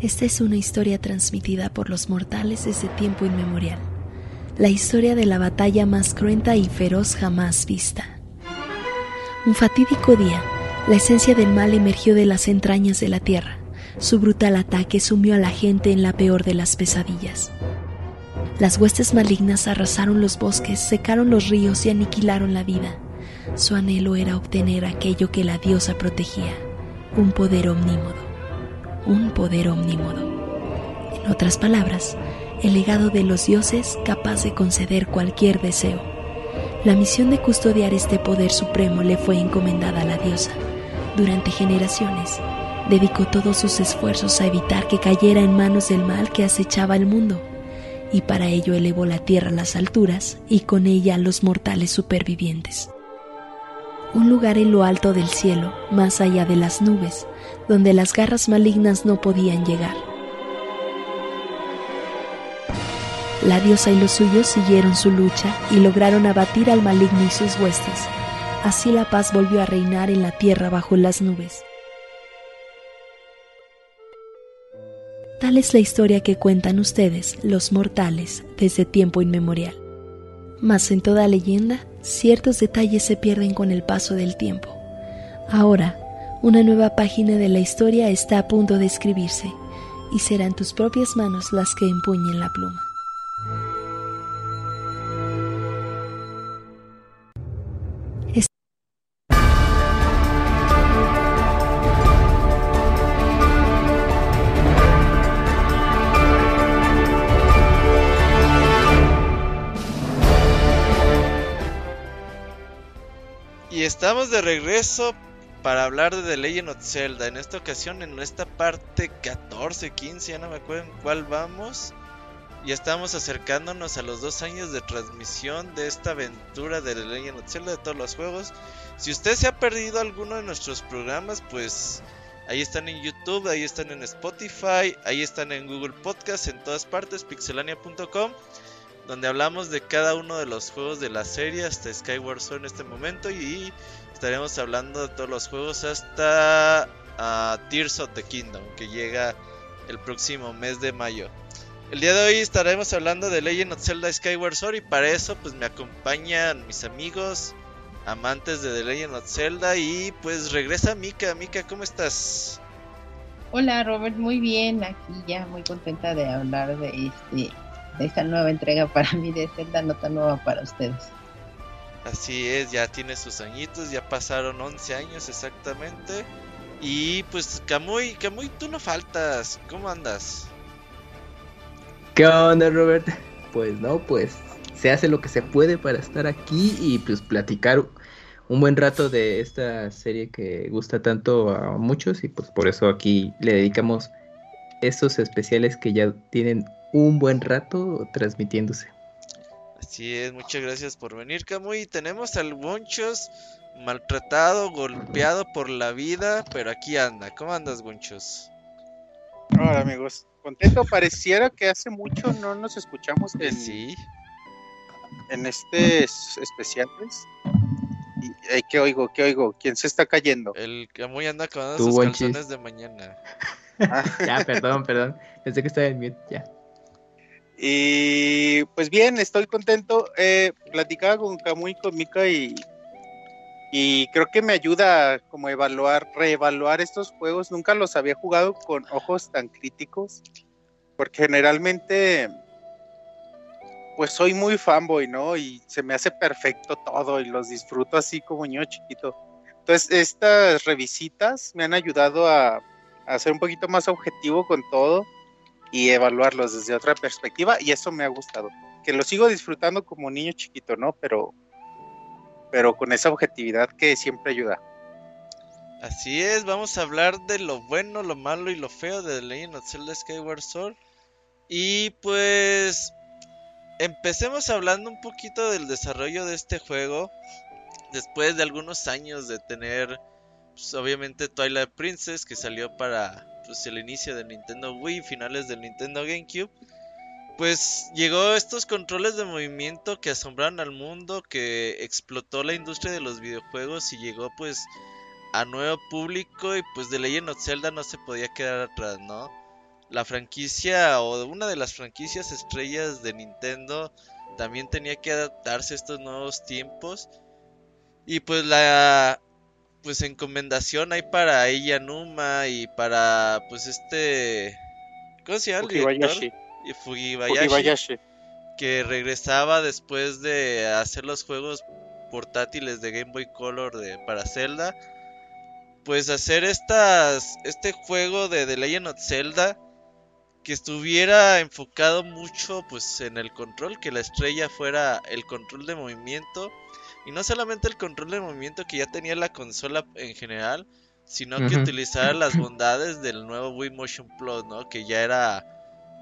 Esta es una historia transmitida por los mortales desde tiempo inmemorial. La historia de la batalla más cruenta y feroz jamás vista. Un fatídico día, la esencia del mal emergió de las entrañas de la tierra. Su brutal ataque sumió a la gente en la peor de las pesadillas. Las huestes malignas arrasaron los bosques, secaron los ríos y aniquilaron la vida. Su anhelo era obtener aquello que la diosa protegía, un poder omnímodo, un poder omnímodo. En otras palabras, el legado de los dioses capaz de conceder cualquier deseo. La misión de custodiar este poder supremo le fue encomendada a la diosa. Durante generaciones, dedicó todos sus esfuerzos a evitar que cayera en manos del mal que acechaba el mundo y para ello elevó la tierra a las alturas y con ella a los mortales supervivientes. Un lugar en lo alto del cielo, más allá de las nubes, donde las garras malignas no podían llegar. La diosa y los suyos siguieron su lucha y lograron abatir al maligno y sus huestes. Así la paz volvió a reinar en la tierra bajo las nubes. Tal es la historia que cuentan ustedes, los mortales, desde tiempo inmemorial. Mas en toda leyenda, ciertos detalles se pierden con el paso del tiempo. Ahora, una nueva página de la historia está a punto de escribirse, y serán tus propias manos las que empuñen la pluma. estamos de regreso para hablar de The Legend of Zelda. En esta ocasión, en esta parte 14, 15, ya no me acuerdo en cuál vamos. Y estamos acercándonos a los dos años de transmisión de esta aventura de The Legend of Zelda de todos los juegos. Si usted se ha perdido alguno de nuestros programas, pues ahí están en YouTube, ahí están en Spotify, ahí están en Google Podcast, en todas partes, pixelania.com donde hablamos de cada uno de los juegos de la serie hasta Skyward Sword en este momento y estaremos hablando de todos los juegos hasta uh, Tears of the Kingdom que llega el próximo mes de mayo. El día de hoy estaremos hablando de Legend of Zelda Skyward Sword y para eso pues me acompañan mis amigos amantes de The Legend of Zelda y pues regresa Mika. Mika, ¿cómo estás? Hola Robert, muy bien, aquí ya muy contenta de hablar de este esta nueva entrega para mí de Zelda, nota nueva para ustedes. Así es, ya tiene sus añitos, ya pasaron 11 años exactamente. Y pues Camuy, Camuy, tú no faltas, ¿cómo andas? ¿Qué onda Robert? Pues no, pues se hace lo que se puede para estar aquí y pues platicar un buen rato de esta serie que gusta tanto a muchos y pues por eso aquí le dedicamos estos especiales que ya tienen un buen rato transmitiéndose. Así es, muchas gracias por venir, Camuy. Tenemos al Gonchos maltratado, golpeado por la vida, pero aquí anda. ¿Cómo andas, Gonchos? Hola, amigos. Contento, pareciera que hace mucho no nos escuchamos en, sí. en este especiales. Y, ¿Qué oigo? ¿Qué oigo? ¿Quién se está cayendo? El Camuy anda acabando sus calzones de mañana. ya, perdón, perdón. Pensé que estaba en mute, ya. Y pues bien, estoy contento. Eh, platicaba con Camuy, con Mika y, y creo que me ayuda como evaluar, reevaluar estos juegos. Nunca los había jugado con ojos tan críticos, porque generalmente pues soy muy fanboy, ¿no? Y se me hace perfecto todo y los disfruto así como niño chiquito. Entonces estas revisitas me han ayudado a, a ser un poquito más objetivo con todo y evaluarlos desde otra perspectiva y eso me ha gustado. Que lo sigo disfrutando como niño chiquito, ¿no? Pero, pero con esa objetividad que siempre ayuda. Así es, vamos a hablar de lo bueno, lo malo y lo feo de The Legend of Zelda Skyward Sword. Y pues empecemos hablando un poquito del desarrollo de este juego. Después de algunos años de tener, pues, obviamente, Twilight Princess que salió para pues el inicio del Nintendo Wii, finales del Nintendo GameCube, pues llegó estos controles de movimiento que asombraron al mundo, que explotó la industria de los videojuegos y llegó pues a nuevo público y pues de Legend of Zelda no se podía quedar atrás, ¿no? la franquicia o una de las franquicias estrellas de Nintendo también tenía que adaptarse a estos nuevos tiempos. Y pues la pues encomendación hay para ella Numa y para pues este ¿cómo se llama? Y Fujibayashi, Fujibayashi. que regresaba después de hacer los juegos portátiles de Game Boy Color de para Zelda. Pues hacer estas este juego de The Legend of Zelda que estuviera enfocado mucho pues en el control, que la estrella fuera el control de movimiento y no solamente el control de movimiento que ya tenía la consola en general, sino que utilizara las bondades del nuevo Wii Motion Plus, ¿no? Que ya era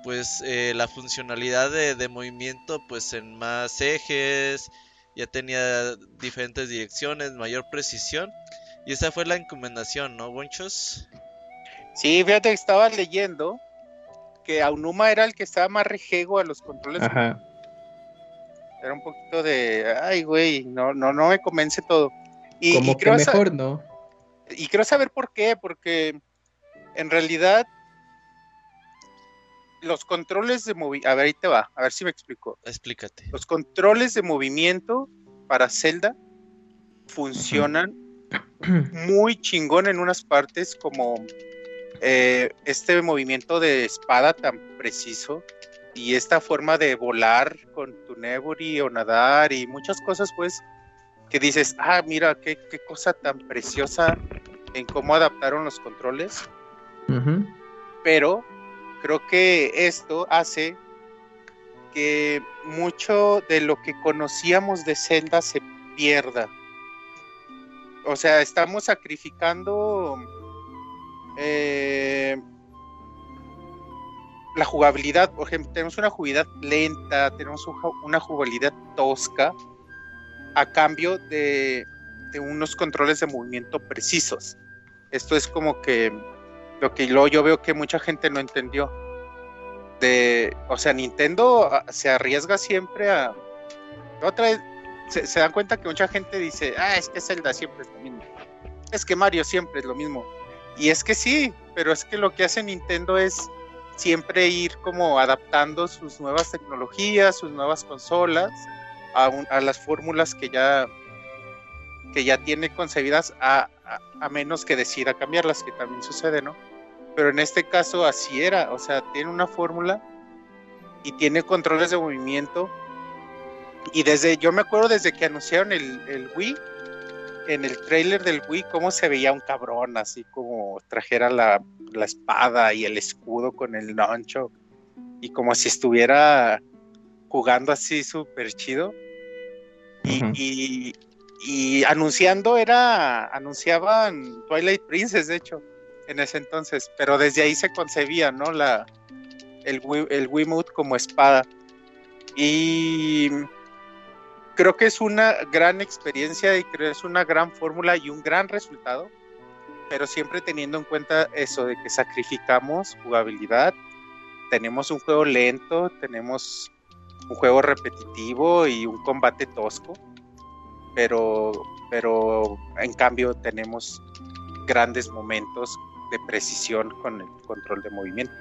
pues eh, la funcionalidad de, de movimiento pues en más ejes, ya tenía diferentes direcciones, mayor precisión. Y esa fue la encomendación, ¿no, Bonchos? Sí, fíjate que estaba leyendo que Aonuma era el que estaba más rejego a los controles. Ajá. Era un poquito de, ay, güey, no, no, no me convence todo. Y, Como y que creo sa- mejor, ¿no? y quiero saber por qué, porque en realidad los controles de movimiento, a ver, ahí te va, a ver si me explico. Explícate. Los controles de movimiento para Zelda funcionan muy chingón en unas partes como eh, este movimiento de espada tan preciso y esta forma de volar con tu Neburi o nadar y muchas cosas pues que dices, ah, mira, qué, qué cosa tan preciosa en cómo adaptaron los controles, pero creo que esto hace que mucho de lo que conocíamos de Zelda se pierda. O sea, estamos sacrificando eh, la jugabilidad. Por ejemplo, tenemos una jugabilidad lenta, tenemos una jugabilidad tosca a cambio de, de unos controles de movimiento precisos. Esto es como que lo que yo veo que mucha gente no entendió. O sea, Nintendo ah, se arriesga siempre a. Otra vez, se, se dan cuenta que mucha gente dice, ah, es que Zelda siempre es lo mismo. Es que Mario siempre es lo mismo. Y es que sí, pero es que lo que hace Nintendo es siempre ir como adaptando sus nuevas tecnologías, sus nuevas consolas a, a las fórmulas que ya que ya tiene concebidas a, a- a menos que decida cambiarlas, que también sucede, ¿no? Pero en este caso así era, o sea, tiene una fórmula y tiene controles de movimiento. Y desde, yo me acuerdo desde que anunciaron el, el Wii, en el trailer del Wii, cómo se veía un cabrón, así como trajera la, la espada y el escudo con el noncho, y como si estuviera jugando así súper chido. Y, y, y anunciando era, anunciaban Twilight Princess, de hecho, en ese entonces, pero desde ahí se concebía, ¿no? La, el, Wii- el Wiimote como espada. Y creo que es una gran experiencia y creo que es una gran fórmula y un gran resultado, pero siempre teniendo en cuenta eso de que sacrificamos jugabilidad, tenemos un juego lento, tenemos un juego repetitivo y un combate tosco, pero, pero en cambio tenemos grandes momentos de precisión con el control de movimiento.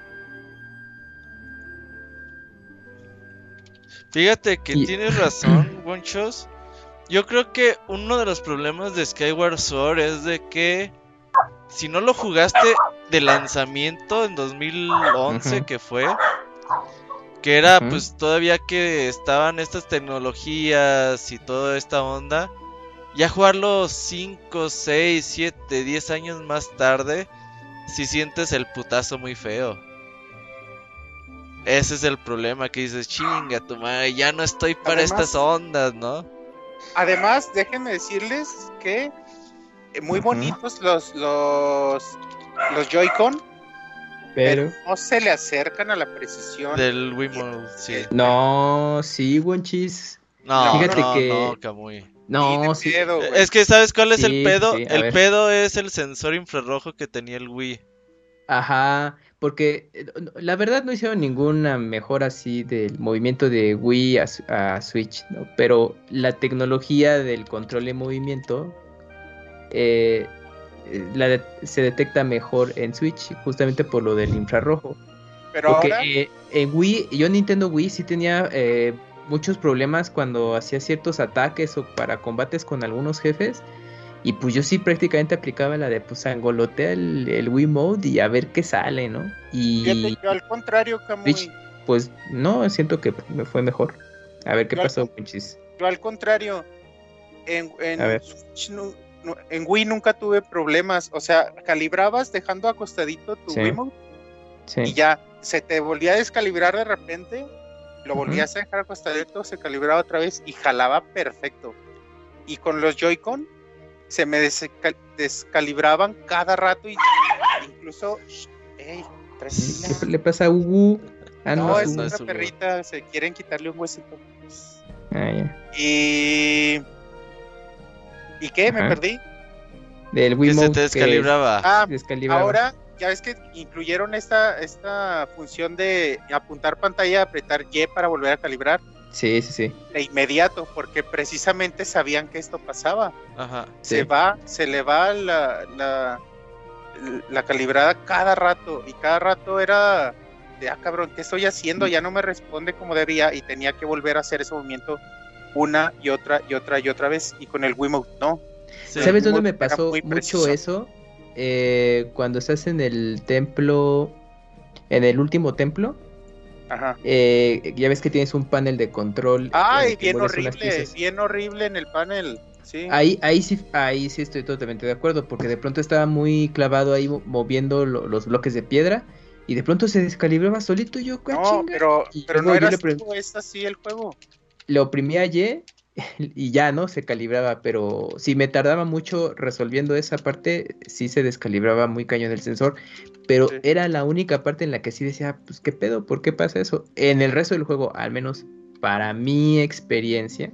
Fíjate que Y- tienes razón, Bonchos. Yo creo que uno de los problemas de Skyward Sword es de que si no lo jugaste de lanzamiento en 2011 Ujú. que fue, que era pues todavía que estaban estas tecnologías y toda esta onda, ya jugarlo 5, 6, 7, 10 años más tarde, si sientes el putazo muy feo. Ese es el problema que dices, chinga tu madre, ya no estoy para Además- estas ondas, ¿no? Además, déjenme decirles que eh, muy bonitos los los los Joy-Con, Pero. no se le acercan a la precisión. Del Wiimote, sí. No, sí, Wonchis. No, Fíjate no, que- no, Kamui. No, sí. pedo. Es que, ¿sabes cuál es el pedo? sí, el ver. pedo es el sensor infrarrojo que tenía el Wii. Ajá, porque eh, la verdad no hicieron ninguna mejora así del movimiento de Wii a, Switch, ¿no? Pero la tecnología del control de movimiento eh, eh, la de- se detecta mejor en Switch, justamente por lo del infrarrojo. Pero Porque ahora, eh, en Wii, yo en Nintendo Wii sí tenía eh, muchos problemas cuando hacía ciertos ataques o para combates con algunos jefes. Y pues yo sí prácticamente aplicaba la de pues angolotea el, el Wii Mode y a ver qué sale, ¿no? Y fíjate, yo al contrario, Camuy, Rich, pues no, siento que me fue mejor. A ver qué Yo al pasó, Punchis. yo al contrario, en, en en Wii nunca tuve problemas. O sea, calibrabas dejando acostadito tu Sí. Wiimote Sí. y ya se te volvía a descalibrar de repente, lo volvías a dejar acostadito, se calibraba otra vez y jalaba perfecto. Y con los Joy-Con se me desca- descalibraban cada rato y incluso... ¡Ey! tranquila. ¿Qué le pasa a Ugu? Ah, No, no, es no una perrita, se quieren quitarle un huesito. Ah. Y... ¿Y qué? ¿Me perdí? Del Que Wii se te descalibraba. Ah, descalibraba. ahora ya ves que incluyeron esta, esta función de apuntar pantalla, apretar Y para volver a calibrar Sí, sí, sí. de inmediato, porque precisamente sabían que esto pasaba. Ajá. Se Sí. va, se le va la, la, la calibrada cada rato y cada rato era de, ah, cabrón, ¿qué estoy haciendo? Ya no me responde como debía y tenía que volver a hacer ese movimiento una y otra y otra y otra vez y con el Wiimote no. Sí. ¿Sabes dónde me pasó mucho preciso. eso? Eh, cuando estás en el templo, en el último templo, Ajá. eh, ya ves que tienes un panel de control. Ay, bien horrible, bien horrible en el panel. Sí. Ahí, ahí sí, ahí sí estoy totalmente de acuerdo, porque de pronto estaba muy clavado ahí mo- moviendo lo- los bloques de piedra y de pronto se descalibraba solito y yo, "Ah, No, chinga". pero, pero no era así, es así el juego. le oprimía Y y ya, ¿no? Se calibraba, pero si me tardaba mucho resolviendo esa parte, sí se descalibraba muy cañón el sensor, pero Sí. era la única parte en la que sí decía, pues qué pedo, ¿por qué pasa eso? En el resto del juego, al menos para mi experiencia,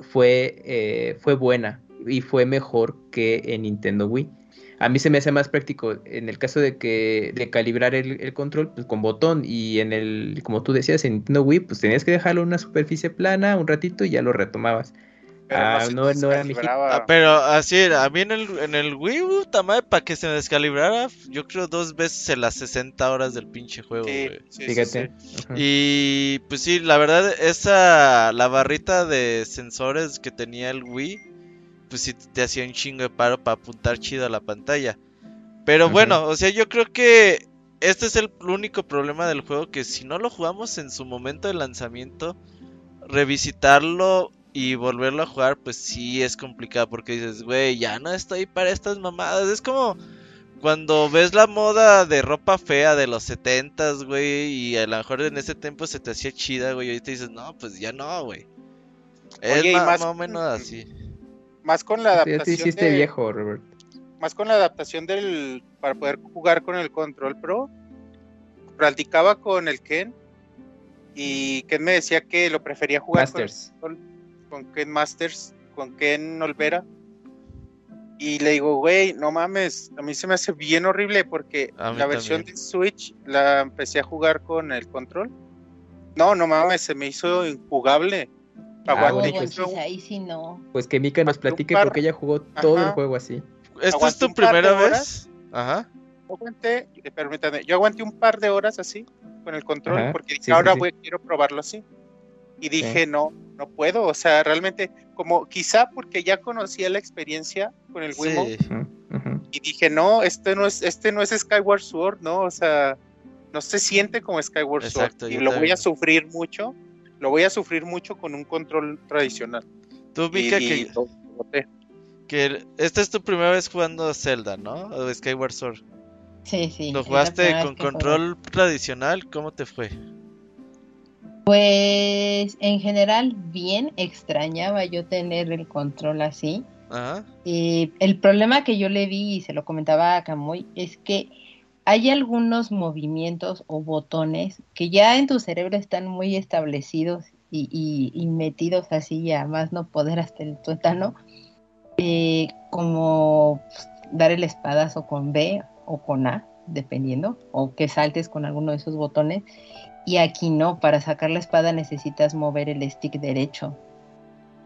fue, eh, fue buena y fue mejor que en Nintendo Wii. A mí se me hace más práctico en el caso de que de calibrar el, el control pues, con botón y en el, como tú decías, en Nintendo Wii, pues tenías que dejarlo en una superficie plana un ratito y ya lo retomabas. Pero Ah, no- no era. Ah, pero así era, a mí en el, en el Wii, puta madre, para que se me descalibrara, yo creo dos veces en las 60 horas del pinche juego, Sí, sí, sí, Fíjate. sí. Y pues sí, la verdad, esa, la barrita de sensores que tenía el Wii, pues sí te hacía un chingo de paro para apuntar chido a la pantalla. Pero bueno, o sea, yo creo que este es el único problema del juego, que si no lo jugamos en su momento de lanzamiento, revisitarlo y volverlo a jugar, pues sí es complicado, porque dices, güey, ya no estoy para estas mamadas. Es como cuando ves la moda de ropa fea de los 70s, güey, y a lo mejor en ese tiempo se te hacía chida, güey, y ahorita dices, no, pues ya no, güey. Es más o menos así. Más con la Ya te adaptación hiciste de- viejo, Robert. más con la adaptación del para poder jugar con el control pro practicaba con el Ken y Ken me decía que lo prefería jugar con, Masters. con Ken Masters con Ken Olvera y le digo güey no mames a mí se me hace bien horrible porque la versión también. de Switch la empecé a jugar con el control no no mames se me hizo injugable Ah, bueno, No, pues- ahí sí no. Pues que Mika nos platique par- porque ella jugó todo el Ajá. juego así. ¿Esta es tu primera vez? Ajá. Yo aguanté, permítame, yo aguanté un par de horas así con el control Ajá, porque dije, sí, sí, ahora sí. voy, quiero probarlo así. Y dije, no, no puedo, o sea, realmente, como quizá porque ya conocía la experiencia con el Wiimote Sí. Y dije, no, este no es, este no es Skyward Sword, no, o sea, no se siente como Skyward Exacto, Sword y lo voy también. a sufrir mucho, lo voy a sufrir mucho con un control tradicional. Tú, Y, Mika, y que, que esta es tu primera vez jugando Zelda, ¿no? O Skyward Sword. Sí, sí. ¿Lo jugaste con control tradicional? ¿Cómo te fue? Pues en general bien, extrañaba yo tener el control así. Ajá. Y el problema que yo le vi, y se lo comentaba a Camuy, es que hay algunos movimientos o botones que ya en tu cerebro están muy establecidos y, y- y metidos así a más no poder hasta el tuétano, eh, como pues, dar el espadazo con B o con A, dependiendo, o que saltes con alguno de esos botones. Y aquí no, para sacar la espada necesitas mover el stick derecho,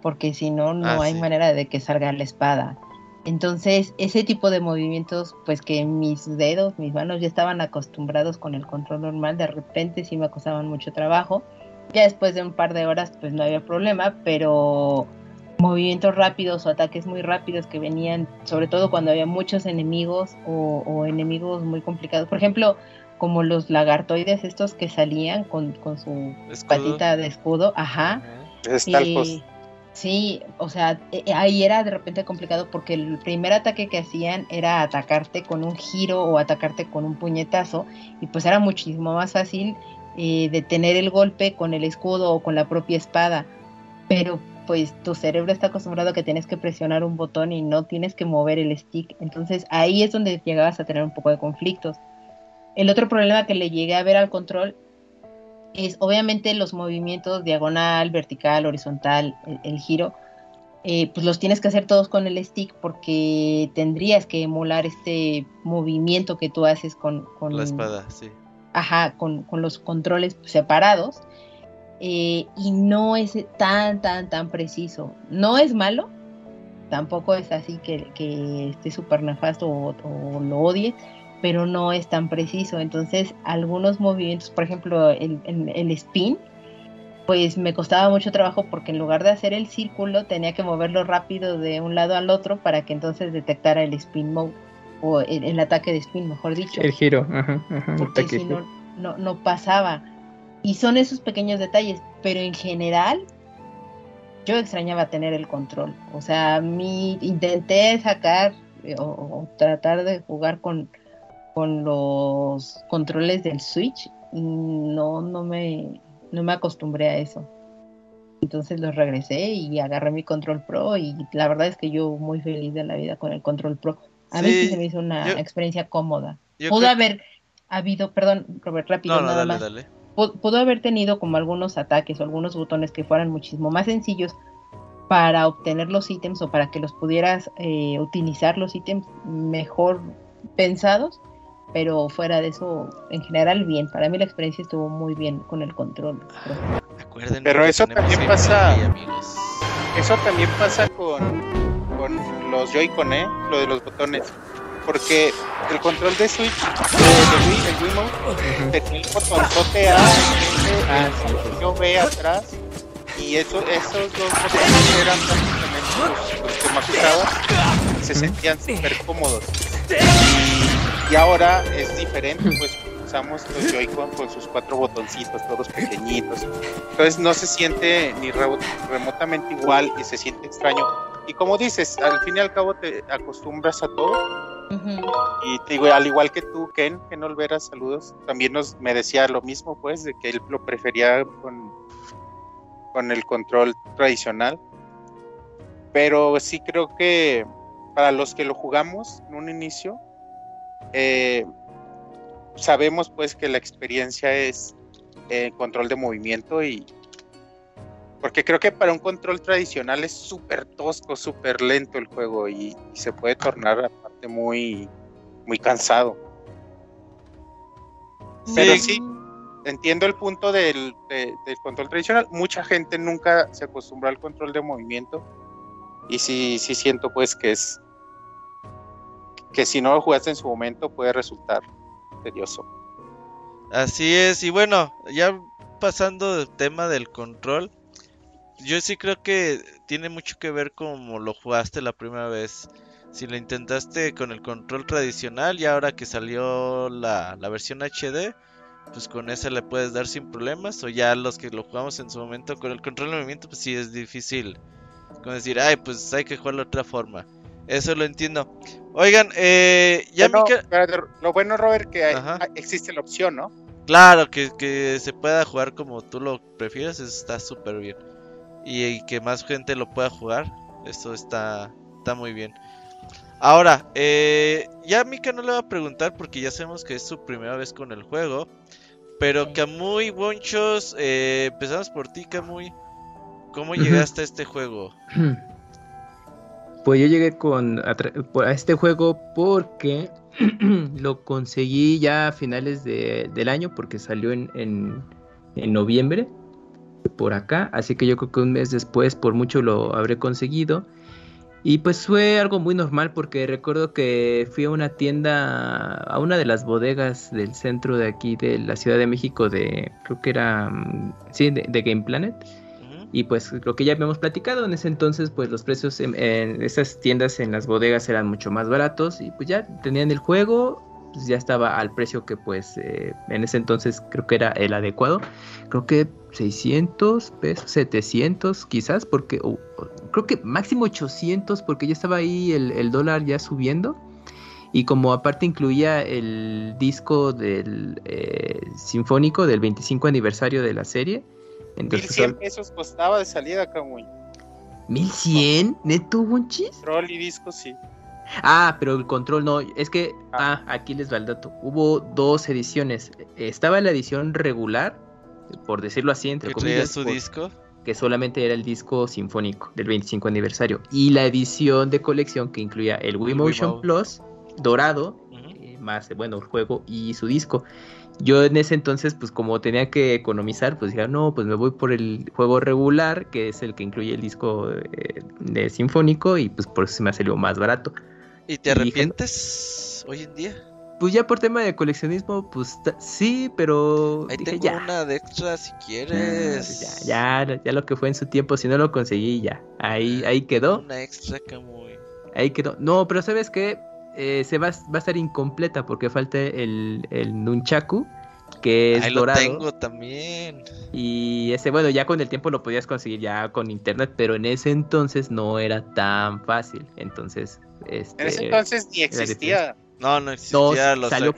porque si no, no Ah, hay sí. manera de que salga la espada. Entonces, ese tipo de movimientos, pues que mis dedos, mis manos ya estaban acostumbrados con el control normal, de repente sí me acosaban mucho trabajo. Ya después de un par de horas, pues no había problema, pero movimientos rápidos o ataques muy rápidos que venían, sobre todo cuando había muchos enemigos o, enemigos muy complicados. Por ejemplo, como los lagartoides estos que salían con, con su patita de escudo, ajá. Y, sí, o sea, e, e, ahí era de repente complicado porque el primer ataque que hacían era atacarte con un giro o atacarte con un puñetazo y pues era muchísimo más fácil eh, detener el golpe con el escudo o con la propia espada. Pero pues tu cerebro está acostumbrado a que tienes que presionar un botón y no tienes que mover el stick. Entonces ahí es donde llegabas a tener un poco de conflictos. El otro problema que le llegué a ver al control es obviamente los movimientos diagonal, vertical, horizontal, el, giro, eh, pues los tienes que hacer todos con el stick porque tendrías que emular este movimiento que tú haces con... con la espada, sí. Ajá, con, con los controles separados eh, y no es tan, tan, tan preciso. No es malo, tampoco es así que, que esté súper nefasto o, lo odie, pero no es tan preciso. Entonces, algunos movimientos, por ejemplo, el, el, spin, pues me costaba mucho trabajo porque en lugar de hacer el círculo tenía que moverlo rápido de un lado al otro para que entonces detectara el spin mode o el, ataque de spin, mejor dicho. El giro, porque si no, no, no pasaba. Y son esos pequeños detalles, pero en general yo extrañaba tener el control. O sea, mi, intenté sacar eh, o, tratar de jugar con, con los controles del Switch y no, no, me, no me acostumbré a eso. Entonces los regresé y agarré mi control pro y la verdad es que yo muy feliz de la vida con el control pro. A mí sí se me hizo una experiencia cómoda. Pudo haber habido, perdón, Robert, rápido, nada más pudo haber tenido como algunos ataques o algunos botones que fueran muchísimo más sencillos para obtener los ítems o para que los pudieras eh, utilizar los ítems mejor pensados, pero fuera de eso, en general bien. Para mí la experiencia estuvo muy bien con el control. Pero eso también pasa. Eso también pasa con, con los Joy-Con, ¿eh? Lo de los botones porque el control de Switch de, de Wii, el Wiimote, tenía el botonzote A, ah, yo ve atrás, y eso, esos dos botones eran prácticamente los, que más usaba, se sentían súper cómodos. Y, ahora es diferente, pues usamos los Joy-Con con sus cuatro botoncitos, todos pequeñitos. Entonces no se siente ni remotamente igual y se siente extraño. Y como dices, al fin y al cabo te acostumbras a todo y te digo, al igual que tú, Ken, no Olvera, saludos, también nos me decía lo mismo, pues, de que él lo prefería con, con el control tradicional. Pero sí creo que para los que lo jugamos en un inicio, eh, sabemos pues que la experiencia es eh, control de movimiento y porque creo que para un control tradicional es súper tosco, súper lento el juego y, y, se puede tornar muy, muy cansado. Pero sí, entiendo el punto del, control tradicional. Mucha gente nunca se acostumbró al control de movimiento. Y sí, sí siento pues que es que si no lo jugaste en su momento puede resultar tedioso. Así es, y bueno, ya pasando del tema del control, yo sí creo que tiene mucho que ver como lo jugaste la primera vez. Si lo intentaste con el control tradicional y ahora que salió la, versión HD, pues con ese le puedes dar sin problemas. O ya los que lo jugamos en su momento con el control de movimiento, pues sí es difícil. Como decir, ay, pues hay que jugarlo de otra forma. Eso lo entiendo. Oigan, eh, ya Lo bueno, Robert, que existe la opción, ¿no? Claro, que, que, se pueda jugar como tú lo prefieres, está súper bien. Y, y, que más gente lo pueda jugar, eso está, está muy bien. Ahora, eh, ya Mika no le va a preguntar porque ya sabemos que es su primera vez con el juego. Pero Camuy, Bonchos, eh, empezamos por ti, Camuy. ¿Cómo llegaste a este juego? Pues yo llegué con a, este juego porque lo conseguí ya a finales del año porque salió en, en, noviembre por acá. Así que yo creo que un mes después por mucho lo habré conseguido. Y pues fue algo muy normal porque recuerdo que fui a una tienda, a una de las bodegas del centro de aquí de la Ciudad de México de, creo que era, mm, sí, de, de Game Planet. Y pues lo que ya habíamos platicado en ese entonces, pues los precios en, esas tiendas en las bodegas eran mucho más baratos y pues ya tenían el juego, pues ya estaba al precio que pues eh, en ese entonces creo que era el adecuado. Creo que 600 pesos, 700 quizás, porque creo que máximo 800 porque ya estaba ahí el, el dólar ya subiendo. Y como aparte incluía el disco del eh, sinfónico del 25 aniversario de la serie. Entonces, 1100 pesos costaba de salida, Camuy. 1100, neto Wonchis. Troll y disco, sí. Ah, pero el control no, es que, ah, aquí les va el dato. Hubo dos ediciones. Estaba la edición regular, por decirlo así, entre ¿Que traía comillas, su por- disco? que solamente era el disco sinfónico del 25 aniversario. Y la edición de colección que incluía el Wii Motion. Plus dorado, eh, más, bueno, el juego y su disco. Yo en ese entonces, pues como tenía que economizar, pues dije, no, pues me voy por el juego regular, que es el que incluye el disco eh, de sinfónico, y pues por eso se me salió más barato. ¿Y te Y dije, arrepientes hoy en día? Pues ya por tema de coleccionismo, pues sí, pero Ahí dije, tengo ya. una de extra si Ah, quieres. Ya, ya, ya lo que fue en su tiempo, si no lo conseguí, ya. Ahí, ahí quedó. Una extra Kamui. Ahí quedó. No, pero ¿sabes qué? Eh, se va, va a estar incompleta porque falta el, el Nunchaku, que es Ahí lo dorado. tengo también. Y ese, bueno, ya con el tiempo lo podías conseguir ya con internet, pero en ese entonces no era tan fácil. Entonces, este, En ese entonces ni existía. No, no no, existía. lo, salió,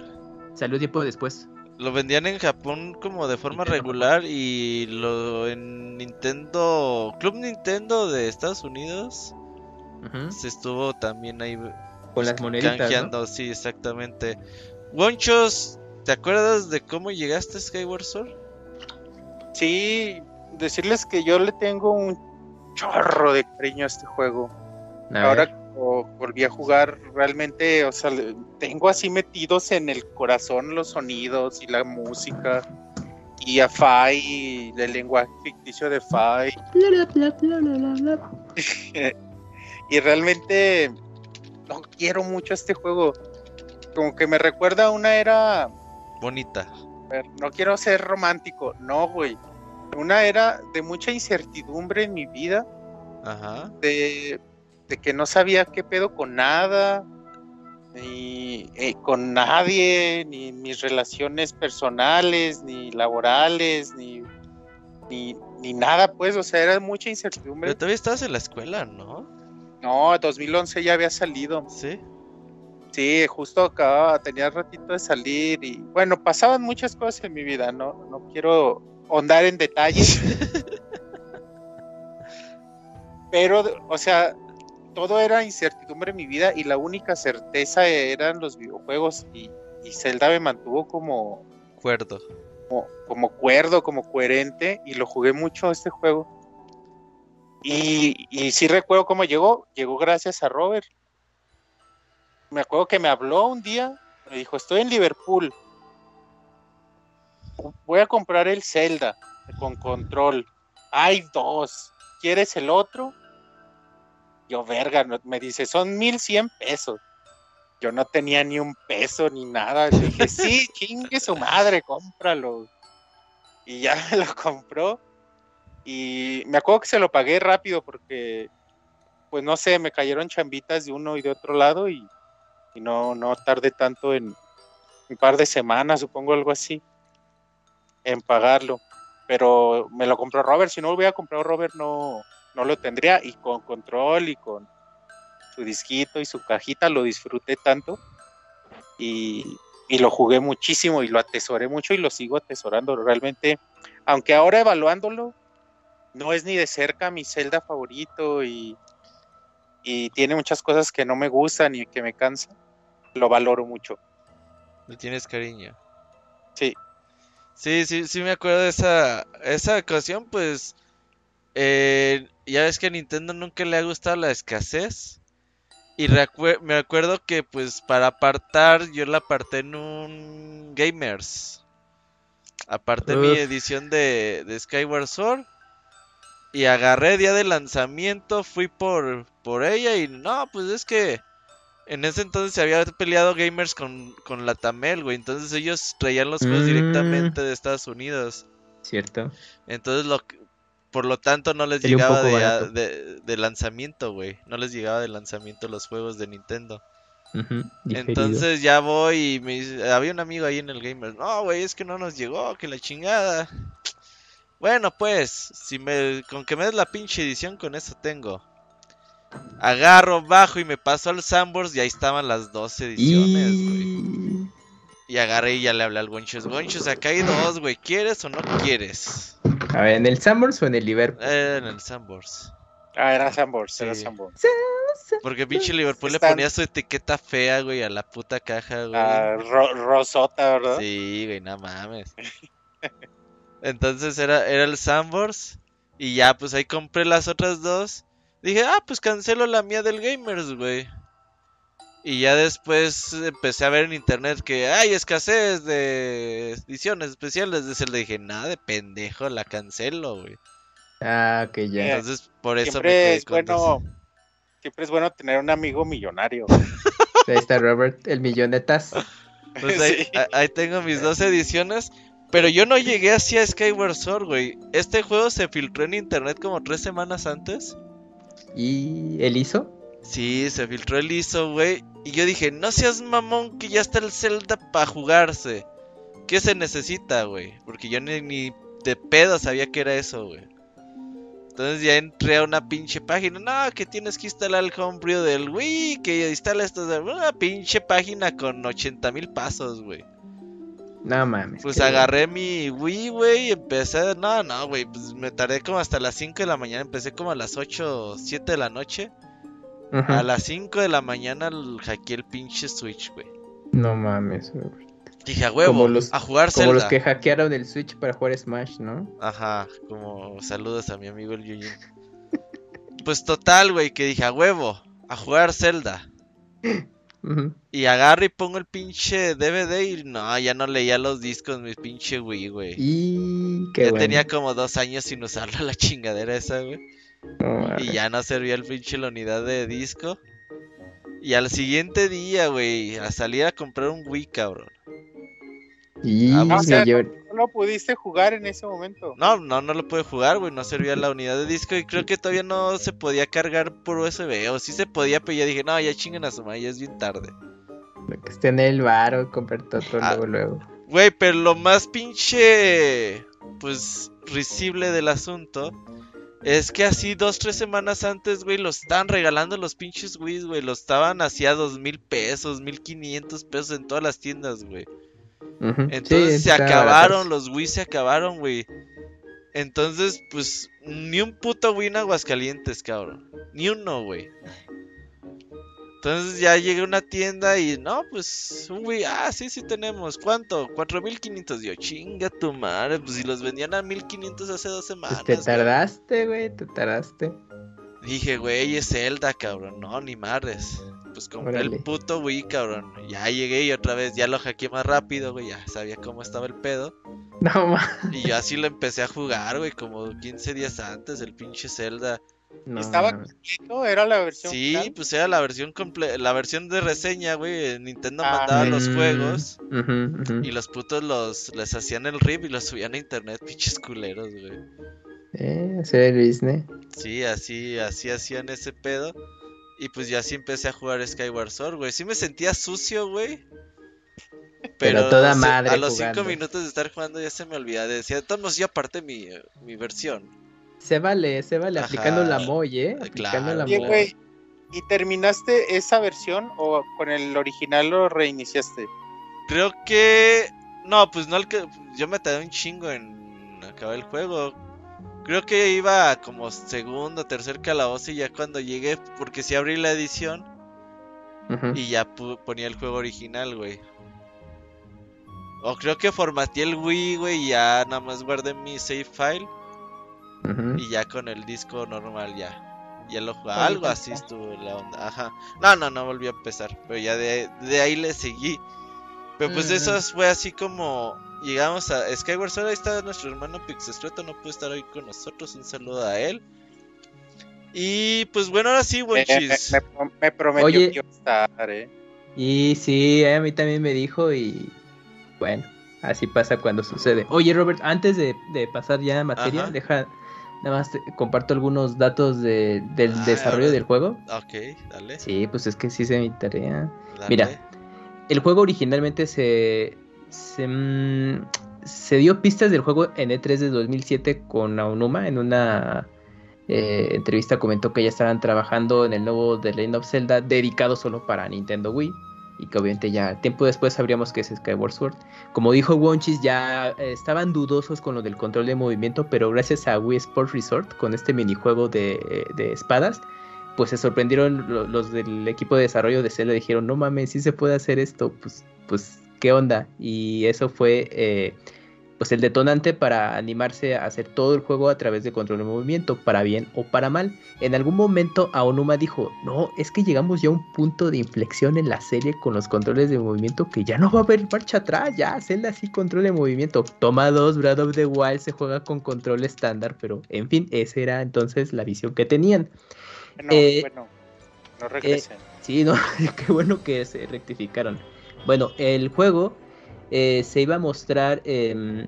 salió tiempo después. lo vendían en Japón como de forma Nintendo. regular y lo en Nintendo, Club Nintendo de Estados Unidos, se estuvo también ahí Con las moneditas, ¿no? canjeando, sí, exactamente. Wonchos, ¿te acuerdas de cómo llegaste a Skyward Sword? Sí, decirles que yo le tengo un chorro de cariño a este juego. A Ahora volví a jugar, realmente, o sea, tengo así metidos en el corazón los sonidos y la música. Y a Fai, el lenguaje ficticio de Fai. y realmente no quiero mucho este juego. Como que me recuerda a una era Bonita. no quiero ser romántico, no, güey. Una era de mucha incertidumbre en mi vida, Ajá. de, de que no sabía qué pedo con nada, ni eh, con nadie, ni mis relaciones personales, ni laborales, ni, ni, ni nada, pues, o sea, era mucha incertidumbre. Pero todavía estabas en la escuela, ¿no? No, 2011 ya había salido. Sí. Sí, justo acababa, tenía ratito de salir y bueno, pasaban muchas cosas en mi vida, no, no quiero ahondar en detalles. Pero, o sea, todo era incertidumbre en mi vida y la única certeza eran los videojuegos y, y Zelda me mantuvo como, Acuerdo. como, como cuerdo, como coherente y lo jugué mucho este juego. Y, y sí recuerdo cómo llegó, llegó gracias a Robert. Me acuerdo que me habló un día, me dijo, estoy en Liverpool, voy a comprar el Zelda con control. Hay dos, ¿quieres el otro? Yo, verga, me dice, son 1100 pesos. Yo no tenía ni un peso ni nada. Le dije, sí, chingue su madre, cómpralo. Y ya me lo compró. Y me acuerdo que se lo pagué rápido porque, pues no sé, me cayeron chambitas de uno y de otro lado y, y no, no tardé tanto en un par de semanas, supongo algo así, en pagarlo. Pero me lo compró Robert, si no lo hubiera comprado Robert no, no lo tendría y con control y con su disquito y su cajita lo disfruté tanto y, y lo jugué muchísimo y lo atesoré mucho y lo sigo atesorando realmente, aunque ahora evaluándolo no es ni de cerca mi Zelda favorito y, y tiene muchas cosas que no me gustan y que me cansan, lo valoro mucho. Le tienes cariño. Sí. Sí, sí, sí me acuerdo de esa, esa ocasión, pues eh, ya ves que a Nintendo nunca le ha gustado la escasez. Y me acuerdo que pues para apartar, yo la aparté en un Gamers. Aparté mi edición de, de Skyward Sword. Y agarré día de lanzamiento, fui por, por ella y no, pues es que en ese entonces se había peleado gamers con, con la Tamel, güey. Entonces ellos traían los juegos Mm. directamente de Estados Unidos. Cierto. Entonces, lo, que- por lo tanto, no les Sería llegaba de, barato. de- de lanzamiento, güey. No les llegaba de lanzamiento los juegos de Nintendo. Entonces ya voy y me dice- había un amigo ahí en el gamer. No, güey, es que no nos llegó, que la chingada. Bueno, pues, si me con que me des la pinche edición con eso tengo. Agarro, bajo y me paso al Sambors y ahí estaban las dos ediciones, güey. Y... Y agarré y ya le hablé al Gonchos. Gonchos, acá hay dos, güey. ¿Quieres o no quieres? A ver, ¿en el Sanborns o en el Liverpool? Eh, en el Sambors. Ah, era Sanborns, era Sí. Sanborns. Porque pinche Liverpool le ponía su etiqueta fea, güey, a la puta caja, güey. Ah, ro- Rosota, ¿verdad? Sí, güey, no mames. Entonces era, era el Sambors. Y ya, pues ahí compré las otras dos. Dije, ah, pues cancelo la mía del Gamers, güey. Y ya después empecé a ver en internet que hay escasez de ediciones especiales de Zelda. Dije, nada de pendejo, la cancelo, güey. Ah, ok, ya. Entonces, por eso me Siempre quedé es bueno, siempre es bueno tener un amigo millonario. Ahí está Robert, el millonetas. Pues ahí, Sí. ahí tengo mis dos ediciones. Pero yo no llegué así a Skyward Sword, güey. Este juego se filtró en internet como tres semanas antes. ¿Y el hizo? Sí, se filtró el ISO, güey. Y yo dije, no seas mamón que ya está el Zelda para jugarse. ¿Qué se necesita, güey? Porque yo ni, ni de pedo sabía que era eso, güey. Entonces ya entré a una pinche página. No, que tienes que instalar el homebrew del Wii. Que instala esto. de- Una pinche página con 80 mil pasos, güey. No mames. Pues agarré mi Wii, güey, y empecé, no, no, güey, pues me tardé como hasta las 5 de la mañana, empecé como a las 8 o 7 de la noche. Ujú. A las 5 de la mañana hackeé el pinche Switch, güey. No mames, Robert. Dije, a huevo, Como los- a jugar Como Zelda. los que hackearon el Switch para jugar Smash, ¿no? Ajá, como saludos a mi amigo el Yuyin. Pues total, güey, que dije, a huevo, a jugar Zelda. Y agarro y pongo el pinche DVD y no, ya no leía los discos, mi pinche Wii, güey. Y qué Ya bueno. tenía como dos años sin usarla la chingadera esa, güey. Y ya no servía el pinche la unidad de disco. Y al siguiente día, güey, a salir a comprar un Wii, cabrón. Y Ah, o sea, mayor- No lo pudiste jugar en ese momento. No, no, no lo pude jugar, güey, no servía la unidad de disco y creo que todavía no se podía cargar por USB. O sí se podía, pero ya dije, no, ya chinguen a su madre, ya es bien tarde. lo que esté en el bar comprar todo Ah. luego, luego. Güey, pero lo más pinche, pues, risible del asunto es que así dos, tres semanas antes, güey, los estaban regalando los pinches Wii, güey. Los estaban así a dos mil pesos, mil quinientos pesos en todas las tiendas, güey. Entonces Sí, se acabaron, los Wii se acabaron, güey. Entonces, pues, ni un puto Wii en Aguascalientes, cabrón. Ni uno, güey. Entonces ya llegué a una tienda y, no, pues, un Wii, ah, sí, sí tenemos. ¿Cuánto? 4500. Yo, chinga tu madre, pues si los vendían a 1500 hace dos semanas. Pues te güey. tardaste, güey, te tardaste. Dije, güey, es Zelda, cabrón. No, ni madres. Pues compré Órale. el puto Wii, cabrón. Ya llegué y otra vez ya lo hackeé más rápido, güey. Ya sabía cómo estaba el pedo. No mames. Y yo así lo empecé a jugar, güey, como 15 días antes, el pinche Zelda. No, Estaba completo, era la versión. Sí, final. pues era la versión comple la versión de reseña, güey. Nintendo Ah. mandaba los Mm, juegos y los putos los les hacían el rip y los subían a internet, pinches culeros, güey. Eh, hacer el business. Sí, así, así hacían ese pedo. Y pues ya así empecé a jugar Skyward Sword, güey. Sí me sentía sucio, güey. Pero toda madre A los jugando. cinco minutos de estar jugando ya se me olvidaba. Decía, estamos ya aparte mi, mi versión. Se vale, se vale, Ajá. aplicando la moy, ¿eh? Aplicando Claro. la Oye, moy. güey, ¿y terminaste esa versión o con el original lo reiniciaste? Creo que. No, pues no, yo me tardé un chingo en acabar el juego. Creo que iba como segundo, tercer calabozo y ya cuando llegué, porque sí abrí la edición y ya pu- ponía el juego original, güey. O creo que formateé el Wii, güey, y ya nada más guardé mi save file y ya con el disco normal ya. Ya lo jugaba. Algo así estuvo la onda. Ajá. No, no, no volví a empezar. Pero ya de, de ahí le seguí. Pero pues Mm. eso fue así como. Llegamos a Skyward Sword. Ahí está nuestro hermano Pixestreto, no puede estar hoy con nosotros. Un saludo a él. Y pues bueno, ahora sí, Wonchis. me- me- me prometió Oye. que iba a estar, ¿eh? Y sí, a mí también me dijo y bueno, así pasa cuando sucede. Oye Robert, antes de, de pasar ya a materia, Ajá. deja, nada más te- comparto algunos datos de, del Ah, desarrollo del juego. Ok, dale. Sí, pues es que sí se mi tarea. dale. Mira. El juego originalmente se, se, mm, se dio pistas del juego en E3 de 2007 con Aonuma. En una eh, entrevista comentó que ya estaban trabajando en el nuevo The Legend of Zelda dedicado solo para Nintendo Wii. Y que obviamente ya tiempo después sabríamos que es Skyward Sword. Como dijo Wonchis, ya eh, estaban dudosos con lo del control de movimiento, pero gracias a Wii Sports Resort, con este minijuego de, espadas, pues se sorprendieron lo- los del equipo de desarrollo de Zelda dijeron no mames sí se puede hacer esto pues pues qué onda y eso fue eh, pues el detonante para animarse a hacer todo el juego a través de control de movimiento para bien o para mal en algún momento Aonuma dijo no es que llegamos ya a un punto de inflexión en la serie con los controles de movimiento que ya no va a haber marcha atrás ya Zelda sí control de movimiento toma dos Breath of the Wild se juega con control estándar pero en fin esa era entonces la visión que tenían Bueno, Eh, bueno, no regresen. Sí, no, qué bueno que se rectificaron. Bueno, el juego eh, se iba a mostrar em,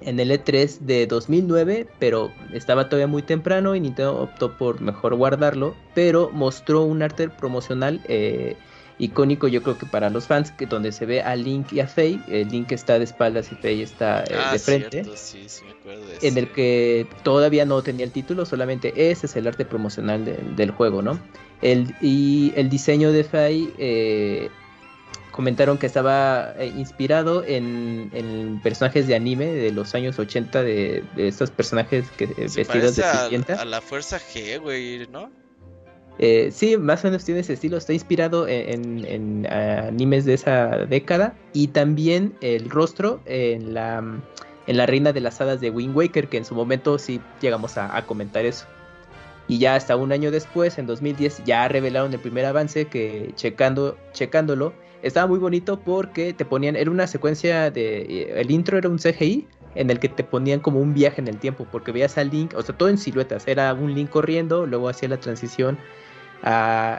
en el E3 de 2009, pero estaba todavía muy temprano y Nintendo optó por mejor guardarlo, pero mostró un arte promocional eh, icónico yo creo que para los fans, que donde se ve a Link y a Faye, el Link está de espaldas y Faye está eh, Ah, de frente. cierto, sí, sí me acuerdo de en el que todavía no tenía el título, solamente ese es el arte promocional de- del juego, ¿no? El, y el diseño de Fai eh, comentaron que estaba eh, inspirado en, en personajes de anime de los años 80, de, de estos personajes que, eh, Se vestidos de a, a la fuerza G, güey, ¿no? Eh, sí, más o menos tiene ese estilo, está inspirado en, en- en, ah, animes de esa década y también el rostro en la, en la reina de las hadas de Wind Waker, que en su momento sí llegamos a, a comentar eso. Y ya hasta un año después, en 2010, ya revelaron el primer avance que checando, checándolo, estaba muy bonito porque te ponían, era una secuencia de, eh, el intro era un CGI en el que te ponían como un viaje en el tiempo, porque veías al Link, o sea, todo en siluetas, era un Link corriendo, luego hacía la transición a,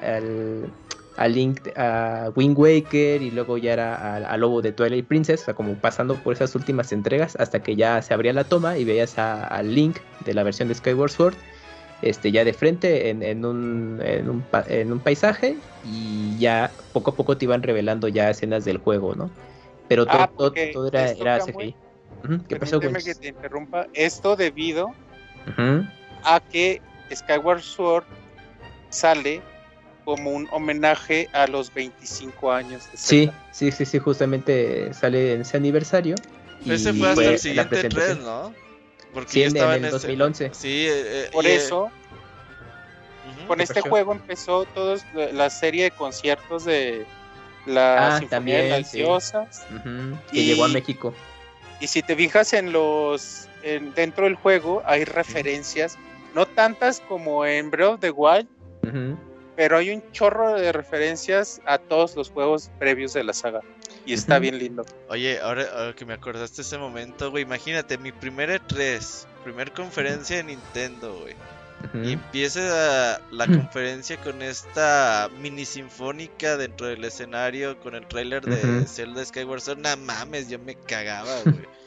al, Link, a Wind Waker y luego ya era a, a Lobo de Twilight Princess, o sea, como pasando por esas últimas entregas hasta que ya se abría la toma y veías a, a Link de la versión de Skyward Sword, este, ya de frente en, en un, en, un, pa- en un paisaje y ya poco a poco te iban revelando ya escenas del juego, ¿no? Pero todo, Ah, todo, era, era CGI. ¿Qué pasó, Permíteme güey? que te interrumpa. Esto debido a que Skyward Sword sale como un homenaje a los 25 años de Sí, sí, sí, sí, justamente sale en ese aniversario. Ese y fue hasta fue el la siguiente presentación. 3, ¿no? Porque Sí, ya estaba en el ese- 2011. Sí, eh, eh, Por y, eh, eso, con ¿Qué este juego empezó toda la serie de conciertos de la Ah, Sinfonía también, de las sí. Diosas. Ujú, que Y- llegó a México. Y si te fijas en los en- dentro del juego hay referencias, no tantas como en Breath of the Wild, pero hay un chorro de referencias a todos los juegos previos de la saga. Y está bien lindo. Oye, ahora, ahora que me acordaste ese momento, güey, imagínate, mi primer E3, primer conferencia de Nintendo, güey. Y empieza la conferencia con esta mini sinfónica dentro del escenario con el tráiler de. Zelda Skyward Sword. No mames, yo me cagaba, güey.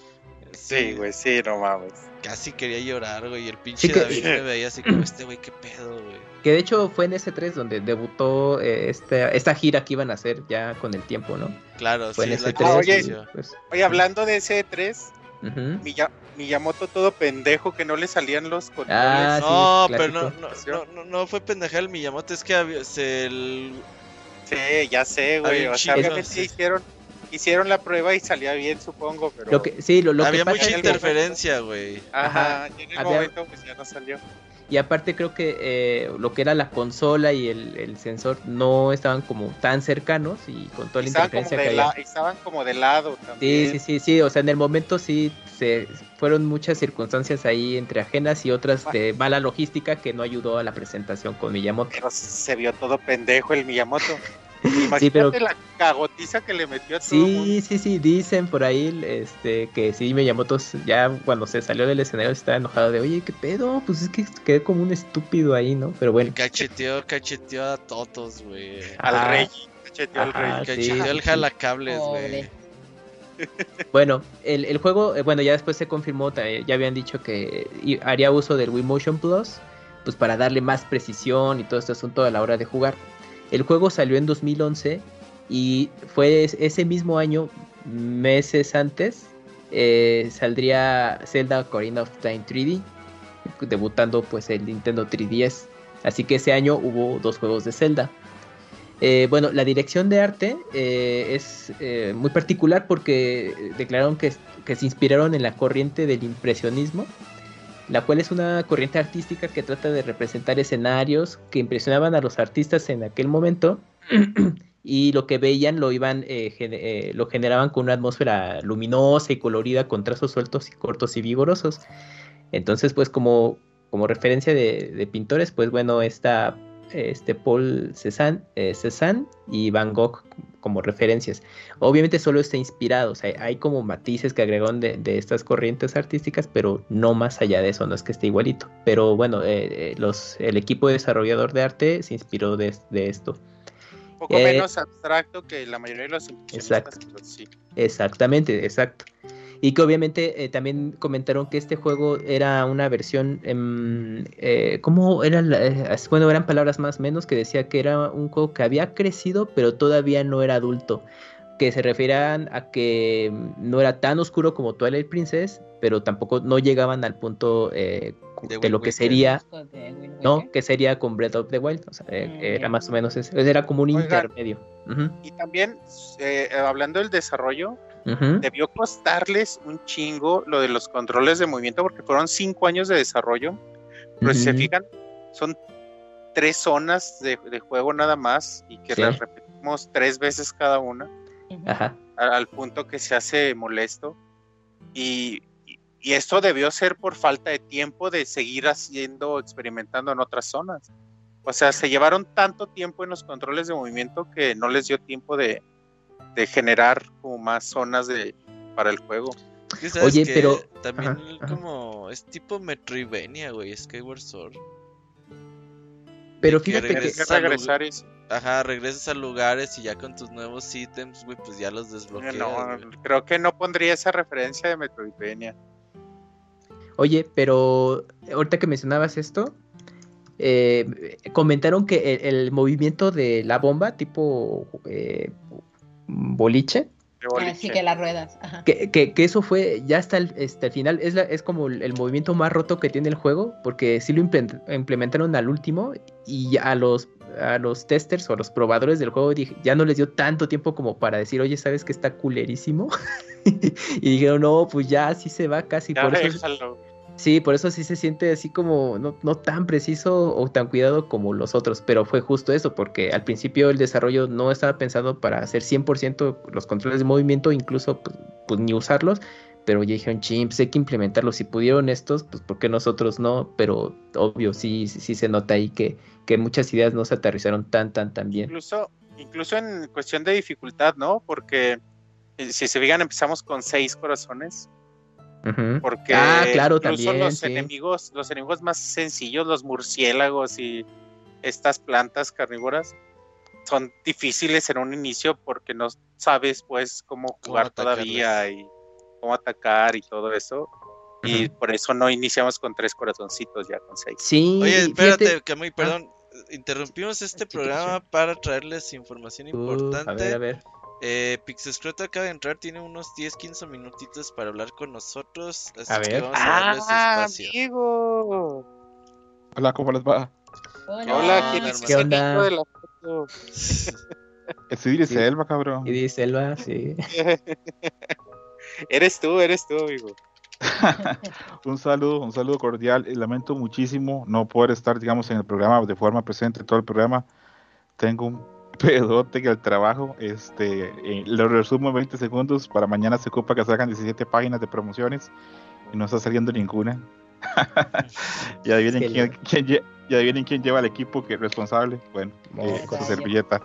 Sí, güey, sí, no mames. Casi quería llorar, güey. Y el pinche que- David me veía así como este güey, qué pedo, güey. Que de hecho fue en ese 3 donde debutó eh, esta, esta gira que iban a hacer ya con el tiempo, ¿no? Claro, Fue sí, en ese que 3. Ah, oye. pues, hablando de ese 3, ujú. Miya- Miyamoto todo pendejo que no le salían los controles. Ah, sí, No, pero no, no, no, no, no fue pendeja el Miyamoto, es que había- se el- Sí, ya sé, güey. O sea, obviamente sí. hicieron, hicieron la prueba y salía bien, supongo, pero... Lo que, sí, lo, lo había que pasa mucha interferencia, güey. Ajá, Ajá, y en el había- momento pues ya no salió. Y aparte creo que eh, lo que era la consola y el, el sensor no estaban como tan cercanos y con toda la Estaban interferencia que había. estaban como de lado Sí, también. sí, sí, sí, o sea, en el momento sí se fueron muchas circunstancias ahí entre ajenas y otras de mala logística que no ayudó a la presentación con Miyamoto. Pero se vio todo pendejo el Miyamoto. Imagínate pero- la cagotiza que le metió a todo el Sí, mundo. sí, sí, dicen por ahí este, que sí, Miyamoto ya cuando se salió del escenario estaba enojado de, oye, ¿qué pedo? Pues es que quedé como un estúpido ahí, ¿no? Pero bueno. Cacheteó, cacheteó a todos, güey. Al rey. cacheteó al rey. sí, Cacheteó el sí. jalacables, Pobre. güey. Bueno, el, el juego, eh, bueno, ya después se confirmó, ta- ya habían dicho que haría uso del Wii Motion Plus, pues para darle más precisión y todo este asunto a la hora de jugar. El juego salió en 2011 y fue es- ese mismo año, meses antes, eh, saldría Zelda Ocarina of Time 3D, debutando pues el Nintendo 3DS. Así que ese año hubo dos juegos de Zelda. Eh, bueno, la dirección de arte eh, es muy particular porque declararon que se inspiraron en la corriente del impresionismo, la cual es una corriente artística que trata de representar escenarios que impresionaban a los artistas en aquel momento y lo que veían lo iban eh, eh, lo generaban con una atmósfera luminosa y colorida con trazos sueltos y cortos y vigorosos. Entonces, pues como, como referencia de, de pintores, pues bueno, está este Paul Cézanne, eh, Cézanne y Van Gogh como referencias. Obviamente solo está inspirado, o sea, hay como matices que agregaron de, de estas corrientes artísticas, pero no más allá de eso, no es que esté igualito. Pero bueno, eh, eh, los, el equipo desarrollador de arte se inspiró de, de esto. Un poco Eh, menos abstracto que la mayoría de los Exacto. sí. Exactamente, exacto. Y que obviamente eh, también comentaron que este juego era una versión, eh, ¿cómo era? la- eh, bueno, eran palabras más menos que decía que era un juego que había crecido, pero todavía no era adulto. Que se referían a que no era tan oscuro como Twilight Princess, pero tampoco no llegaban al punto eh, De de, lo que sería, ¿no? Que sería con Breath of the Wild. O sea, eh, Mm, era más o menos ese. Era como un Oigan. intermedio. Y también, eh, hablando del desarrollo, debió costarles un chingo lo de los controles de movimiento porque fueron cinco años de desarrollo. Pero si se fijan, son tres zonas de, de juego nada más y que Sí. las repetimos tres veces cada una. Ajá. al punto que se hace molesto. Y, y- esto debió ser por falta de tiempo de seguir haciendo, experimentando en otras zonas. O sea, se llevaron tanto tiempo en los controles de movimiento que no les dio tiempo de, de generar como más zonas de, para el juego. Oye, que pero- También ajá, ajá. como. Es tipo Metroidvania, güey. Skyward Sword. Pero que fíjate que- que regresas y sí. Ajá, regresas a lugares y ya con tus nuevos ítems, güey, pues ya los desbloqueas. No, güey. creo que no pondría esa referencia de Metroidvania. Oye, pero ahorita que mencionabas esto, eh, comentaron que el, el movimiento de la bomba, tipo eh, boliche, de Ah, que las ruedas. Ajá. que, que- que eso fue ya hasta el, hasta el final, es, la- es como el, el movimiento más roto que tiene el juego, porque sí lo imple- implementaron al último y a los, a los testers o a los probadores del juego dije, ya no les dio tanto tiempo como para decir, oye, ¿sabes que está culerísimo? y dijeron, no, pues ya sí se va casi. Ya por eso. Sí, por eso sí se siente así como no, no tan preciso o tan cuidado como los otros, pero fue justo eso, porque al principio el desarrollo no estaba pensado para hacer 100% los controles de movimiento, incluso pues, pues, ni usarlos, pero ya dijeron, ching, pues hay que implementarlos, si pudieron estos, pues ¿por qué nosotros no? Pero obvio, sí, sí, sí se nota ahí que, que muchas ideas no se aterrizaron tan, tan, tan bien. Incluso, incluso en cuestión de dificultad, ¿no? Porque eh, si se fijan, empezamos con seis corazones. Porque Ah, claro, incluso también, los sí. enemigos, los enemigos más sencillos, los murciélagos y estas plantas carnívoras, son difíciles en un inicio porque no sabes pues cómo jugar todavía y cómo atacar y todo eso. Y por eso no iniciamos con tres corazoncitos, ya con seis. Sí, Oye, espérate, fíjate- Camuy, perdón. Interrumpimos este Ah, programa para traerles información Uh, importante. a ver, a ver. Eh, Pixescroto acaba de entrar, tiene unos 10-15 minutitos para hablar con nosotros. Así A que ver. vamos a darle su ¡Ah, espacio. amigo! Hola, ¿cómo les va? Hola. Hola, ¿quién es ¿Qué onda? de la foto? Estoy de Sí. selva, cabrón. Y dice Elba, sí. eres tú, eres tú, amigo. un saludo, un saludo cordial. Y lamento muchísimo no poder estar, digamos, en el programa de forma presente todo el programa. Tengo un pedote que el trabajo, este, eh, lo resumo en 20 segundos. Para mañana se ocupa que salgan 17 páginas de promociones y no está saliendo ninguna. ya adivinen quién, quién adivinen quién lleva el equipo que es responsable. Bueno, eh, con su servilleta.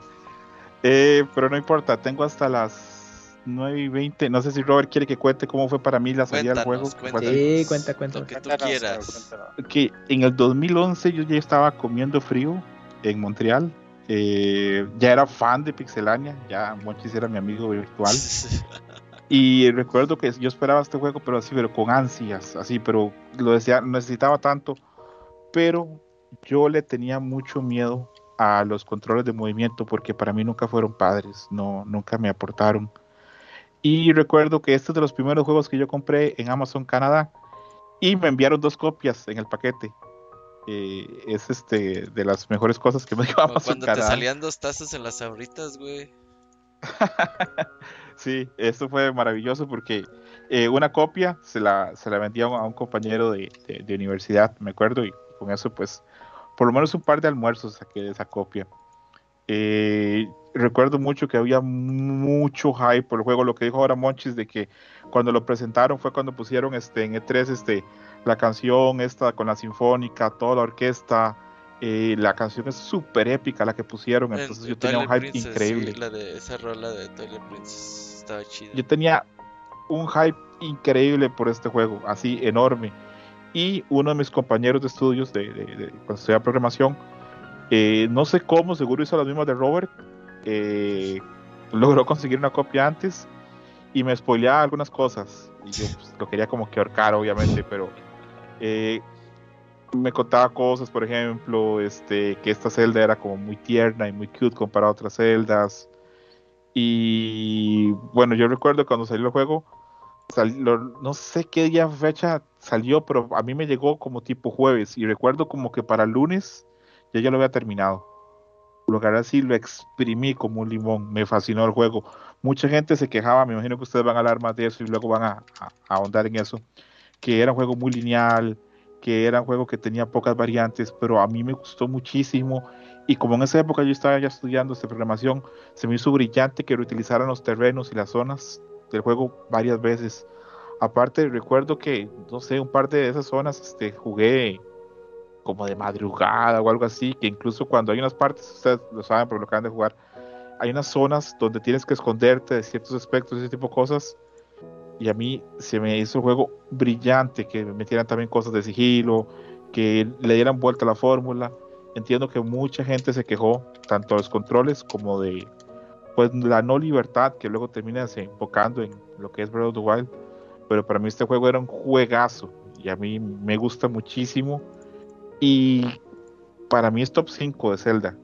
Eh, pero no importa, tengo hasta las 9 y 20. No sé si Robert quiere que cuente cómo fue para mí la salida del juego. Cuéntanos, Sí, cuenta, cuenta. Lo que tú quieras. Que en el 2011 yo ya estaba comiendo frío en Montreal. Eh, ya era fan de Pixelania, ya Monchis era mi amigo virtual. Y recuerdo que yo esperaba este juego, pero así, pero con ansias, así, pero lo decía, necesitaba tanto. Pero yo le tenía mucho miedo a los controles de movimiento porque para mí nunca fueron padres, no, nunca me aportaron. Y recuerdo que este es de los primeros juegos que yo compré en Amazon Canadá y me enviaron dos copias en el paquete. Eh, es este de las mejores cosas que me Amazon cuando te salían dos tazas en las abritas, güey. Sí, esto fue maravilloso porque eh, una copia se la, se la vendía a un, a un compañero de, de- de universidad, me acuerdo, y con eso pues por lo menos un par de almuerzos saqué de esa copia. Eh, recuerdo mucho que había mucho hype por el juego, lo que dijo ahora Monchis de que cuando lo presentaron fue cuando pusieron este, en E3 este, la canción esta con la sinfónica, toda la orquesta, eh, la canción es súper épica la que pusieron, En- entonces en yo tenía un hype Princess, increíble. sí, la de esa rola de Twilight Princess estaba chida. yo tenía un hype increíble por este juego, así enorme. Y uno de mis compañeros de estudios de, de- de- cuando estudiaba programación, eh, no sé cómo, seguro hizo lo mismo de Robert, eh, logró conseguir una copia antes y me spoileaba algunas cosas. Y yo pues, lo quería como que ahorcar, obviamente, pero eh, me contaba cosas, por ejemplo, este, que esta celda era como muy tierna y muy cute comparado a otras celdas. Y bueno, yo recuerdo cuando salió el juego, sal- no sé qué día fecha salió, pero a mí me llegó como tipo jueves. Y recuerdo como que para lunes ya ya lo había terminado. Lo agarré así, lo exprimí como un limón. Me fascinó el juego. Mucha gente se quejaba, me imagino que ustedes van a hablar más de eso y luego van a, a- a ahondar en eso. Que era un juego muy lineal, que era un juego que tenía pocas variantes, pero a mí me gustó muchísimo. Y como en esa época yo estaba ya estudiando esta programación, se me hizo brillante que reutilizaran los terrenos y las zonas del juego varias veces. Aparte, recuerdo que, no sé, un par de esas zonas este, jugué como de madrugada o algo así, que incluso cuando hay unas partes, ustedes lo saben, pero lo acaban de jugar, hay unas zonas donde tienes que esconderte de ciertos aspectos, ese tipo de cosas. Y a mí se me hizo el juego brillante, que me metieran también cosas de sigilo, que le dieran vuelta a la fórmula. Entiendo que mucha gente se quejó, tanto de los controles como de pues la no libertad que luego termina enfocando en lo que es Breath of the Wild. Pero para mí este juego era un juegazo y a mí me gusta muchísimo. Y para mí es top 5 de Zelda.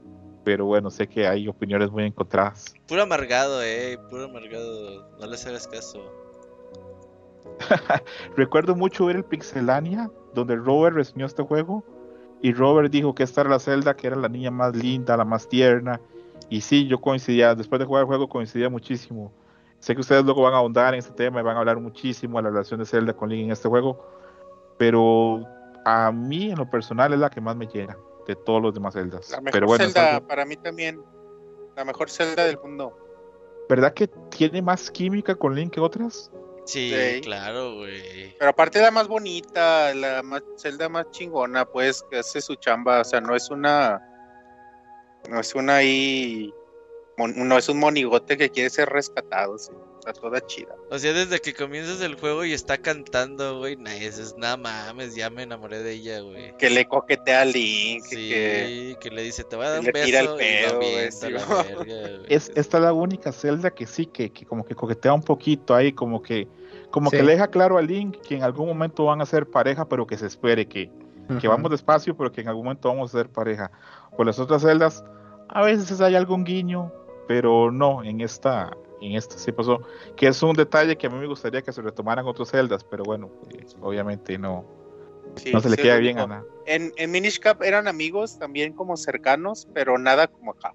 Pero bueno, sé que hay opiniones muy encontradas. Puro amargado, eh. Puro amargado. No les hagas caso. Recuerdo mucho ver el Pixelania, donde Robert reseñó este juego. Y Robert dijo que esta era la Zelda, que era la niña más linda, la más tierna. Y sí, yo coincidía, después de jugar el juego, coincidía muchísimo. Sé que ustedes luego van a ahondar en este tema y van a hablar muchísimo de la relación de Zelda con Link en este juego. Pero a mí, en lo personal, es la que más me llena de todos los demás Zeldas. La mejor Pero bueno, Zelda, algo- para mí también, la mejor Zelda del mundo. ¿verdad que tiene más química con Link que otras? Sí, Sí. claro, güey. Pero aparte la más bonita, la más Zelda más chingona, pues, que hace su chamba, o sea, no es una, no es una ahí, no es un monigote que quiere ser rescatado, sí, está toda chida. O sea, desde que comienzas el juego y está cantando, güey, nah, eso es nada mames, ya me enamoré de ella, güey. Que le coquetea a Link, Sí, que que... le dice, te voy a dar un le beso tira el y pedo, güey, la verga, es, esta es la única Zelda que sí, que, que como que coquetea un poquito ahí, como que, como Sí. que le deja claro a Link que en algún momento van a ser pareja, pero que se espere que, que vamos despacio, pero que en algún momento vamos a ser pareja. Por las otras celdas, a veces hay algún guiño, pero no, en esta, en esta sí pasó. Que es un detalle que a mí me gustaría que se retomaran otras celdas, pero bueno, eh, obviamente no, sí, no se le queda bien a nada. En, en Minish Cap eran amigos también como cercanos, pero nada como acá.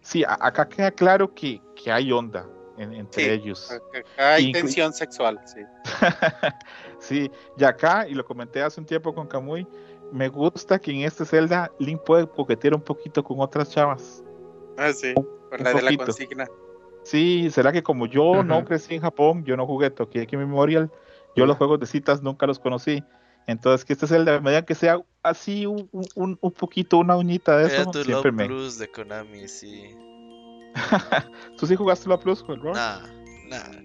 Sí, a- acá queda claro que, que hay onda en- entre Sí. ellos. Acá hay Inclu- tensión sexual, sí. sí, y acá, y lo comenté hace un tiempo con Kamui, me gusta que en esta celda Link puede coquetear un poquito con otras chavas. Ah, sí, con la de la poquito. consigna. Sí, será que como yo no crecí en Japón, yo no jugué Tokyo Memorial, yo los juegos de citas nunca los conocí. Entonces, que este Zelda, a medida que sea así un, un, un poquito, una uñita de Era eso, tu siempre Love me. Plus de Konami, sí. ¿Tú sí jugaste la Plus con el Rob? Nah, nah.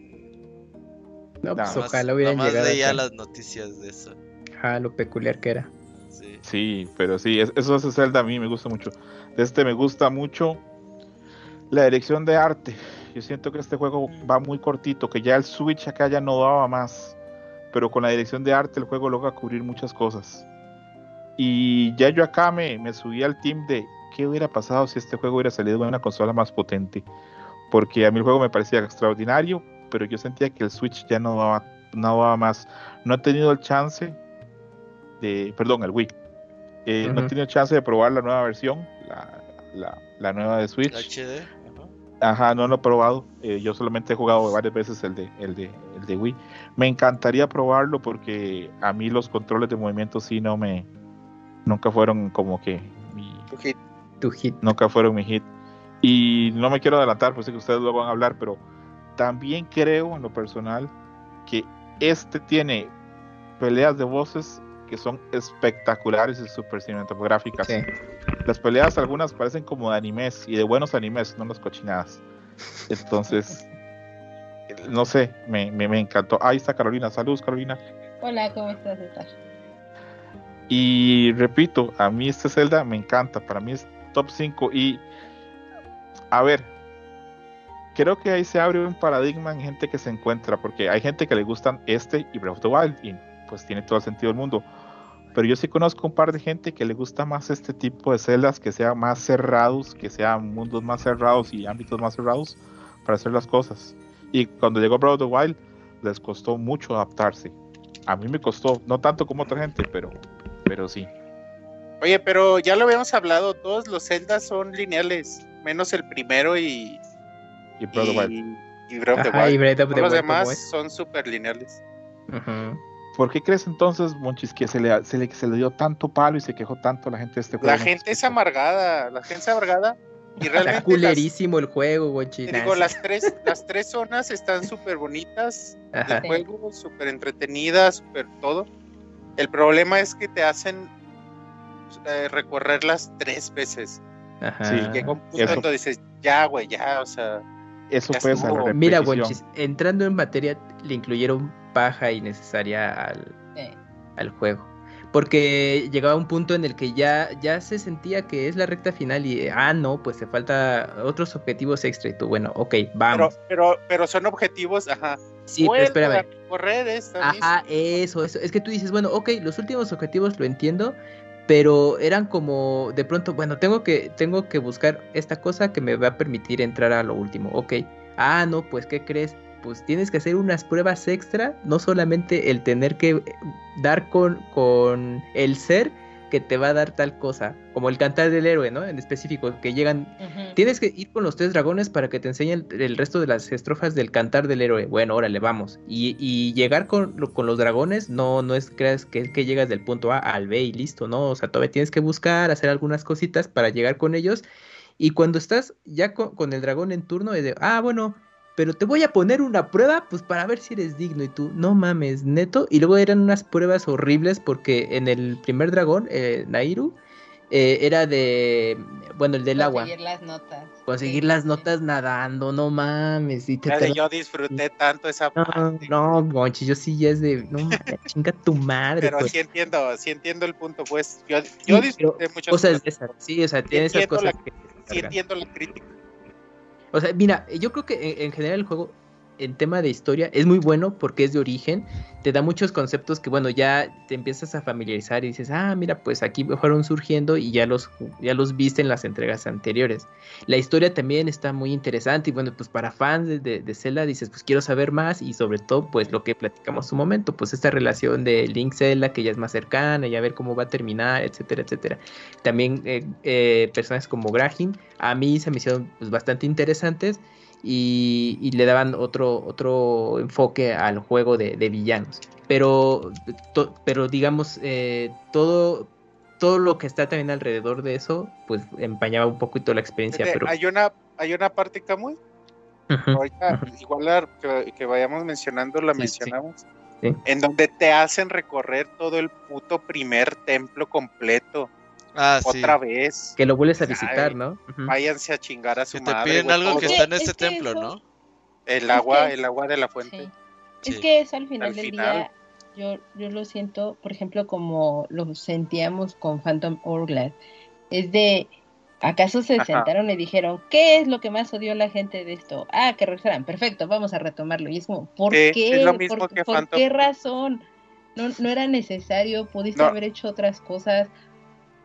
No, pues ojalá hubieran nomás llegado. leía acá. las noticias de eso. Ajá, lo peculiar que era. Sí. Sí, pero sí, es- eso es Zelda a mí me gusta mucho. De este me gusta mucho la dirección de arte. Yo siento que este juego va muy cortito, que ya el Switch acá ya no daba más. Pero con la dirección de arte el juego logra cubrir muchas cosas. Y ya yo acá me, me subí al team de qué hubiera pasado si este juego hubiera salido en una consola más potente. Porque a mí el juego me parecía extraordinario, pero yo sentía que el Switch ya no daba, no daba más. No he tenido el chance de, perdón, el Wii. Eh, No he tenido chance de probar la nueva versión, la, la- la nueva de Switch. HD. Ajá. No lo he probado. Eh, yo solamente he jugado varias veces el de, el, de, el de Wii. Me encantaría probarlo porque a mí los controles de movimiento sí no me... Nunca fueron como que mi, Tu hit. Tu hit. nunca fueron mi hit. Y no me quiero adelantar, pues sé que ustedes lo van a hablar, pero también creo en lo personal que este tiene peleas de voces que son espectaculares y súper cinematográficas. Sí. Las peleas algunas parecen como de animes y de buenos animes, no las cochinadas. Entonces, no sé, me, me, me encantó. Ahí está Carolina, saludos Carolina. Hola, ¿cómo estás, César? Y repito, a mí este Zelda me encanta, para mí es top 5 y a ver, creo que ahí se abre un paradigma en gente que se encuentra, porque hay gente que le gustan este y Breath of the Wild y pues tiene todo el sentido del mundo. Pero yo sí conozco un par de gente que le gusta más este tipo de celdas, que sean más cerrados, que sean mundos más cerrados y ámbitos más cerrados para hacer las cosas. Y cuando llegó Breath of the Wild, les costó mucho adaptarse. A mí me costó, no tanto como otra gente, pero, pero sí. Oye, pero ya lo habíamos hablado, todos los Zelda son lineales, menos el primero y, Y Breath of the Wild. y, y Breath of the Ajá, y Wild. Breath of the Todos los Wild como demás son súper lineales. Ujú. ¿Por qué crees entonces, Monchis, que se le, se le, se le dio tanto palo y se quejó tanto la gente de este juego? La gente es amargada, la gente es amargada y Está realmente las, culerísimo el juego, Nah, digo, las tres, las tres zonas están súper bonitas del juego, súper entretenidas, súper todo. El problema es que te hacen eh, recorrerlas tres veces. Ajá. Sí, Llega un punto Eso. donde dices, ya, güey, ya, o sea, Eso pesa Mira. Gonchis, entrando en materia, le incluyeron paja innecesaria al, Sí. al juego. Porque llegaba un punto en el que ya, ya se sentía que es la recta final y, ah, no, pues te falta otros objetivos extra. Y tú, bueno, ok, pero, vamos. pero, pero son objetivos, ajá. sí, pero espérame. correr esta Ajá, eso, eso. Es que tú dices, bueno, ok, los últimos objetivos lo entiendo, pero eran como, de pronto, bueno, tengo que, tengo que buscar esta cosa que me va a permitir entrar a lo último, ok. Ah, no, pues, ¿qué crees? Pues tienes que hacer unas pruebas extra, no solamente el tener que eh, dar con, con el ser que te va a dar tal cosa, como el cantar del héroe, ¿no? En específico, que llegan. Tienes que ir con los tres dragones para que te enseñen el resto de las estrofas del cantar del héroe. Bueno, órale, vamos. Y, y llegar con, con los dragones no, no es creas que, que llegas del punto A al B y listo, ¿no? O sea, todavía tienes que buscar, hacer algunas cositas para llegar con ellos. Y cuando estás ya con, con el dragón en turno, es de, ah, bueno, pero te voy a poner una prueba, pues para ver si eres digno. Y tú, no mames, neto. Y luego eran unas pruebas horribles porque en el primer dragón, eh, Nairu, eh, era de, bueno, el del agua Conseguir las notas. conseguir Sí, las sí. notas nadando, no mames. Y te yo disfruté tanto esa No, parte. no, Gonchi, yo sí ya es de, no mames, chinga tu madre. Pero pues. sí entiendo, sí entiendo el punto, pues. Yo, Sí, yo pero disfruté muchas cosas de esas, sí, o sea, tiene esas cosas la- que Sí cargan. entiendo la crítica. O sea, mira, yo creo que en, en general el juego, en tema de historia, es muy bueno porque es de origen, te da muchos conceptos que, bueno, ya te empiezas a familiarizar y dices, ah, mira, pues aquí fueron surgiendo y ya los, ya los viste en las entregas anteriores. La historia también está muy interesante y, bueno, pues para fans de, de, de dices, pues quiero saber más y sobre todo, pues lo que platicamos un momento, pues esta relación de Link Zelda que ya es más cercana y a ver cómo va a terminar, etcétera, etcétera. También eh, eh, personajes como Graham, a mí se me hicieron pues, bastante interesantes y, y le daban otro, otro enfoque al juego de, de villanos. Pero, to- pero digamos, eh, todo, todo lo que está también alrededor de eso, pues empañaba un poquito la experiencia. Pero, Hay una, hay una parte, Camuy, Ujú, ahorita igual que, que vayamos mencionando, la Sí, sí. mencionamos, Sí. en donde te hacen recorrer todo el puto primer templo completo. Ah, sí. otra vez. Que lo vuelves a Ay, visitar, ¿no? Váyanse a chingar a su Que te madre. piden algo que está en Es este que templo, eso- ¿no? El agua, que- el agua de la fuente. Sí. Sí. Es que eso al final Al del final. día, yo, yo lo siento, por ejemplo, como lo sentíamos con Phantom Hourglass. Es de, ¿acaso se Ajá. sentaron y dijeron, ¿qué es lo que más odió la gente de esto? Ah, que regresaran, perfecto, vamos a retomarlo. Y es como, ¿por Sí, qué? es lo mismo ¿Por, que por qué razón? No, no era necesario, pudiste No. haber hecho otras cosas,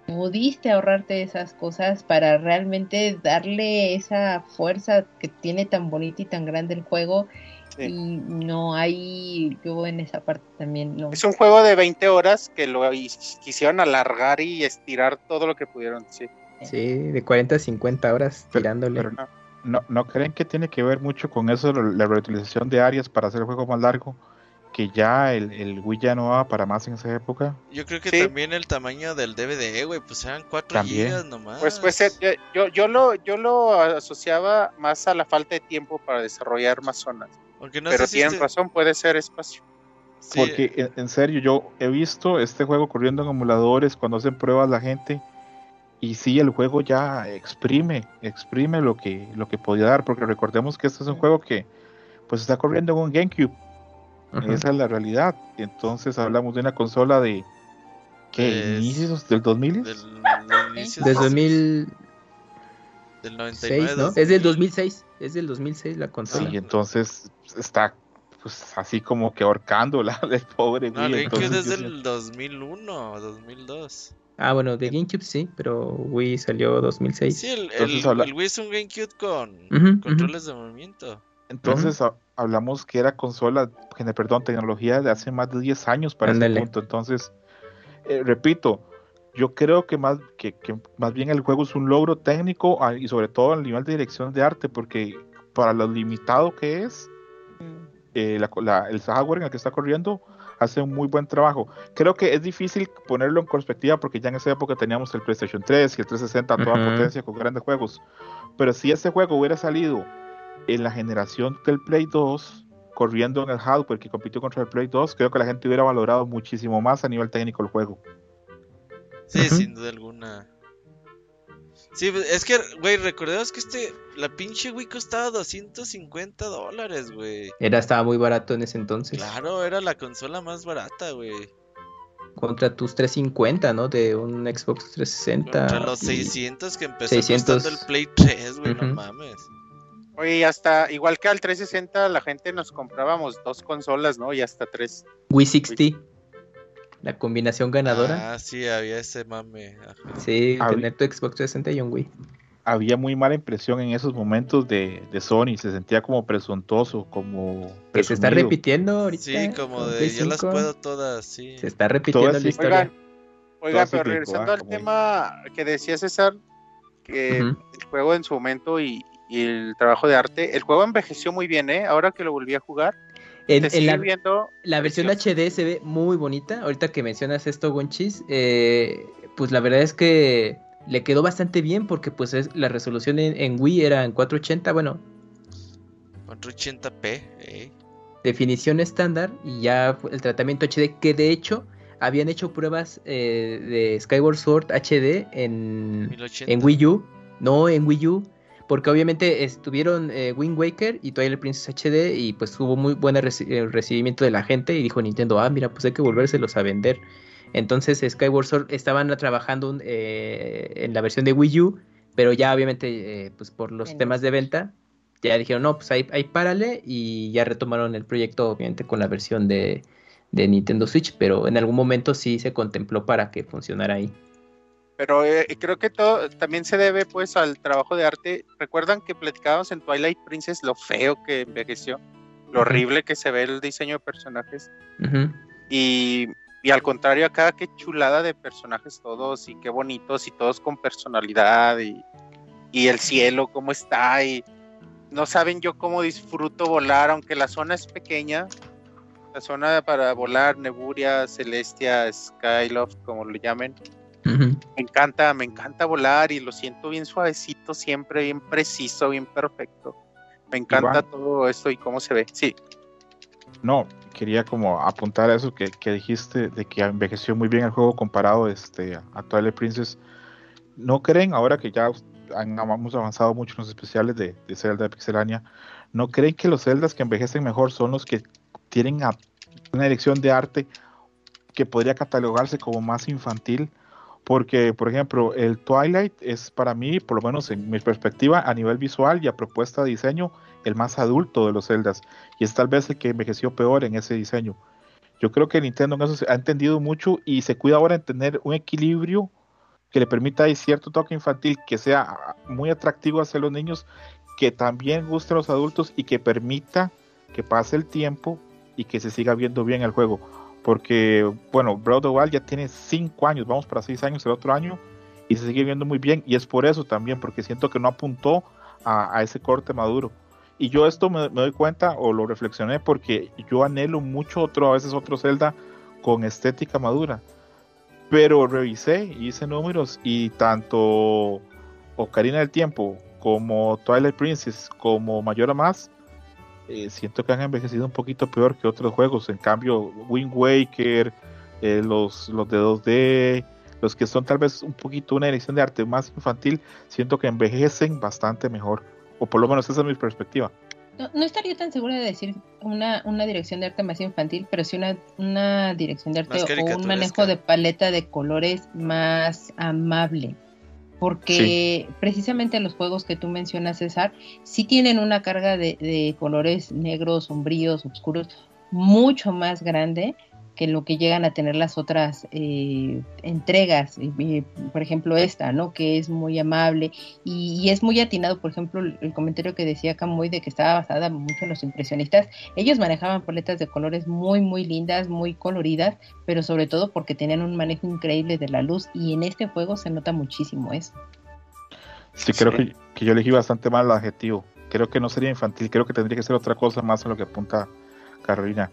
pudiste ahorrarte esas cosas para realmente darle esa fuerza que tiene tan bonita y tan grande el juego Sí. y no hay, yo en esa parte también no. Es un juego de 20 horas que lo quisieron alargar y estirar todo lo que pudieron. Sí. Sí, de 40 a 50 horas Pero- tirándole. pero no, no, ¿no creen que tiene que ver mucho con eso, la la reutilización de áreas para hacer el juego más largo? Que ya el, el Wii ya no daba para más en esa época. Yo creo que Sí. también el tamaño del DVD, güey, pues eran 4 También. gigas nomás. Pues, pues eh, yo, yo, lo, yo lo asociaba más a la falta de tiempo para desarrollar más zonas. Porque no Pero sé si tienen este- razón, puede ser espacio. sí, Porque en, en serio, yo he visto este juego corriendo en emuladores cuando hacen pruebas la gente. Y sí, el juego ya exprime, exprime lo que, lo que podía dar. Porque recordemos que este es un juego que pues está corriendo en un GameCube. Esa es la realidad. Entonces hablamos de una consola de ¿qué? Es- inicios del 2000. del, del del- 2006, del 99, ¿no? Es del 2006, es del 2006 la Sí, consola. entonces está pues así como que ahorcando la el pobre No, el Wii, GameCube entonces es del 2001 o 2002. Ah, bueno, de GameCube sí, pero Wii salió 2006. Sí, el, Entonces el, habla- el Wii es un GameCube con Ujú, ujú. controles de movimiento. Entonces ha- hablamos que era consola, perdón, tecnología de hace más de 10 años para Ándale. ese punto. Entonces, eh, repito, yo creo que más, que, que más bien el juego es un logro técnico ah, y sobre todo al nivel de dirección de arte, porque para lo limitado que es, eh, la- la- el hardware en el que está corriendo hace un muy buen trabajo. Creo que es difícil ponerlo en perspectiva porque ya en esa época teníamos el PlayStation 3 y el 360 a toda Ujú. potencia con grandes juegos. Pero si ese juego hubiera salido en la generación del Play 2, corriendo en el hardware que compitió contra el Play 2, creo que la gente hubiera valorado muchísimo más a nivel técnico el juego. Sí, sin duda alguna. Sí, pues, es que, güey, recordemos que este, la pinche Wii costaba 250 dólares, güey. Era, estaba muy barato en ese entonces. Claro, era la consola más barata, güey. Contra tus 350, ¿no? De un Xbox 360. Contra los y- 600 que empezó 600. costando el Play 3, güey, no mames. Oye, y hasta, igual que al 360, la gente nos comprábamos dos consolas, ¿no? Y hasta tres. Wii 60. La combinación ganadora. Ah, sí, había ese mame. ajá. Sí, Ah, tener tu Xbox 360 y un Wii. Había muy mala impresión en esos momentos de, de Sony, se sentía como presuntuoso, como... Que se está repitiendo ahorita. Sí, como de yo las 5. puedo todas, sí. Se está repitiendo Todas la historia. Oigan, Todas pero regresando al como- tema que decía César, que el juego en su momento y, y el trabajo de arte, el juego envejeció muy bien, ¿eh? Ahora que lo volví a jugar, En, la, viendo la versión precioso. HD se ve muy bonita. Ahorita que mencionas esto, Gonchis, eh, pues la verdad es que le quedó bastante bien porque pues es, la resolución en, en Wii era en 480, bueno, 480p, eh. definición estándar y ya fue el tratamiento HD que de hecho habían hecho pruebas eh, de Skyward Sword HD en, 1080. en Wii U, no en Wii U, porque obviamente estuvieron eh, Wind Waker y Twilight Princess HD y pues hubo muy buen reci- eh, recibimiento de la gente y dijo Nintendo, ah, mira, pues hay que volvérselos a vender. Entonces Skyward Sword estaban trabajando eh, en la versión de Wii U, pero ya obviamente eh, pues por los temas de venta ya dijeron, no, pues ahí, ahí párale y ya retomaron el proyecto obviamente con la versión de, de Nintendo Switch, pero en algún momento sí se contempló para que funcionara ahí. Pero eh, creo que todo también se debe pues al trabajo de arte. ¿Recuerdan que platicábamos en Twilight Princess lo feo que envejeció? Lo horrible que se ve el diseño de personajes. Y, y al contrario acá, qué chulada de personajes todos y qué bonitos y todos con personalidad y, y el cielo cómo está y no saben yo cómo disfruto volar, aunque la zona es pequeña. La zona para volar, Neburia, Celestia, Skyloft, como lo llamen. Me encanta, me encanta volar y lo siento bien suavecito, siempre bien preciso, bien perfecto. Me encanta todo esto y cómo se ve. Sí, No, quería como apuntar a eso que, que, dijiste de que envejeció muy bien el juego comparado este, a Twilight Princess. ¿No creen, ahora que ya hemos avanzado mucho en los especiales de, de Zelda de Pixelania, ¿no creen que los Zeldas que envejecen mejor son los que tienen una dirección de arte que podría catalogarse como más infantil? Porque, por ejemplo, el Twilight es para mí, por lo menos en mi perspectiva, a nivel visual y a propuesta de diseño, el más adulto de los Zeldas. Y es tal vez el que envejeció peor en ese diseño. Yo creo que Nintendo en eso ha entendido mucho y se cuida ahora en tener un equilibrio que le permita ahí cierto toque infantil que sea muy atractivo hacia los niños, que también guste a los adultos y que permita que pase el tiempo y que se siga viendo bien el juego. Porque, bueno, Breath of Wild ya tiene 5 años, vamos para 6 años el otro año, y se sigue viendo muy bien. Y es por eso también, porque siento que no apuntó a, a ese corte maduro. Y yo esto me, me, doy cuenta o lo reflexioné porque yo anhelo mucho otro, a veces otro Zelda con estética madura. Pero revisé, hice números y tanto Ocarina del Tiempo como Twilight Princess como Mayora Más eh, siento que han envejecido un poquito peor que otros juegos. En cambio, Wind Waker, eh, los, los de 2D, los que son tal vez un poquito una dirección de arte más infantil, siento que envejecen bastante mejor. O por lo menos esa es mi perspectiva. No, no, estaría tan segura de decir una, una dirección de arte más infantil, pero sí una, una dirección de arte o un manejo de paleta de colores más amable. Porque sí. precisamente los juegos que tú mencionas, César, sí tienen una carga de, de colores negros, sombríos, oscuros, mucho más grande que lo que llegan a tener las otras eh, entregas, eh, por ejemplo esta, ¿no? Que es muy amable y, y, es muy atinado, por ejemplo, el, el comentario que decía Camuy de que estaba basada mucho en los impresionistas, ellos manejaban paletas de colores muy, muy lindas, muy coloridas, pero sobre todo porque tenían un manejo increíble de la luz y en este juego se nota muchísimo eso. Sí, creo Que, que yo elegí bastante mal el adjetivo, creo que no sería infantil, creo que tendría que ser otra cosa más a lo que apunta Carolina.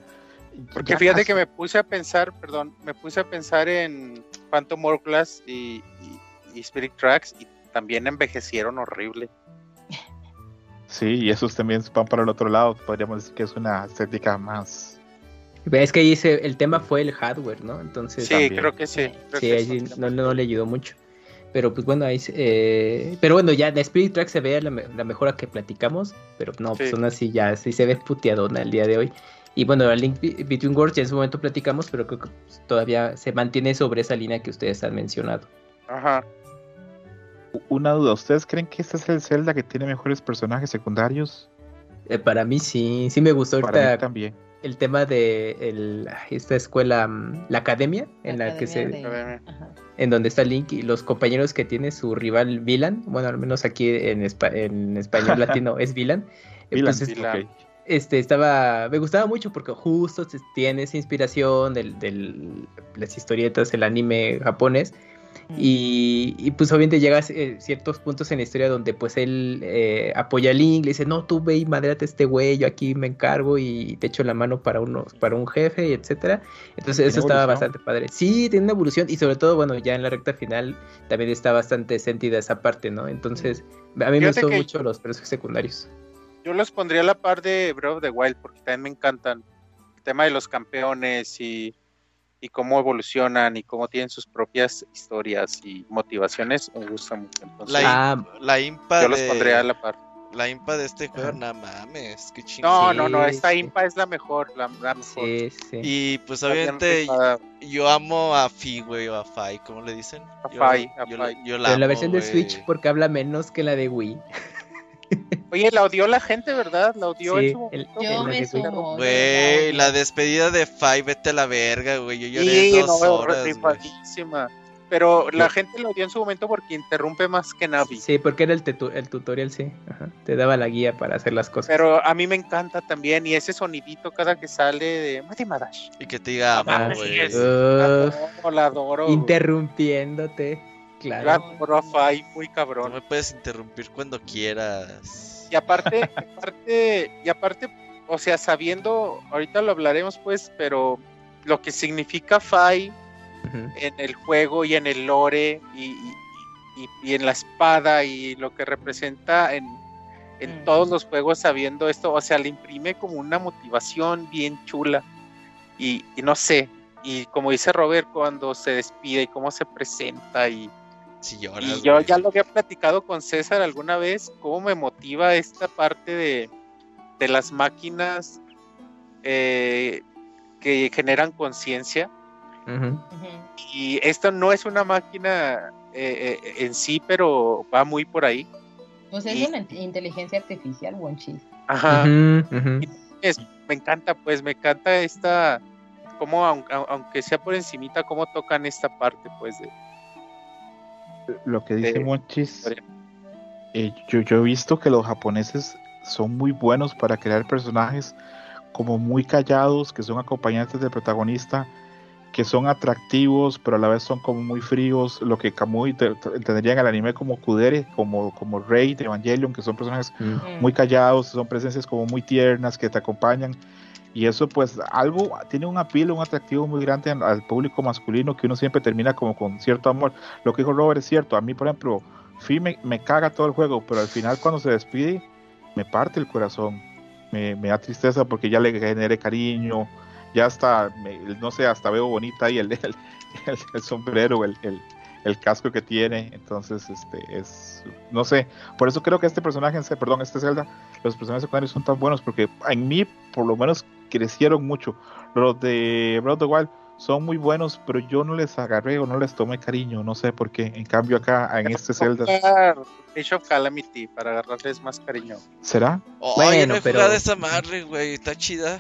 Porque fíjate que me puse a pensar, perdón, me puse a pensar en Phantom Hourglass y, y, y, Spirit Tracks y también envejecieron horrible. Sí, y esos también van para el otro lado, podríamos decir que es una estética más... Es que ahí se, el tema fue el hardware, ¿no? Entonces... Sí, también. creo que sí. Creo sí, que ahí no, no, le ayudó mucho. Pero pues bueno, ahí eh, pero bueno, ya de Spirit Track se ve la, la mejora que platicamos, pero no, sí. pues aún así ya sí se ve puteadona el día de hoy. Y bueno, el Link Between Worlds ya en su momento platicamos, pero creo que todavía se mantiene sobre esa línea que ustedes han mencionado. Ajá. Una duda, ¿ustedes creen que este es el Zelda que tiene mejores personajes secundarios? Eh, para mí sí, sí me gustó para ahorita mí también. el tema de el, esta escuela, mm, la academia, en la, la que se... De... En donde está Link y los compañeros que tiene su rival Vilan, bueno, al menos aquí en, espa en español latino es Vilan. Vilan, pues, okay este estaba me gustaba mucho porque justo tiene esa inspiración de del, las historietas el anime japonés y, y, pues obviamente llega a ciertos puntos en la historia donde pues él eh, apoya a Link, le dice, no, tú ve y madérate a este güey, yo aquí me encargo y te echo la mano para unos, para un jefe, etcétera. Entonces eso estaba bastante padre. Sí, tiene una evolución y sobre todo, bueno, ya en la recta final también está bastante sentida esa parte, ¿no? Entonces, a mí Fíjate me gustó que... mucho los personajes secundarios. Yo los pondría a la par de Breath of the Wild porque también me encantan el tema de los campeones y, y cómo evolucionan y cómo tienen sus propias historias y motivaciones. Me gusta mucho. Entonces, la, ah, la impa yo de... los pondría a la par. La impa de este juego, no mames, qué chingón. No, no, no, esta sí. impa es la mejor, la, la mejor. Sí, sí. Y pues obviamente yo, amo a Fi, güey, o a Fai, ¿cómo le dicen? A Fai, a yo, Fai. Yo, yo la Pero amo, la versión de. Switch porque habla menos que la de Wii. Oye, la odió la gente, ¿verdad? La odió sí, en su momento. El, yo me sumo. Güey, la despedida de Fai, vete a la verga, güey. Yo lloré sí, dos no, horas, Pero la gente lo odió en su momento porque interrumpe más que Navi. Sí, porque era el, el tutorial, sí. Ajá. Te daba la guía para hacer las cosas. Pero a mí me encanta también. Y ese sonidito cada que sale de Mati Madash. Y que te diga, ah, güey. Uh, la adoro, la adoro. Interrumpiéndote. Claro. La adoro a Fai, muy cabrón. No me puedes interrumpir cuando quieras. Y aparte, aparte, y aparte, o sea, sabiendo, ahorita lo hablaremos pues, pero lo que significa Fai uh -huh. en el juego y en el lore y, y, y, en la espada y lo que representa en, en mm. todos los juegos sabiendo esto, o sea, le imprime como una motivación bien chula. y, y no sé, y como dice Robert, cuando se despide y cómo se presenta y, Si lloras, y yo güey. ya lo había platicado con César alguna vez, cómo me motiva esta parte de, de las máquinas eh, que generan conciencia. Y esta no es una máquina eh, eh, en sí, pero va muy por ahí. Pues es Y- una int- inteligencia artificial, buen chiste. Ajá. Es- me encanta, pues me encanta esta, como aunque sea por encimita, cómo tocan esta parte, pues de, Lo que dice de- Monchis, eh, yo, yo he visto que los japoneses son muy buenos para crear personajes como muy callados, que son acompañantes del protagonista, que son atractivos, pero a la vez son como muy fríos, lo que Kamui te- te- entendería en el anime como Kudere, como, como Rey de Evangelion, que son personajes Mm. muy callados, son presencias como muy tiernas que te acompañan. Y eso pues algo tiene un apilo, un atractivo muy grande al, público masculino que uno siempre termina como con cierto amor. Lo que dijo Robert es cierto. A mí, por ejemplo, Fi me, caga todo el juego, pero al final cuando se despide me parte el corazón. Me, me da tristeza porque ya le generé cariño. Ya hasta, me- no sé, hasta veo bonita ahí el, el, el- sombrero, el- el casco que tiene. Entonces, este es, no sé. Por eso creo que este personaje, en- perdón, este Zelda, los personajes secundarios son tan buenos porque en mí, por lo menos, crecieron mucho. Los de Breath of the Wild son muy buenos, pero yo no les agarré o no les tomé cariño, no sé por qué. En cambio, acá en este Zelda, of Calamity para agarrarles más cariño. ¿será? Oh, Bueno, no he pero- esa madre, güey. Está chida.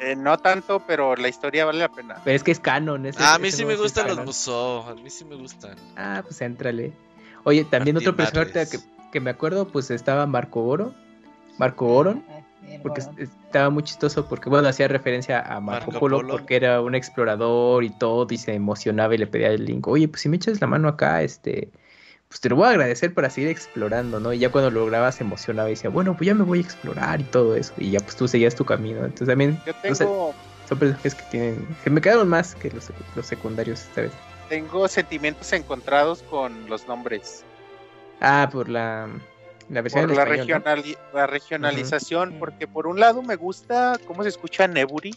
Eh, no tanto, pero la historia vale la pena. Pero es que es canon. ese- Ah, a mí ese sí me gustan los. Musou. A mí sí me gustan. Ah, pues éntrale. Oye, también otro personaje que, que me acuerdo, pues estaba Marco Oro. Marco Oron. Ah, sí, el Porque estaba muy chistoso porque, bueno, hacía referencia a Marco, Marco Polo, Polo. porque era un explorador y todo, y se emocionaba y le pedía al Link, oye, pues si me echas la mano acá, este, pues te lo voy a agradecer para seguir explorando, ¿no? Y ya cuando lo lograba se emocionaba y decía, bueno, pues ya me voy a explorar y todo eso, y ya pues tú seguías tu camino. Entonces también Yo no sé, tengo, son personajes que tienen, que me quedaron más que los, los secundarios esta vez. tengo sentimientos encontrados con los nombres. Ah, por la, la versión Por la, español, ¿no? regionali- la regionalización, porque por un lado me gusta cómo se escucha Neburi,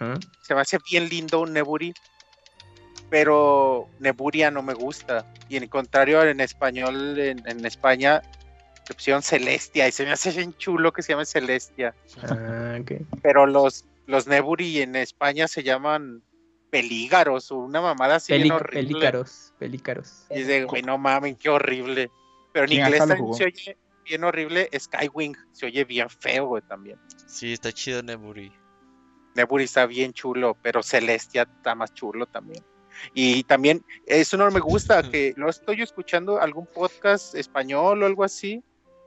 Ujú. se me hace bien lindo un Neburi, pero Neburia no me gusta. Y en contrario, en español, en, en España, le pusieron Celestia, y se me hace bien chulo que se llame Celestia. Ah, ok. Pero los, los Neburi en España se llaman pelígaros, o una mamada así bien Peli- horrible. pelícaros, pelícaros. Y de, güey, no mamen, qué horrible. Pero en ¿Quién inglés también se oye bien horrible. Skywing se oye bien feo, güey, también. Sí, está chido Neburi. Neburi está bien chulo, pero Celestia está más chulo también. Y también, eso no me gusta, que lo estoy escuchando algún podcast español o algo así,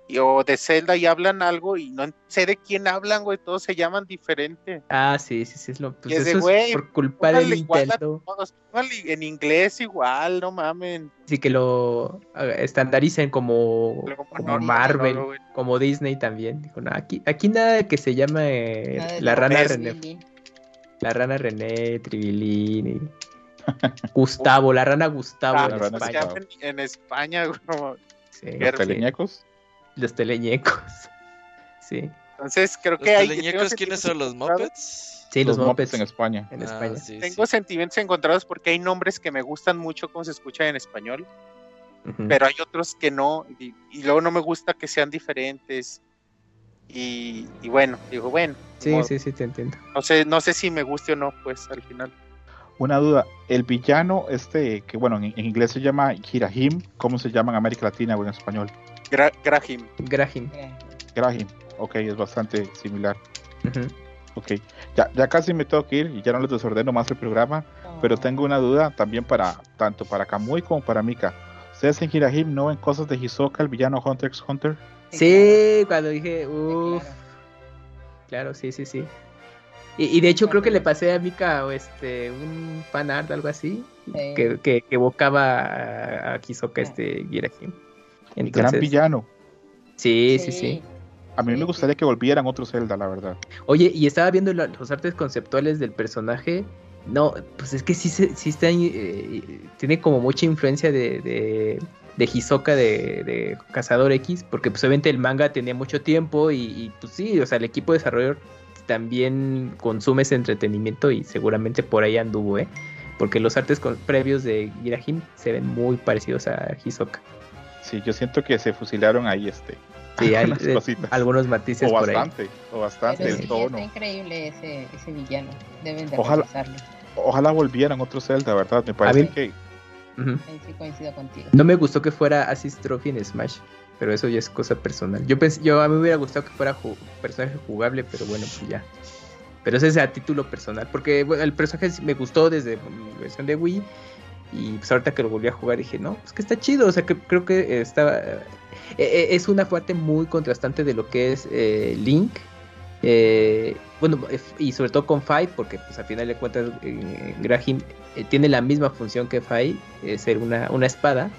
y, o de Zelda y hablan algo y no sé de quién hablan, güey, todos se llaman diferente. Ah, sí, sí, sí, es lo, pues Y es de, eso es güey, por culpa de póngale igual a Nintendo. Todos, póngale en inglés igual, no mamen. Sí, que lo ah, estandaricen como, como no, no, Marvel, no, no, güey. como Disney también. Dijo, no, aquí, aquí nada que se llame la rana René, la rana René, Tribilini, Gustavo, la rana Gustavo Ah, en la rana se España. en España, como- Sí, Los teleñecos. los teleñecos. Sí, Entonces creo ¿Los que hay. teleñecos quiénes son? ¿Los Muppets? sí, los, Muppets Muppets en España. en Ah, España. sí, Tengo sí. sentimientos encontrados porque hay nombres que me gustan mucho cómo se escuchan en español, pero hay otros que no, y, y luego no me gusta que sean diferentes. Y, y bueno, digo, bueno, sí, como- sí, sí, te entiendo. no sé, no sé si me guste o no, pues al final. Una duda, el villano este, que bueno, en, en inglés se llama Hirahim, ¿cómo se llama en América Latina o en español? Gra- Grahim, Graham. Grahim, ok, es bastante similar. Ujú. Ok, ya, ya casi me tengo que ir y ya no les desordeno más el programa, pero tengo una duda también para tanto para Kamui como para Mika. ¿Ustedes en Hirahim no ven cosas de Hisoka, el villano Hunter x Hunter? Sí, cuando dije, uff, claro. claro, sí, sí, sí. Y, y de hecho creo que le pasé a Mika este, un fan art, algo así, Sí. que, que, que evocaba a, a Hisoka este Girahim. Gran Entonces, villano. sí, sí, sí. A mí Sí, me gustaría que volvieran otro Zelda, la verdad. Oye, y estaba viendo la- los artes conceptuales del personaje. No, pues es que sí, se- sí está, eh, tiene como mucha influencia de, de, de Hisoka de, de Cazador X, porque pues obviamente el manga tenía mucho tiempo y, y, pues sí, o sea, el equipo de desarrollo también consume ese entretenimiento y seguramente por ahí anduvo, ¿eh? Porque los artes previos de Girahim se ven muy parecidos a Hisoka. Sí, yo siento que se fusilaron ahí este. Sí, hay algunos matices o por bastante, ahí. O bastante, el tono. Está increíble ese, ese villano. Deben de ojalá, ojalá volvieran otro Zelda, ¿verdad? Me parece que. sí coincido contigo. No me gustó que fuera Assist Trophy en Smash, pero eso ya es cosa personal. Yo pensé, yo a mí me hubiera gustado que fuera personaje jugable, pero bueno, pues ya. Pero ese es a título personal, porque bueno, el personaje me gustó desde la versión de Wii. Y pues ahorita que lo volví a jugar dije, no, pues que está chido. O sea, que creo que estaba. Eh, eh, es una parte muy contrastante de lo que es eh, Link. bueno, y sobre todo con Five, porque pues al final de cuentas Graham tiene la misma función que Five, ser una, una espada.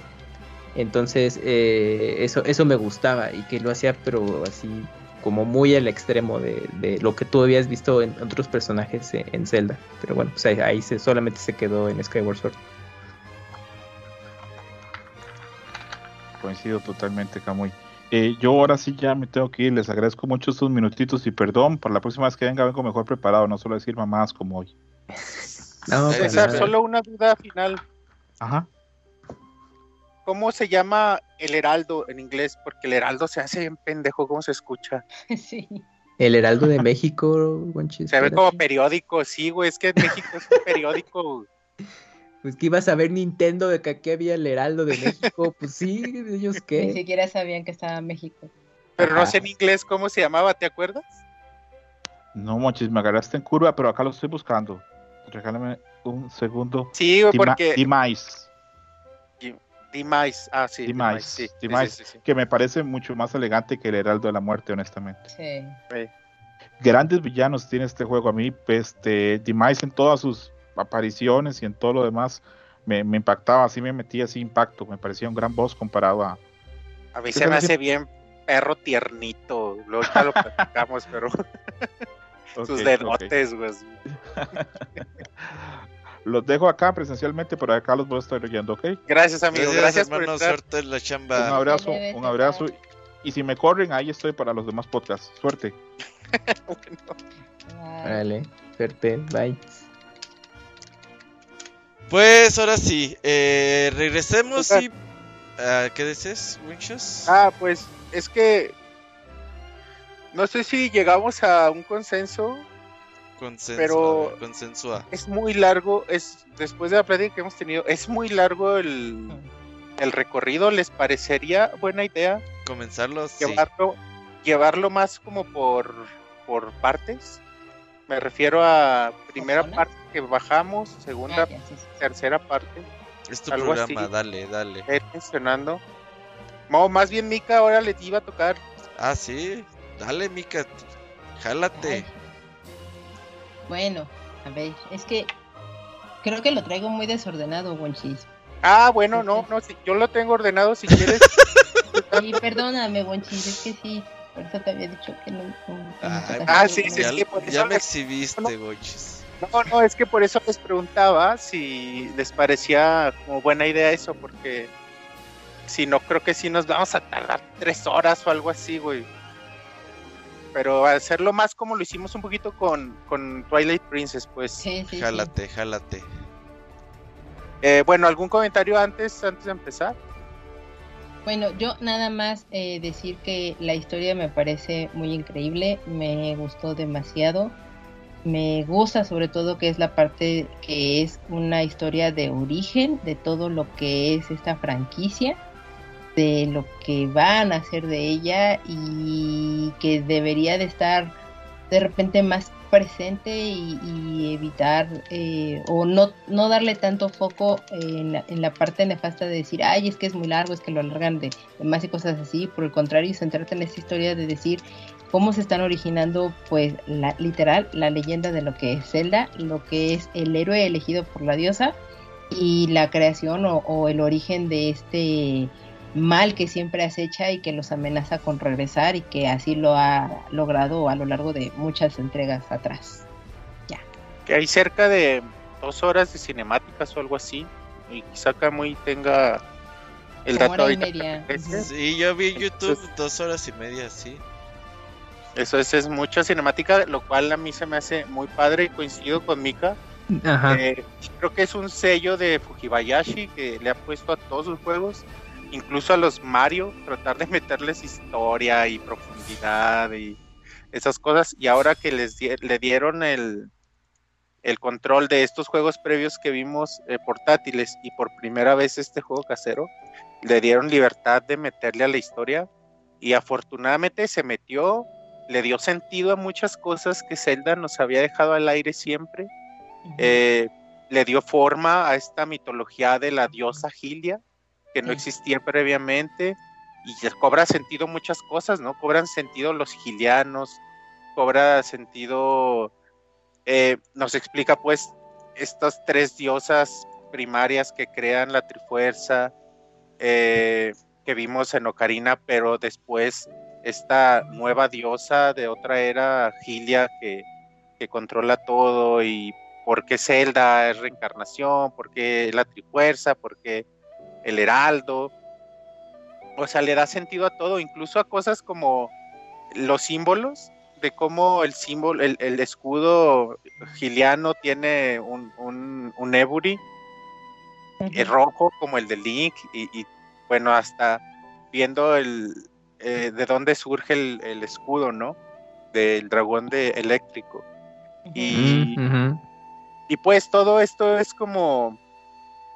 Entonces, eso, eso me gustaba y que lo hacía, pero así como muy al extremo de, lo que tú habías visto en otros personajes en, Zelda. Pero bueno, pues ahí, se, solamente se quedó en Skyward Sword. Coincido totalmente, Camuy. Eh, yo ahora sí ya me tengo que ir, les agradezco mucho estos minutitos y perdón, para la próxima vez que venga vengo mejor preparado, no solo decir mamás como hoy. no, solo una duda final. Ajá. ¿Cómo se llama el heraldo en inglés? Porque el heraldo se hace bien pendejo, ¿cómo se escucha? Sí. El heraldo de México. Se ve como periódico, sí, güey, es que en México es un periódico. Pues que ibas a ver Nintendo de que aquí había el heraldo de México, pues sí, ellos qué. Ni siquiera sabían que estaba en México. Pero no sé en inglés cómo se llamaba, ¿te acuerdas? No, Monchis, me agarraste en curva, pero acá lo estoy buscando. Regálame un segundo. Sí, güey, porque... Dimais. Demise, ah, sí. Demise, sí, que me parece mucho más elegante que el Heraldo de la Muerte, honestamente. Sí. Grandes villanos tiene este juego. A mí, este, Demise en todas sus apariciones y en todo lo demás me, impactaba, así me metía así impacto. Me parecía un gran boss comparado a. A mí se me hace bien perro tiernito. Luego ya lo platicamos, pero. sus dedotes, güey. Los dejo acá presencialmente, pero acá los voy a estar oyendo, ¿ok? Gracias, amigo. Gracias, por estar. suerte en la chamba. Un abrazo, un abrazo. Y si me corren, ahí estoy para los demás podcasts. Suerte. Vale, suerte. Bye. Pues ahora sí, eh, regresemos y... Uh, ¿Qué dices, Winchus? Ah, pues es que... No sé si llegamos a un consenso pero es muy largo, es después de la plática que hemos tenido, es muy largo el, el recorrido. ¿Les parecería buena idea? Comenzarlo, llevarlo, llevarlo más como por, por partes. Me refiero a primera parte que bajamos, segunda, ah, tercera parte. Es tu programa, dale, dale. mencionando. No, más bien Mika ahora le iba a tocar. Ah, sí, dale Mika, jálate. Bueno, a ver, es que creo que lo traigo muy desordenado, Wonchis. Ah, bueno, no, no, si yo lo tengo ordenado si quieres. Sí, perdóname, Wonchis, es que sí, por eso te había dicho que no. ah, sí, sí, ya, sí, por ya me exhibiste, Wonchis. No, no, es que por eso les preguntaba si les parecía como buena idea eso, porque si no, creo que sí nos vamos a tardar tres horas o algo así, güey pero hacerlo más como lo hicimos un poquito con, con Twilight Princess, pues. Sí, sí, jálate, jálate. Eh, bueno, ¿algún comentario antes, antes de empezar? Bueno, yo nada más eh, decir que la historia me parece muy increíble, me gustó demasiado. Me gusta sobre todo que es la parte que es una historia de origen de todo lo que es esta franquicia de lo que van a hacer de ella y que debería de estar de repente más presente y, evitar eh, o no, no darle tanto foco en la, en la, parte nefasta de decir, ay, es que es muy largo, es que lo alargan de, más y cosas así, por el contrario, centrarte en esta historia de decir cómo se están originando, pues, la, literal, la leyenda de lo que es Zelda, lo que es el héroe elegido por la diosa y la creación o el origen de este mal que siempre acecha y que los amenaza con regresar y que así lo ha logrado a lo largo de muchas entregas atrás. Ya. Que hay cerca de dos horas de cinemáticas o algo así y quizá muy tenga el dato y media. Sí, yo vi en YouTube dos horas y media, sí. Eso es, es mucha cinemática, lo cual a mí se me hace muy padre y coincido con Mika. Ajá. Eh, creo que es un sello de Fujibayashi que le ha puesto a todos sus juegos, incluso a los Mario, tratar de meterles historia y profundidad y esas cosas. Y ahora que les di- le dieron el, el control de estos juegos previos que vimos eh, portátiles y por primera vez este juego casero, le dieron libertad de meterle a la historia y afortunadamente se metió, le dio sentido a muchas cosas que Zelda nos había dejado al aire siempre. Eh, le dio forma a esta mitología de la diosa Gilia, que no existía previamente, y cobra sentido muchas cosas, ¿no? Cobran sentido los gilianos, cobra sentido, eh, nos explica pues estas tres diosas primarias que crean la Trifuerza, eh, que vimos en Ocarina, pero después esta nueva diosa de otra era, Gilia, que, que controla todo y por qué Zelda es reencarnación, por qué la Trifuerza, por qué el Heraldo. O sea, le da sentido a todo, incluso a cosas como los símbolos, de cómo el símbolo, el, el escudo giliano tiene un, un, un Eburi eh, rojo como el de Link y, y, bueno, hasta viendo el eh, de dónde surge el, el, escudo, ¿no? Del dragón de eléctrico. Y, Mm, y pues todo esto es como,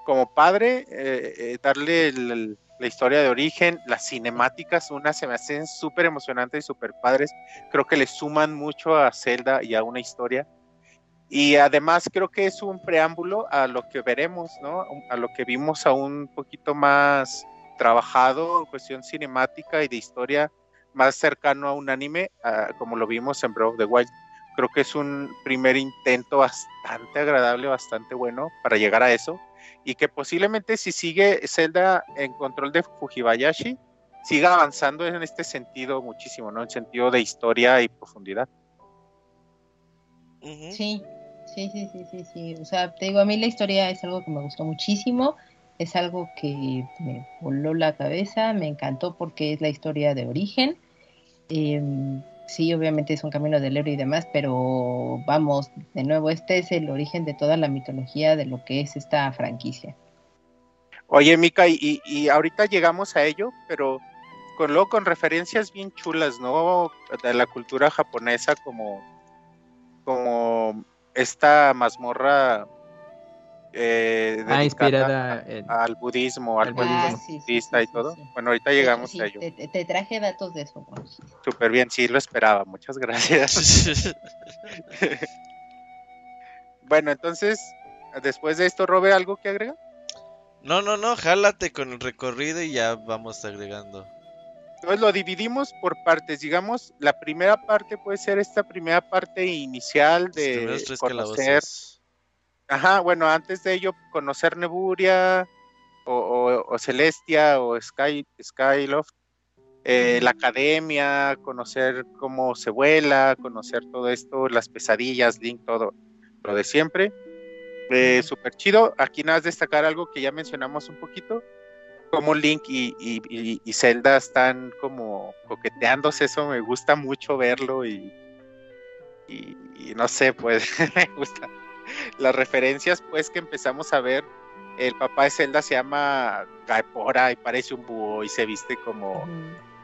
como padre, eh, eh, darle el- el- la historia de origen, las cinemáticas, unas se me hacen súper emocionantes y súper padres. Creo que le suman mucho a Zelda y a una historia. Y además creo que es un preámbulo a lo que veremos, ¿no? A lo que vimos a un poquito más trabajado en cuestión cinemática y de historia, más cercano a un anime, ah, como lo vimos en Breath of the Wild. Creo que es un primer intento bastante agradable, bastante bueno para llegar a eso. Y que posiblemente si sigue Zelda en control de Fujibayashi, siga avanzando en este sentido muchísimo, ¿no? En sentido de historia y profundidad. Sí, sí, sí, sí, sí, sí. O sea, te digo, a mí la historia es algo que me gustó muchísimo, es algo que me voló la cabeza, me encantó porque es la historia de origen. Em, sí, obviamente es un camino del héroe y demás, pero vamos, de nuevo, este es el origen de toda la mitología de lo que es esta franquicia. Oye, y- y ahorita llegamos a ello, pero con luego con referencias bien chulas, ¿no? De la cultura japonesa, como, como esta mazmorra eh, Ah, inspirada en... al budismo, al budismo. Ah, sí, sí, budista sí, y sí, todo. sí. Bueno, ahorita llegamos sí, a ello. te, traje datos de eso. bueno. Súper bien, sí, lo esperaba. Muchas gracias. bueno, entonces, después de esto, Robert, ¿algo que agrega? no, no, no, jálate con el recorrido y ya vamos agregando. Entonces lo dividimos por partes, digamos, la primera parte puede ser esta primera parte inicial de conocer, calabozos. Ajá, bueno, antes de ello conocer Neburia o, o- o Celestia o Sky, Skyloft, eh, la academia, conocer cómo se vuela, conocer todo esto, las pesadillas, Link, todo lo de siempre. Eh, Súper chido. Aquí nada más destacar algo que ya mencionamos un poquito, como Link y, y, y- y Zelda están como coqueteándose, eso me gusta mucho verlo y, y, y no sé, pues me gusta. Las referencias pues que empezamos a ver, el papá de Zelda se llama Gaepora y parece un búho y se viste como,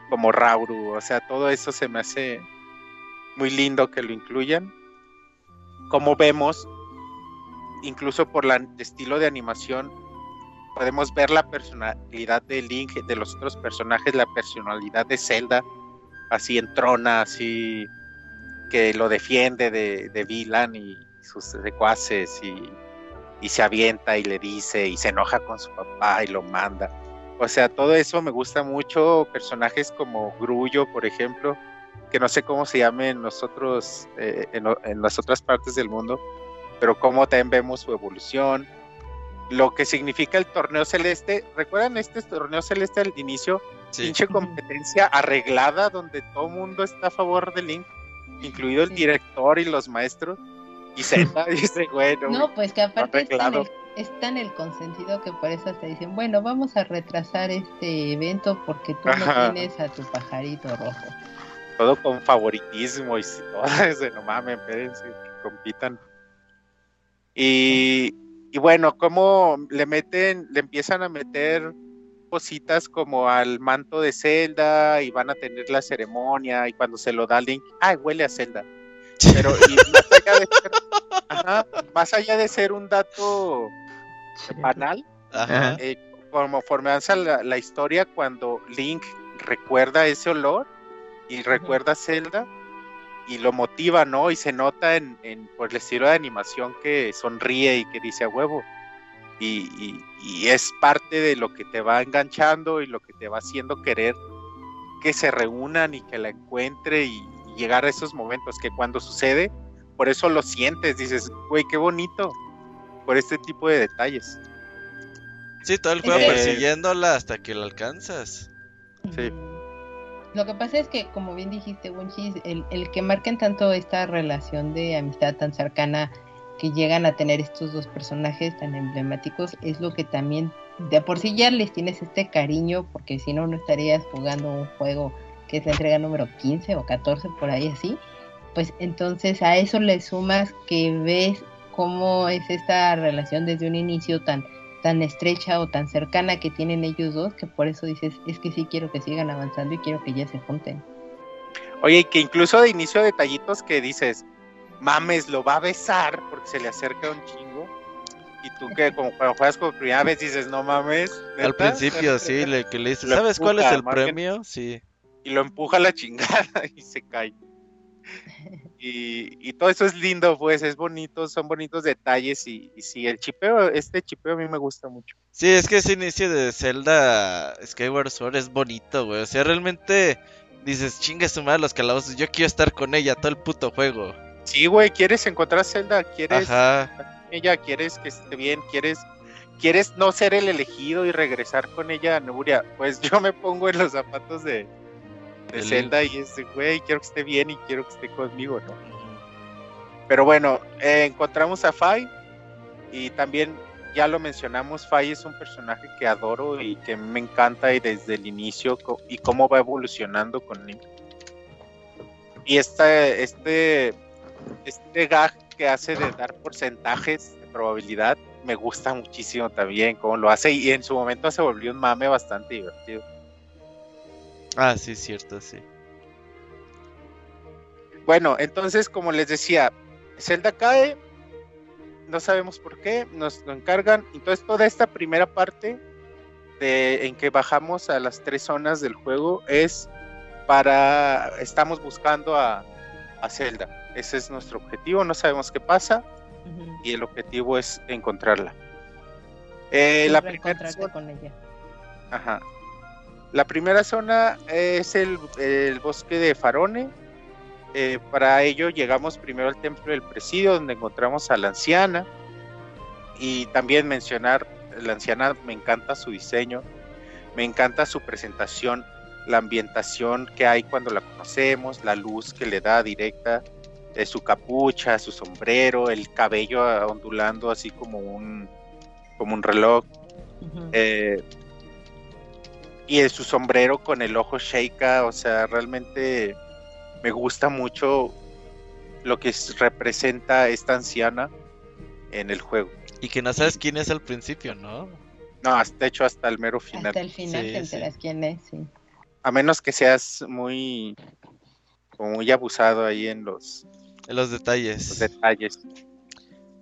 como Rauru, o sea, todo eso se me hace muy lindo que lo incluyan. Como vemos, incluso por el estilo de animación, podemos ver la personalidad de Link, de los otros personajes, la personalidad de Zelda, así en trona, así que lo defiende de, de Vilan y sus secuaces y, y se avienta y le dice y se enoja con su papá y lo manda. O sea, todo eso me gusta mucho. Personajes como Grullo, por ejemplo, que no sé cómo se llame en, nosotros, eh, en, en las otras partes del mundo, pero cómo también vemos su evolución. Lo que significa el torneo celeste. ¿Recuerdan este torneo celeste al inicio? Sí. Pinche competencia arreglada donde todo mundo está a favor de Link, incluido el director y los maestros. Y Zelda dice, bueno, No, pues que aparte en, arreglado. el, consentido que por eso te dicen, bueno, vamos a retrasar este evento porque tú Ajá. no tienes a tu pajarito rojo. todo con favoritismo y todo ese, no mames, espérense, que compitan. Y, y bueno, como le meten, le empiezan a meter cositas como al manto de Zelda y van a tener la ceremonia y cuando se lo da Link, ay, huele a Zelda. Pero y más, allá de ser, ajá, más allá de ser un dato banal, eh, conforme avanza la, la historia, cuando Link recuerda ese olor y recuerda a Zelda y lo motiva, ¿no? Y se nota en, en por el estilo de animación que sonríe y que dice a huevo. Y, y- y es parte de lo que te va enganchando y lo que te va haciendo querer que se reúnan y que la encuentre y llegar a esos momentos que cuando sucede, por eso lo sientes, dices, güey, qué bonito, por este tipo de detalles. Sí, todo el juego Eh, persiguiéndola hasta que la alcanzas. Sí. Lo que pasa es que, como bien dijiste, Wunchis, el, el que marquen tanto esta relación de amistad tan cercana que llegan a tener estos dos personajes tan emblemáticos es lo que también de por sí ya les tienes este cariño, porque si no, no estarías jugando un juego que es la entrega número 15 o 14 por ahí así. Pues entonces a eso le sumas que ves cómo es esta relación desde un inicio tan tan estrecha o tan cercana que tienen ellos dos que por eso dices es que sí quiero que sigan avanzando y quiero que ya se junten. Oye, y que incluso de inicio detallitos que dices, mames, lo va a besar porque se le acerca un chingo. Y tú que como cuando juegas por primera vez dices, no mames. Al principio, sí, le, que le dices, ¿sabes cuál es el premio? Sí. Y lo empuja a la chingada y se cae. Y, y todo eso es lindo, pues, es bonito, son bonitos detalles y, y sí, el chipeo, este chipeo a mí me gusta mucho. Sí, es que ese inicio de Zelda Skyward Sword es bonito, güey. O sea, realmente dices, chingue su madre los calabozos, yo quiero estar con ella todo el puto juego. Sí, güey, quieres encontrar a Zelda, quieres Ajá. ella, quieres que esté bien, quieres, quieres no ser el elegido y regresar con ella a Nuria. Pues yo me pongo en los zapatos de, de El- Zelda y es güey, quiero que esté bien y quiero que esté conmigo, ¿no? Pero bueno, eh, encontramos a Fai y también ya lo mencionamos, Fai es un personaje que adoro y que me encanta y desde el inicio y cómo va evolucionando con Link. Y esta, este, este gag que hace de dar porcentajes de probabilidad me gusta muchísimo también cómo lo hace y en su momento se volvió un mame bastante divertido. Ah, sí, cierto, sí. Bueno, entonces, como les decía, Zelda cae, no sabemos por qué, nos lo encargan. Entonces, toda esta primera parte de, en que bajamos a las tres zonas del juego es para. Estamos buscando a, a Zelda. Ese es nuestro objetivo, no sabemos qué pasa y el objetivo es encontrarla. Eh, la primera con ella. Ajá. La primera zona es el, el bosque de Farone. Eh, para ello llegamos primero al templo del presidio donde encontramos a la anciana. Y también mencionar, la anciana me encanta su diseño, me encanta su presentación, la ambientación que hay cuando la conocemos, la luz que le da directa, eh, su capucha, su sombrero, el cabello ondulando así como un, como un reloj. Eh, y en su sombrero con el ojo Sheikah, o sea, realmente me gusta mucho lo que es- representa esta anciana en el juego. Y que no sabes quién es al principio, ¿no? No, hasta hecho hasta el mero final. Hasta el final Sí, te sí. enteras quién es, sí. A menos que seas muy, como muy abusado ahí en los, En los detalles. los detalles.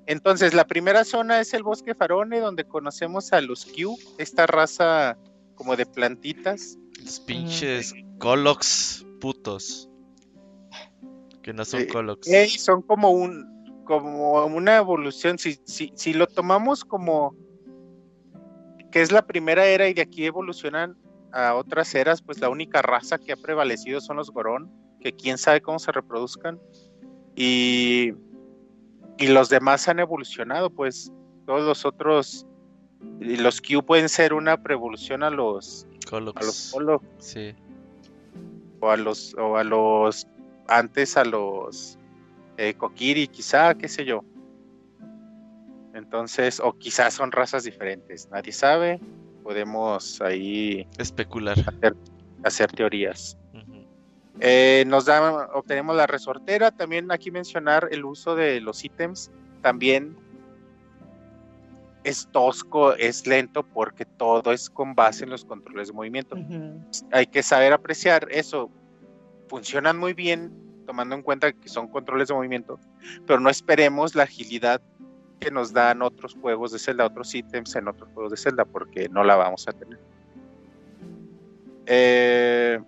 Entonces, la primera zona es el bosque Farone, donde conocemos a los Q, esta raza como de plantitas. Los pinches Colox putos. Que no son Sí. Colox. Son como un como una evolución si, si, si lo tomamos como que es la primera era y de aquí evolucionan a otras eras pues la única raza que ha prevalecido son los Gorón que quién sabe cómo se reproduzcan y y los demás han evolucionado pues todos los otros los Q pueden ser una preevolución a los Colox. a los Sí. o a los o a los antes a los eh, Kokiri quizá qué sé yo entonces o quizás son razas diferentes nadie sabe podemos ahí Especular. hacer, hacer teorías. Eh, nos da, obtenemos la resortera. También aquí mencionar el uso de los ítems. También es tosco, es lento porque todo es con base en los controles de movimiento. Hay que saber apreciar eso. Funcionan muy bien tomando en cuenta que son controles de movimiento, pero no esperemos la agilidad que nos dan otros juegos de Zelda, otros ítems en otros juegos de Zelda, porque no la vamos a tener. Eh,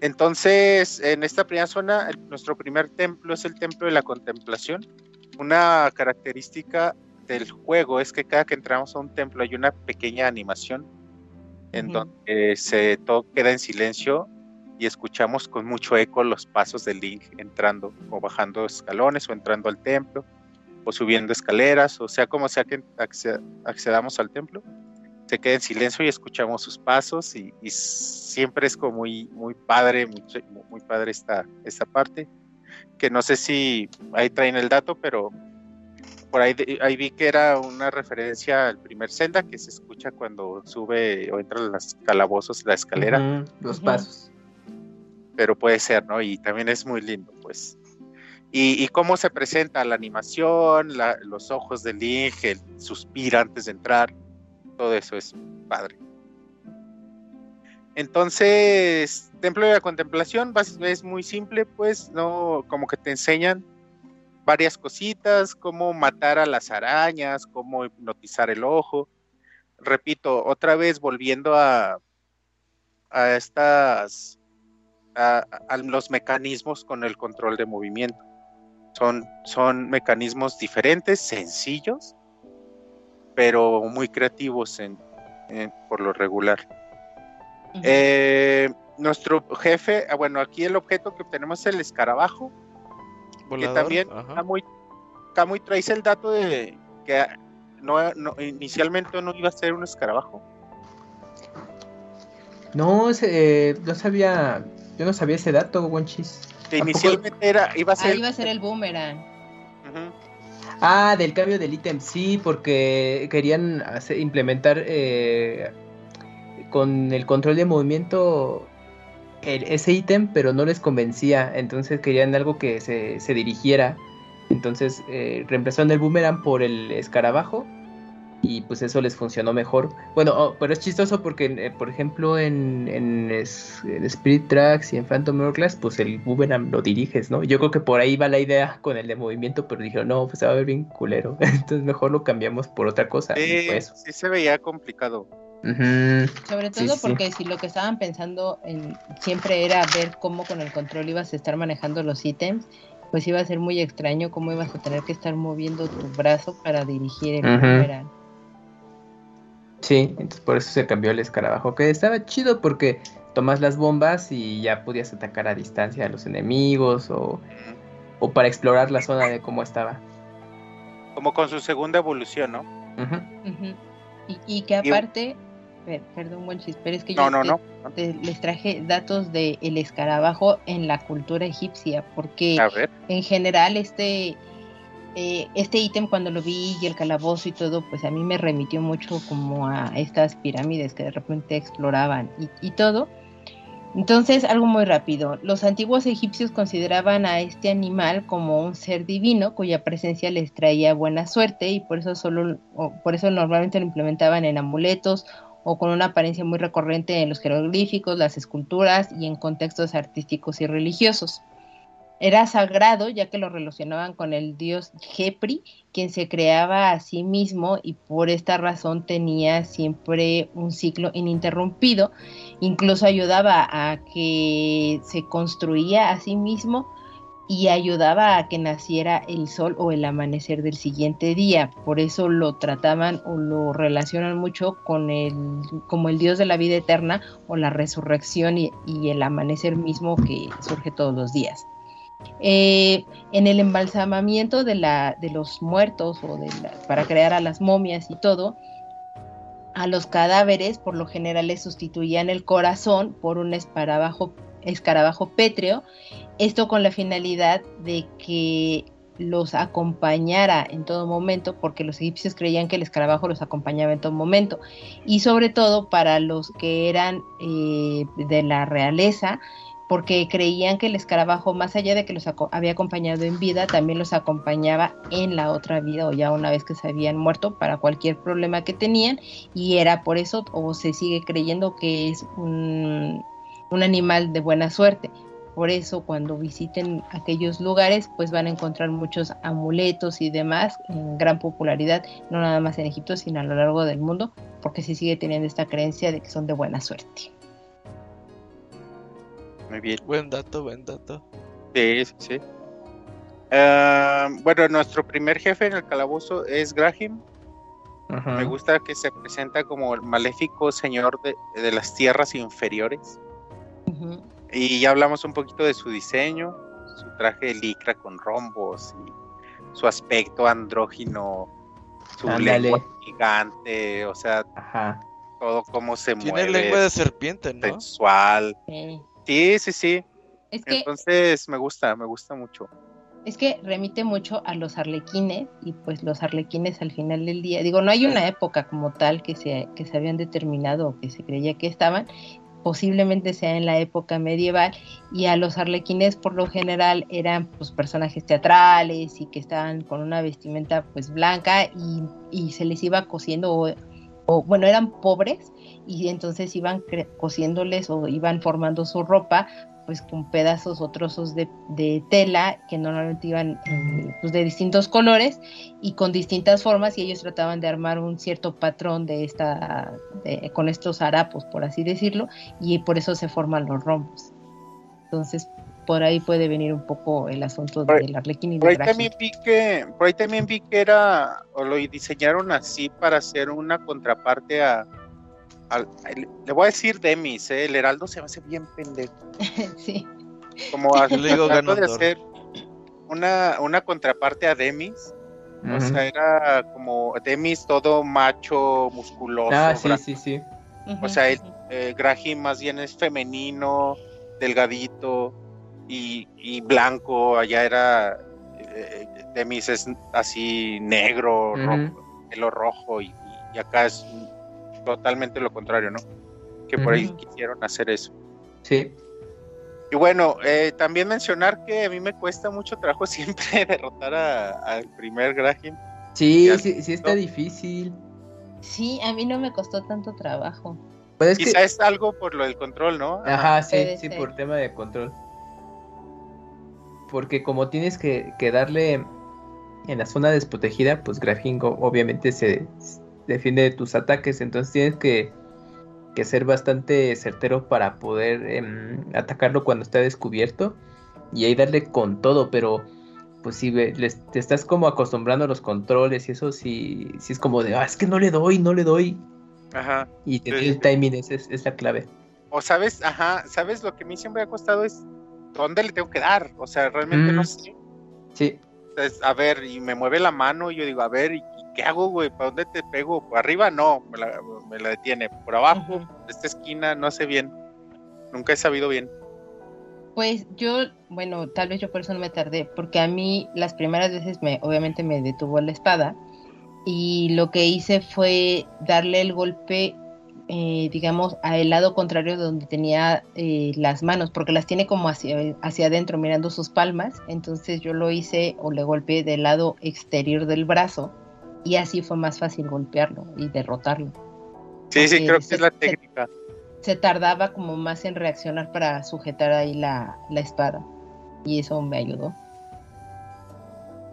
entonces, en esta primera zona, nuestro primer templo es el templo de la contemplación. Una característica del juego es que cada que entramos a un templo hay una pequeña animación en donde se todo queda en silencio y escuchamos con mucho eco los pasos de Link entrando o bajando escalones o entrando al templo o subiendo escaleras, o sea, como sea que accedamos al templo, se queda en silencio y escuchamos sus pasos y, siempre es como muy, muy padre, muy, muy padre esta, esta parte, que no sé si ahí traen el dato, pero por ahí, ahí vi que era una referencia al primer Zelda que se escucha cuando sube o entra en los calabozos la escalera. los pasos. Pero puede ser, ¿no? Y también es muy lindo, pues. Y, cómo se presenta la animación, los ojos de Link, el suspira antes de entrar, todo eso es padre. Entonces, Templo de la Contemplación es muy simple, pues, no como que te enseñan varias cositas, cómo matar a las arañas, cómo hipnotizar el ojo. Repito, otra vez volviendo a, a estas, a, los mecanismos con el control de movimiento. Son, son mecanismos diferentes, sencillos, pero muy creativos en, por lo regular. Eh, nuestro jefe, ah, bueno, aquí el objeto que obtenemos es el escarabajo, que también Kamui, Kamui traes el dato de que no, inicialmente no iba a ser un escarabajo. No, eh, no sabía, yo no sabía ese dato, Wonchis. inicialmente era, iba a ser. Ah, iba a ser el boomerang. Ah, del cambio del ítem, sí, porque querían implementar eh, con el control de movimiento ese ítem, pero no les convencía, entonces querían algo que se, se dirigiera. Entonces eh, reemplazaron el boomerang por el escarabajo y pues eso les funcionó mejor. Bueno, oh, pero es chistoso porque, eh, por ejemplo, en, en, Spirit Tracks y en Phantom Hourglass, pues el boomerang lo diriges, ¿no? Yo creo que por ahí va la idea con el de movimiento, pero dijeron, no, pues se va a ver bien culero. Entonces mejor lo cambiamos por otra cosa. Sí, sí se veía complicado. Sobre todo porque si lo que estaban pensando en, siempre era ver cómo con el control ibas a estar manejando los ítems, pues iba a ser muy extraño cómo ibas a tener que estar moviendo tu brazo para dirigir el boomerang. Sí, entonces por eso se cambió el escarabajo, que estaba chido porque tomas las bombas y ya podías atacar a distancia a los enemigos o, o para explorar la zona de cómo estaba. Como con su segunda evolución, ¿no? Y, y, que aparte, perdón, buen pero es que yo les traje datos del el escarabajo en la cultura egipcia, porque en general este eh, este ítem cuando lo vi y el calabozo y todo, pues a mí me remitió mucho como a estas pirámides que de repente exploraban y, y todo. Entonces, algo muy rápido. Los antiguos egipcios consideraban a este animal como un ser divino cuya presencia les traía buena suerte y por eso solo, por eso normalmente lo implementaban en amuletos o con una apariencia muy recurrente en los jeroglíficos, las esculturas y en contextos artísticos y religiosos. Era sagrado ya que lo relacionaban con el dios Jepri, quien se creaba a sí mismo y por esta razón tenía siempre un ciclo ininterrumpido. Incluso ayudaba a que se construía a sí mismo y ayudaba a que naciera el sol o el amanecer del siguiente día. Por eso lo trataban o lo relacionan mucho con el, como el Dios de la vida eterna o la resurrección y, el amanecer mismo que surge todos los días. Eh, en el embalsamamiento de, la, de los muertos o de para crear a las momias y todo, a los cadáveres por lo general les sustituían el corazón por un escarabajo, escarabajo pétreo esto con la finalidad de que los acompañara en todo momento, porque los egipcios creían que el escarabajo los acompañaba en todo momento, y sobre todo para los que eran eh, de la realeza, porque creían que el escarabajo, más allá de que los había acompañado en vida, también los acompañaba en la otra vida o ya una vez que se habían muerto para cualquier problema que tenían y era por eso o se sigue creyendo que es un, un animal de buena suerte. Por eso cuando visiten aquellos lugares pues van a encontrar muchos amuletos y demás en gran popularidad, no nada más en Egipto, sino a lo largo del mundo, porque se sigue teniendo esta creencia de que son de buena suerte. Muy bien. Buen dato, buen dato. Sí, sí, sí. Ah, bueno, nuestro primer jefe en el calabozo es Graham. Me gusta que se presenta como el maléfico señor de, las tierras inferiores. Y ya hablamos un poquito de su diseño, su traje de licra con rombos y su aspecto andrógino, su lengua gigante, o sea, todo cómo se mueve. Tiene lengua de serpiente, ¿no? Sensual. Sí, sí, sí. Entonces me gusta, me gusta mucho. Es que remite mucho a los arlequines y pues los arlequines al final del día, digo, no hay una época como tal que se, que se habían determinado o que se creía que estaban, posiblemente sea en la época medieval y a los arlequines por lo general eran pues personajes teatrales y que estaban con una vestimenta pues blanca y, y se les iba cosiendo o, o bueno eran pobres y entonces iban cosiéndoles o iban formando su ropa pues con pedazos o trozos de, tela que normalmente iban eh, pues de distintos colores y con distintas formas y ellos trataban de armar un cierto patrón de esta con estos harapos por así decirlo y por eso se forman los rombos. Entonces por ahí puede venir un poco el asunto del arlequín y por ahí también vi que por ahí también vi que era o lo diseñaron así para hacer una contraparte a le voy a decir Demis, ¿eh? el Heraldo se me hace bien pendejo. sí. Como tratando de hacer una, una contraparte a Demis. O sea, era como Demis todo macho, musculoso. Ah, sí, sí, sí. O sea, el, eh, más bien es femenino, delgadito y, blanco. Allá era eh, Demis es así negro, pelo rojo y, y acá es totalmente lo contrario, ¿no? Que por ahí quisieron hacer eso. Sí. Y bueno, eh, también mencionar que a mí me cuesta mucho trabajo siempre derrotar al primer Graham. Sí, sí, sí está difícil. Sí, a mí no me costó tanto trabajo. Pues Quizá es algo por lo del control, ¿no? Ajá, sí, sí, por tema de control. Porque como tienes que, que darle en la zona desprotegida, pues Grafingo obviamente se, defiende de tus ataques. Entonces tienes que, ser bastante certero para poder em, atacarlo cuando está descubierto. Y ahí darle con todo, pero pues si te estás como acostumbrando a los controles y eso, si, si es como de, ah, es que no le doy, no le doy. Ajá. Y el timing es, es, la clave. O sabes, ajá, sabes lo que a mí siempre ha costado es dónde le tengo que dar. O sea, realmente no mm. sé. Sí. a ver, y me mueve la mano y yo digo, a ver, ¿y ¿qué hago, güey? ¿Para dónde te pego? ¿Por arriba? No, me la, detiene. ¿Por abajo? esta esquina? No sé bien. Nunca he sabido bien. Pues yo, bueno, tal vez yo por eso no me tardé, porque a mí las primeras veces me, obviamente me detuvo la espada y lo que hice fue darle el golpe, eh, digamos, al lado contrario donde tenía eh, las manos, porque las tiene como hacia, hacia adentro mirando sus palmas, entonces yo lo hice o le golpeé del lado exterior del brazo y así fue más fácil golpearlo y derrotarlo. Sí, sí, creo que es la técnica. Se, tardaba como más en reaccionar para sujetar ahí la, espada y eso me ayudó.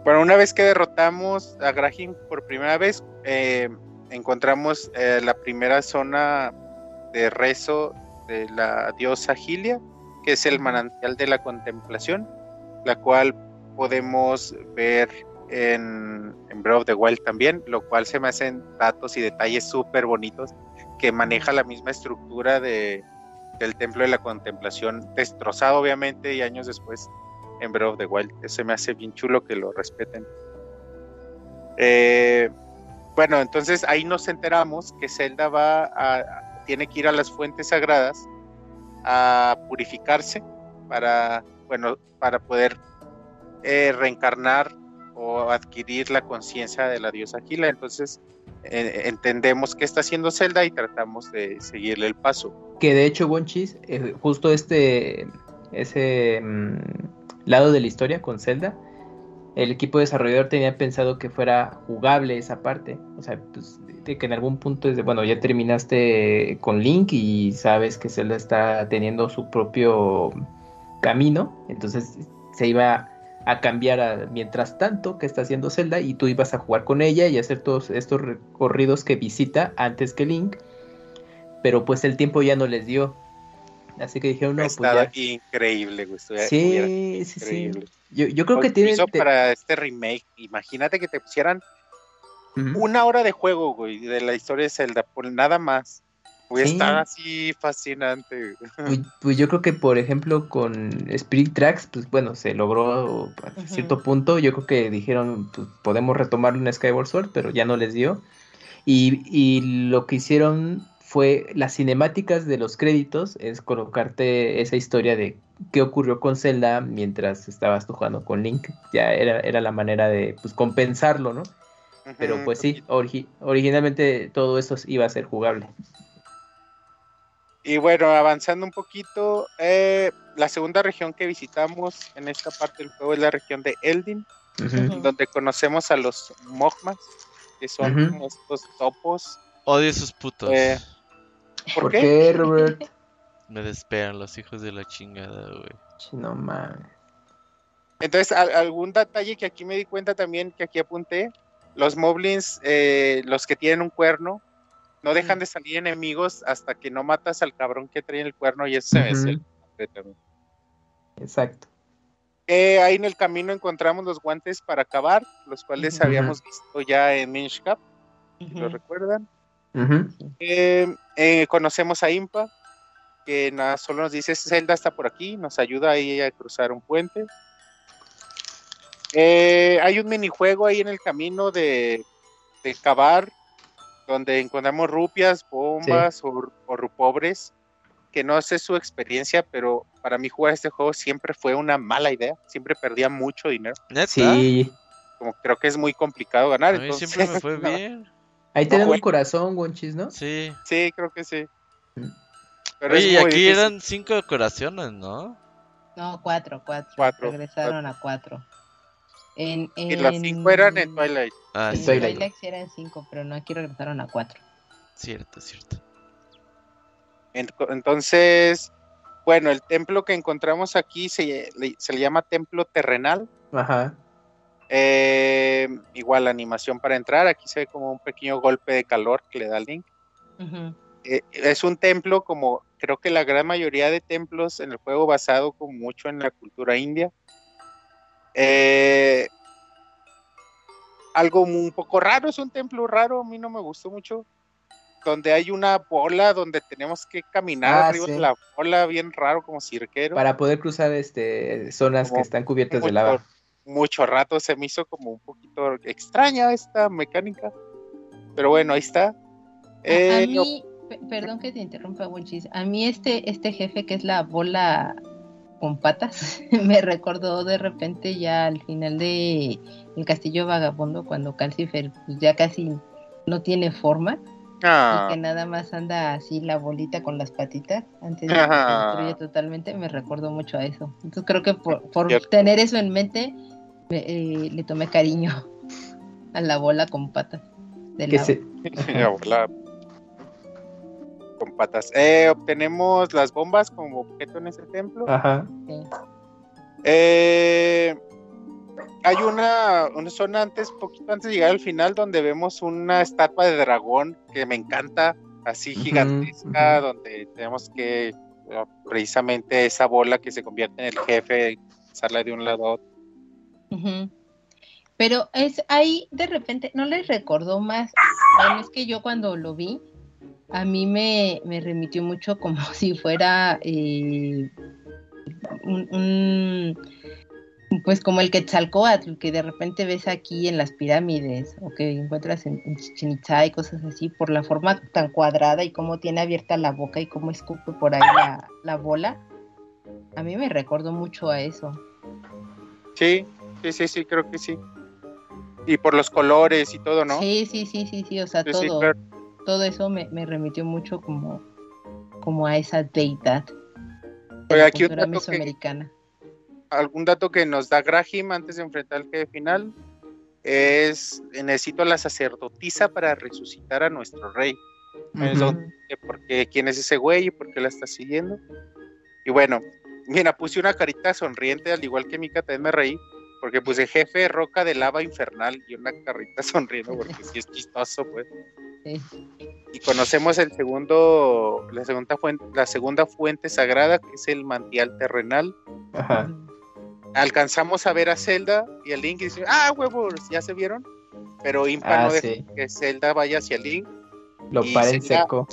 Bueno, una vez que derrotamos a Graham por primera vez, eh, encontramos eh, la primera zona de rezo de la diosa Gilia, que es el manantial de la contemplación, la cual podemos ver en, en Breath of the Wild también, lo cual se me hacen datos y detalles súper bonitos que maneja la misma estructura de, del Templo de la Contemplación, destrozado obviamente y años después en Breath of the Wild. Se me hace bien chulo que lo respeten. Eh, bueno, entonces ahí nos enteramos que Zelda va a, tiene que ir a las fuentes sagradas a purificarse para, bueno, para poder eh, reencarnar o adquirir la conciencia de la diosa Gila. Entonces eh, entendemos qué está haciendo Zelda y tratamos de seguirle el paso. Que de hecho, Bonchis, eh, justo este, ese mm, lado de la historia con Zelda, el equipo desarrollador tenía pensado que fuera jugable esa parte. O sea, pues, de que en algún punto es de, bueno, ya terminaste con Link y sabes que Zelda está teniendo su propio camino, entonces se iba a cambiar a, mientras tanto que está haciendo Zelda y tú ibas a jugar con ella y hacer todos estos recorridos que visita antes que Link, pero pues el tiempo ya no les dio. Así que dijeron, no, pues ya. increíble, güey. Sí, sí, sí. Yo, yo creo que tiene... para este remake, imagínate que te pusieran una hora de juego, güey, de la historia de Zelda, por nada más. Güey, está así fascinante. Pues, pues, yo creo que, por ejemplo, con Spirit Tracks, pues bueno, se logró a cierto punto. Yo creo que dijeron, pues podemos retomar un Skyward Sword, pero ya no les dio. Y, y lo que hicieron fue las cinemáticas de los créditos, es colocarte esa historia de qué ocurrió con Zelda mientras estabas jugando con Link. Ya era, era la manera de pues, compensarlo, ¿no? Pero pues sí, originalmente todo eso iba a ser jugable. Y bueno, avanzando un poquito, eh, la segunda región que visitamos en esta parte del juego es la región de Eldin, donde conocemos a los Mogmas, que son estos topos. Odio esos putos. Eh, ¿Por, qué? Robert? Me despegan los hijos de la chingada, güey. No mames. Entonces, algún detalle que aquí me di cuenta también, que aquí apunté, los moblins, eh, los que tienen un cuerno, no dejan de salir enemigos hasta que no matas al cabrón que trae el cuerno y ese es el Exacto. Eh, ahí en el camino encontramos los guantes para acabar, los cuales habíamos visto ya en Minch Cup, ¿lo recuerdan? Eh, conocemos a Impa, que nada, solo nos dice Zelda está por aquí, nos ayuda ahí a cruzar un puente. Eh, hay un minijuego ahí en el camino de, de cavar, donde encontramos rupias, bombas o, rupobres, que no sé su experiencia, pero para mí jugar este juego siempre fue una mala idea, siempre perdía mucho dinero. Sí. Como creo que es muy complicado ganar. A mí siempre me fue bien. Ahí te un corazón, Wonchis, ¿no? Sí. Sí, creo que sí. Mm. Pero Oye, y aquí eran cinco corazones, ¿no? No, cuatro, cuatro. Regresaron a cuatro. En, Y las cinco eran en Twilight. Ah, en Twilight. sí eran cinco, pero no, aquí regresaron a cuatro. Cierto, cierto. Entonces, bueno, el templo que encontramos aquí se, se le llama templo terrenal. Ajá. Eh, igual la animación para entrar, aquí se ve como un pequeño golpe de calor que le da Link. Eh, es un templo como creo que la gran mayoría de templos en el juego basado como mucho en la cultura india. Eh, algo un poco raro, es un templo raro, a mí no me gustó mucho. Donde hay una bola donde tenemos que caminar ah, arriba de la bola, bien raro, como cirquero. Para poder cruzar este zonas que están cubiertas de lava mucho rato se me hizo como un poquito extraña esta mecánica. Pero bueno, ahí está. a, eh, mí, perdón que te interrumpa, Wonchis. A mí este, este jefe que es la bola con patas, me recordó de repente ya al final de El Castillo Vagabundo, cuando Calcifer pues, ya casi no tiene forma. Y ah. que nada más anda así la bolita con las patitas antes de que se destruye totalmente, me recordó mucho a eso. Entonces creo que por, por tener eso en mente, eh, le tomé cariño a la bola con patas. De la bola con patas. Eh, obtenemos las bombas como objeto en ese templo. Eh, hay una, una, zona antes, poquito antes de llegar al final, donde vemos una estatua de dragón que me encanta, así gigantesca, donde tenemos que precisamente esa bola que se convierte en el jefe, sale de un lado a otro. Pero es ahí de repente, no les recordó más. es que yo cuando lo vi, a mí me, remitió mucho como si fuera eh, un, pues como el Quetzalcoatl que de repente ves aquí en las pirámides o que encuentras en, Chichen Itza y cosas así por la forma tan cuadrada y cómo tiene abierta la boca y cómo escupe por ahí la, la bola. A mí me recordó mucho a eso. Sí, Sí, sí, sí, creo que sí. Y por los colores y todo, ¿no? Sí, sí, sí, sí, sí, o sea, todo, todo eso me, remitió mucho como, como a esa deidad. de Oye, la aquí cultura que- mesoamericana. algún dato que nos da Graham antes de enfrentar al jefe final es necesito a la sacerdotisa para resucitar a nuestro rey. Donde- porque quién es ese güey y por qué la está siguiendo. Y bueno, mira, puse una carita sonriente, al igual que Mika también me reí, porque puse jefe roca de lava infernal y una carita sonriendo porque sí es chistoso, pues. Sí. Y conocemos el segundo, la segunda fuente, la segunda fuente sagrada, que es el mantial terrenal. Ajá. alcanzamos a ver a Zelda y a Link y dicen, ah, huevos, ya se vieron. Pero Impa Ah, no deja sí. que Zelda vaya hacia Link. Lo para en seco.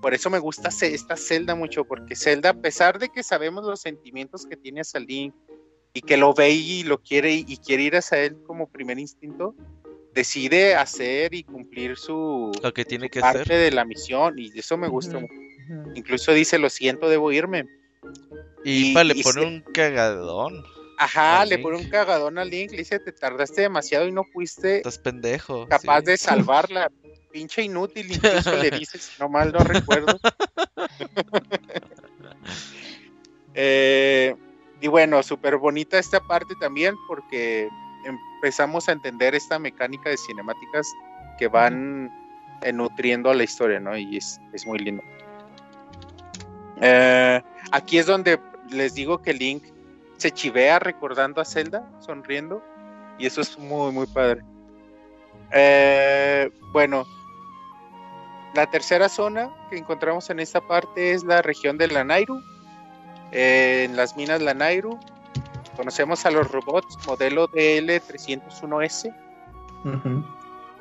Por eso me gusta esta Zelda mucho, porque Zelda, a pesar de que sabemos los sentimientos que tiene hacia Link y que lo ve y lo quiere y quiere ir hacia él como primer instinto, decide hacer y cumplir su Lo que tiene que parte hacer. de la misión y eso me gusta. Mucho. Incluso dice, lo siento, debo irme. Y y- pa, le y pone se- un cagadón. Ajá, le Link. pone un cagadón a Link, le dice, te tardaste demasiado y no fuiste Estás pendejo. capaz sí. de salvarla. Pinche inútil, incluso le dices, si no mal no recuerdo. Eh, y bueno, súper bonita esta parte también porque empezamos a entender esta mecánica de cinemáticas que van eh, nutriendo a la historia, ¿no? Y es, es muy lindo. Eh, aquí es donde les digo que Link se chivea recordando a Zelda, sonriendo, y eso es muy, muy padre. Eh, bueno, la tercera zona que encontramos en esta parte es la región de Lanairu. En las minas Lanairu conocemos a los robots modelo DL301S, Ujú.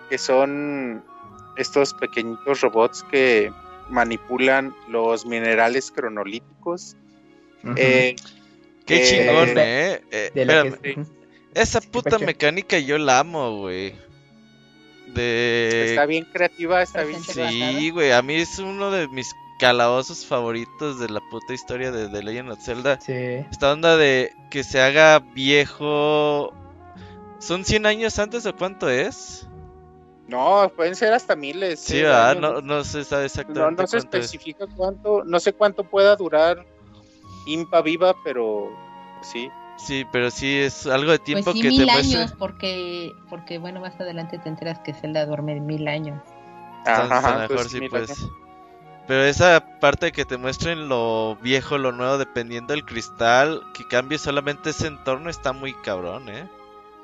que son estos pequeñitos robots que manipulan los minerales cronolíticos. Eh, Qué eh, chingón, eh. Eh, que-. Esa puta mecánica yo la amo, güey. De. está bien creativa, está bien. Sí, güey. A mí es uno de mis calabozos favoritos de la puta historia de The Legend of Zelda. Sí. Esta onda de que se haga viejo. ¿Son 100 años antes o cuánto es? No, pueden ser hasta miles. Sí, eh, ¿verdad? años, No, no se sabe No, exactamente no se cuánto es. especifica cuánto, no sé cuánto pueda durar Impa viva, pero sí. Sí, pero sí es algo de Pues tiempo sí, que mil te muestra. años, porque, porque bueno, más adelante te enteras que Zelda duerme mil años. Entonces, Ajá, a lo mejor entonces, sí, pues. años. Pero esa parte que te muestren lo viejo, lo nuevo, dependiendo del cristal, que cambie solamente ese entorno, está muy cabrón, ¿eh?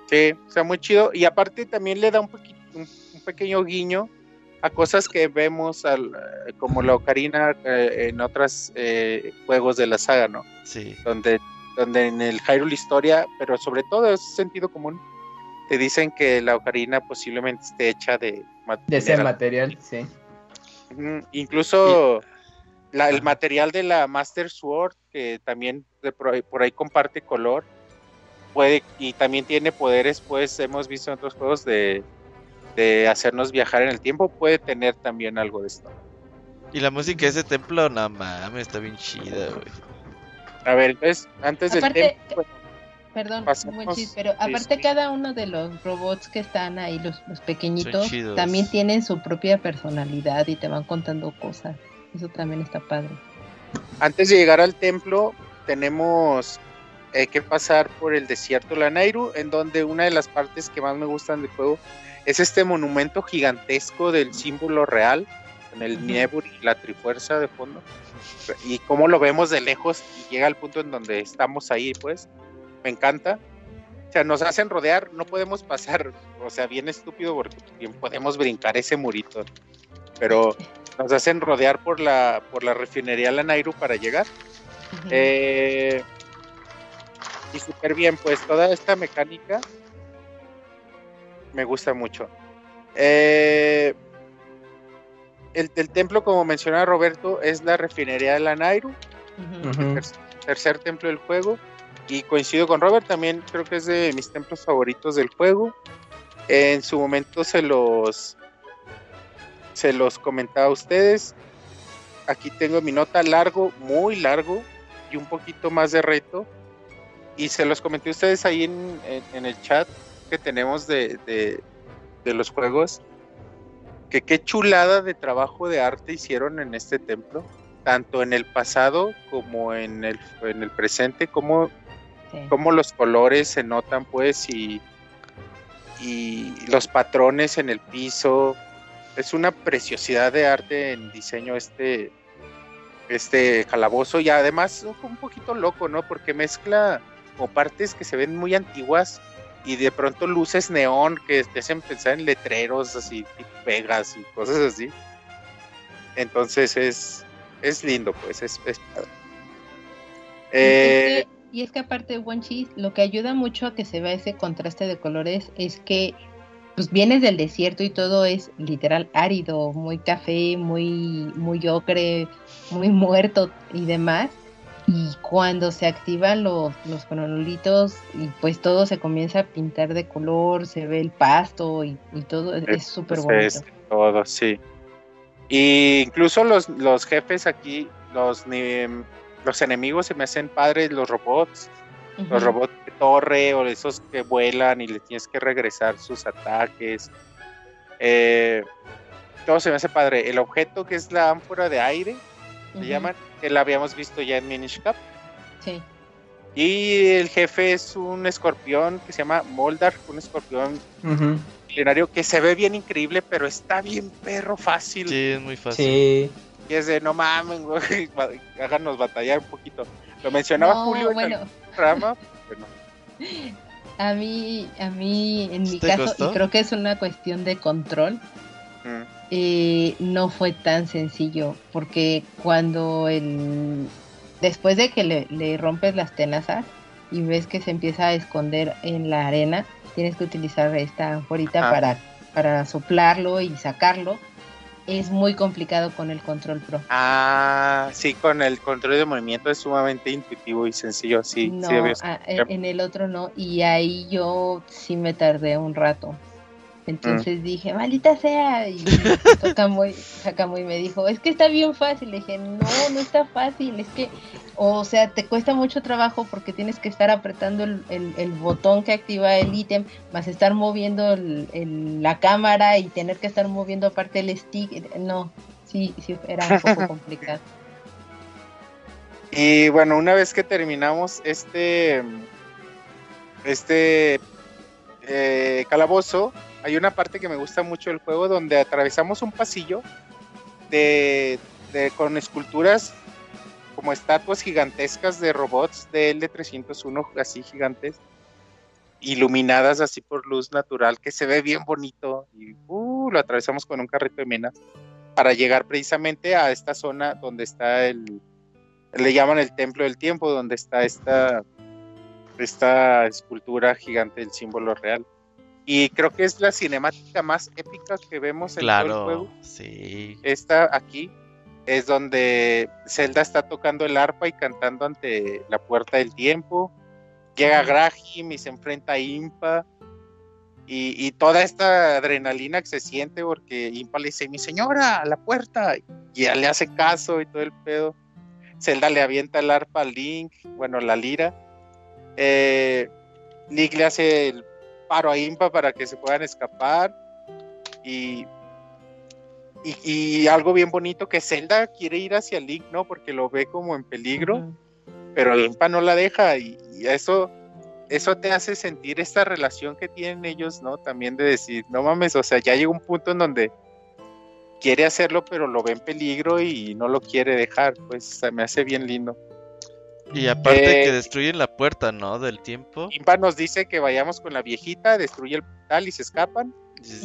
Sí, o sea, muy chido. Y aparte también le da un, poquito, un, un pequeño guiño a cosas que vemos al, eh, como la ocarina eh, en otros juegos de la saga, ¿no? Sí. Donde, donde en el Hyrule Historia, pero sobre todo es sentido común, te dicen que la ocarina posiblemente esté hecha de De ese material, sí. Incluso la- el material de la Master Sword, que también de por, ahí, por ahí comparte color, puede y también tiene poderes, pues hemos visto en otros juegos de, de hacernos viajar en el tiempo, puede tener también algo de esto. Y la música de ese templo, no mames, está bien chida, güey. A ver, entonces, antes del Aparte- tiempo, Perdón, Pasemos- pero aparte sí. cada uno de los robots que están ahí, los, los pequeñitos, también tienen su propia personalidad y te van contando cosas. Eso también está padre. antes de llegar al templo, tenemos eh, que pasar por el desierto Lanairu, en donde una de las partes que más me gustan del juego es este monumento gigantesco del símbolo real, con el. Niebur y la Trifuerza de fondo, y cómo lo vemos de lejos y llega al punto en donde estamos ahí, pues, me encanta. O sea, nos hacen rodear, no podemos pasar, o sea, bien estúpido porque bien podemos brincar ese murito, pero nos hacen rodear por la, por la refinería Lanairu para llegar. Eh, y súper bien, pues toda esta mecánica me gusta mucho. Eh, el, el templo, como mencionaba Roberto, es la refinería de Lanairu, Ujú. Ujú. tercer, tercer templo del juego. Y coincido con Robert, también creo que es de mis templos favoritos del juego. En su momento se los se los comentaba a ustedes. Aquí tengo mi nota largo, muy largo y un poquito más de reto. Y se los comenté a ustedes ahí en, en- el chat que tenemos de, de- los juegos. Que qué chulada de trabajo de arte hicieron en este templo. tanto en el pasado como en el, en el presente, cómo, cómo los colores se notan pues y, y los patrones en el piso. Es una preciosidad de arte en diseño este, este calabozo y además un poquito loco, ¿no? Porque mezcla como partes que se ven muy antiguas y de pronto luces neón que te hacen pensar en letreros así, pegas y cosas así. Entonces es, es lindo, pues, es, padre. Eh, y es que aparte de One Cheese, lo que ayuda mucho a que se vea ese contraste de colores es que pues vienes del desierto y todo es literal árido, muy café, muy, muy ocre, muy muerto y demás. Y cuando se activan los, los cronolitos y pues todo se comienza a pintar de color, se ve el pasto y, todo, es súper bonito. todo, sí. Y incluso los, los jefes aquí, los, los enemigos se me hacen padres, los robots. Los robots de torre o esos que vuelan y le tienes que regresar sus ataques. Eh, todo se me hace padre. El objeto que es la ánfora de aire, se llaman, que la habíamos visto ya en Minish Cup. Sí. Y el jefe es un escorpión que se llama Moldar, un escorpión milenario que se ve bien increíble, pero está bien perro fácil. Sí, es muy fácil. Sí. Y es de no mames, güey, háganos batallar un poquito. Lo mencionaba Julio bueno. en el programa, A mí, a mí, en mi caso, y creo que es una cuestión de control, mm. eh, no fue tan sencillo, porque cuando el después de que le, rompes las tenazas y ves que se empieza a esconder en la arena, tienes que utilizar esta anforita para, para soplarlo y sacarlo. Es muy complicado con el control pro. Ah, sí, con el control de movimiento es sumamente intuitivo y sencillo, sí. No, ah, en el otro no, y ahí yo sí me tardé un rato. Entonces mm. dije, maldita sea. Y Sakamoy, me dijo, es que está bien fácil. Le dije, no, no está fácil. Es que, o sea, te cuesta mucho trabajo porque tienes que estar apretando el, botón que activa el ítem, más estar moviendo la cámara y tener que estar moviendo aparte el stick. No, sí, sí, era un poco complicado. Y bueno, una vez que terminamos este, este eh, calabozo, hay una parte que me gusta mucho del juego donde atravesamos un pasillo de, con esculturas como estatuas gigantescas de robots de L301 así gigantes iluminadas así por luz natural que se ve bien bonito y uh, lo atravesamos con un carrito de minas para llegar precisamente a esta zona donde está el le llaman el templo del tiempo donde está esta esta escultura gigante del símbolo real y creo que es la cinemática más épica que vemos en todo el juego. Sí. Esta aquí es donde Zelda está tocando el arpa y cantando ante la puerta del tiempo. Llega Grahim y se enfrenta a Impa. Y, toda esta adrenalina que se siente porque Impa le dice, mi señora, a la puerta. Y ya le hace caso y todo el pedo. Zelda le avienta el arpa a Link, bueno, la lira. Eh, Link le hace el paro a Impa para que se puedan escapar. Y, y, algo bien bonito que Zelda quiere ir hacia Link, ¿no? Porque lo ve como en peligro, pero Impa no la deja y, eso, eso te hace sentir esta relación que tienen ellos, ¿no? También de decir, no mames, o sea, ya llega un punto en donde quiere hacerlo, pero lo ve en peligro y no lo quiere dejar, pues se me hace bien lindo. Y aparte que destruyen la puerta, ¿no? Del tiempo. Impa nos dice que vayamos con la viejita, destruye el portal y se escapan.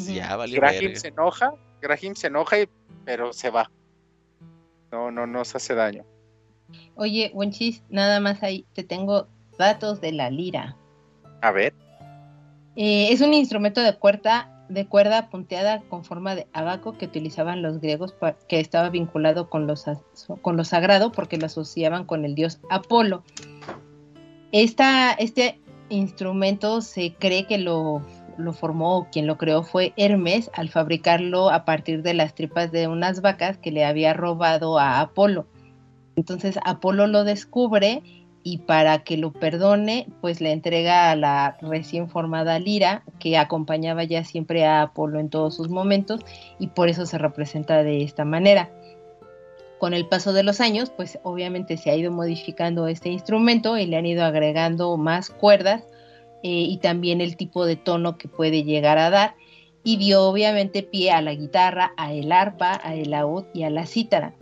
Ya, vale. Grahim se enoja, Grahim se enoja, pero se va. No, no nos hace daño. Oye, Wenchis, nada más ahí, te tengo datos de la lira. A ver. Eh, es un instrumento de cuerda de cuerda punteada con forma de abaco que utilizaban los griegos que estaba vinculado con, los, con lo sagrado porque lo asociaban con el dios Apolo. Este instrumento se cree que lo, lo formó o quien lo creó fue Hermes al fabricarlo a partir de las tripas de unas vacas que le había robado a Apolo. Entonces Apolo lo descubre y para que lo perdone, pues le entrega a la recién formada Lira, que acompañaba ya siempre a Apolo en todos sus momentos, y por eso se representa de esta manera. con el paso de los años, pues obviamente se ha ido modificando este instrumento y le han ido agregando más cuerdas eh, y también el tipo de tono que puede llegar a dar y dio obviamente pie a la guitarra, a el arpa, a el laúd y a la cítara.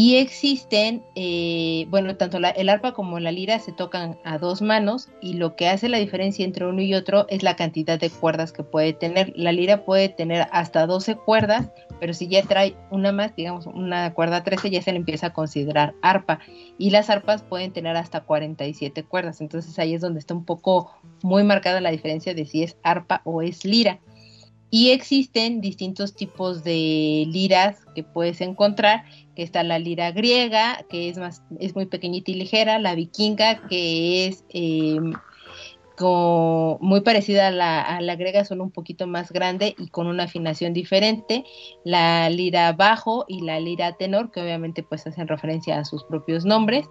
Y existen, eh, bueno, tanto la, el arpa como la lira se tocan a dos manos y lo que hace la diferencia entre uno y otro es la cantidad de cuerdas que puede tener. La lira puede tener hasta 12 cuerdas, pero si ya trae una más, digamos una cuerda 13, ya se le empieza a considerar arpa. Y las arpas pueden tener hasta 47 cuerdas. Entonces ahí es donde está un poco muy marcada la diferencia de si es arpa o es lira. Y existen distintos tipos de liras que puedes encontrar, que está la lira griega, que es más, es muy pequeñita y ligera, la vikinga, que es em, muy parecida a la, a la, griega, solo un poquito más grande y con una afinación diferente, la lira bajo y la lira tenor, que obviamente pues hacen referencia a sus propios nombres,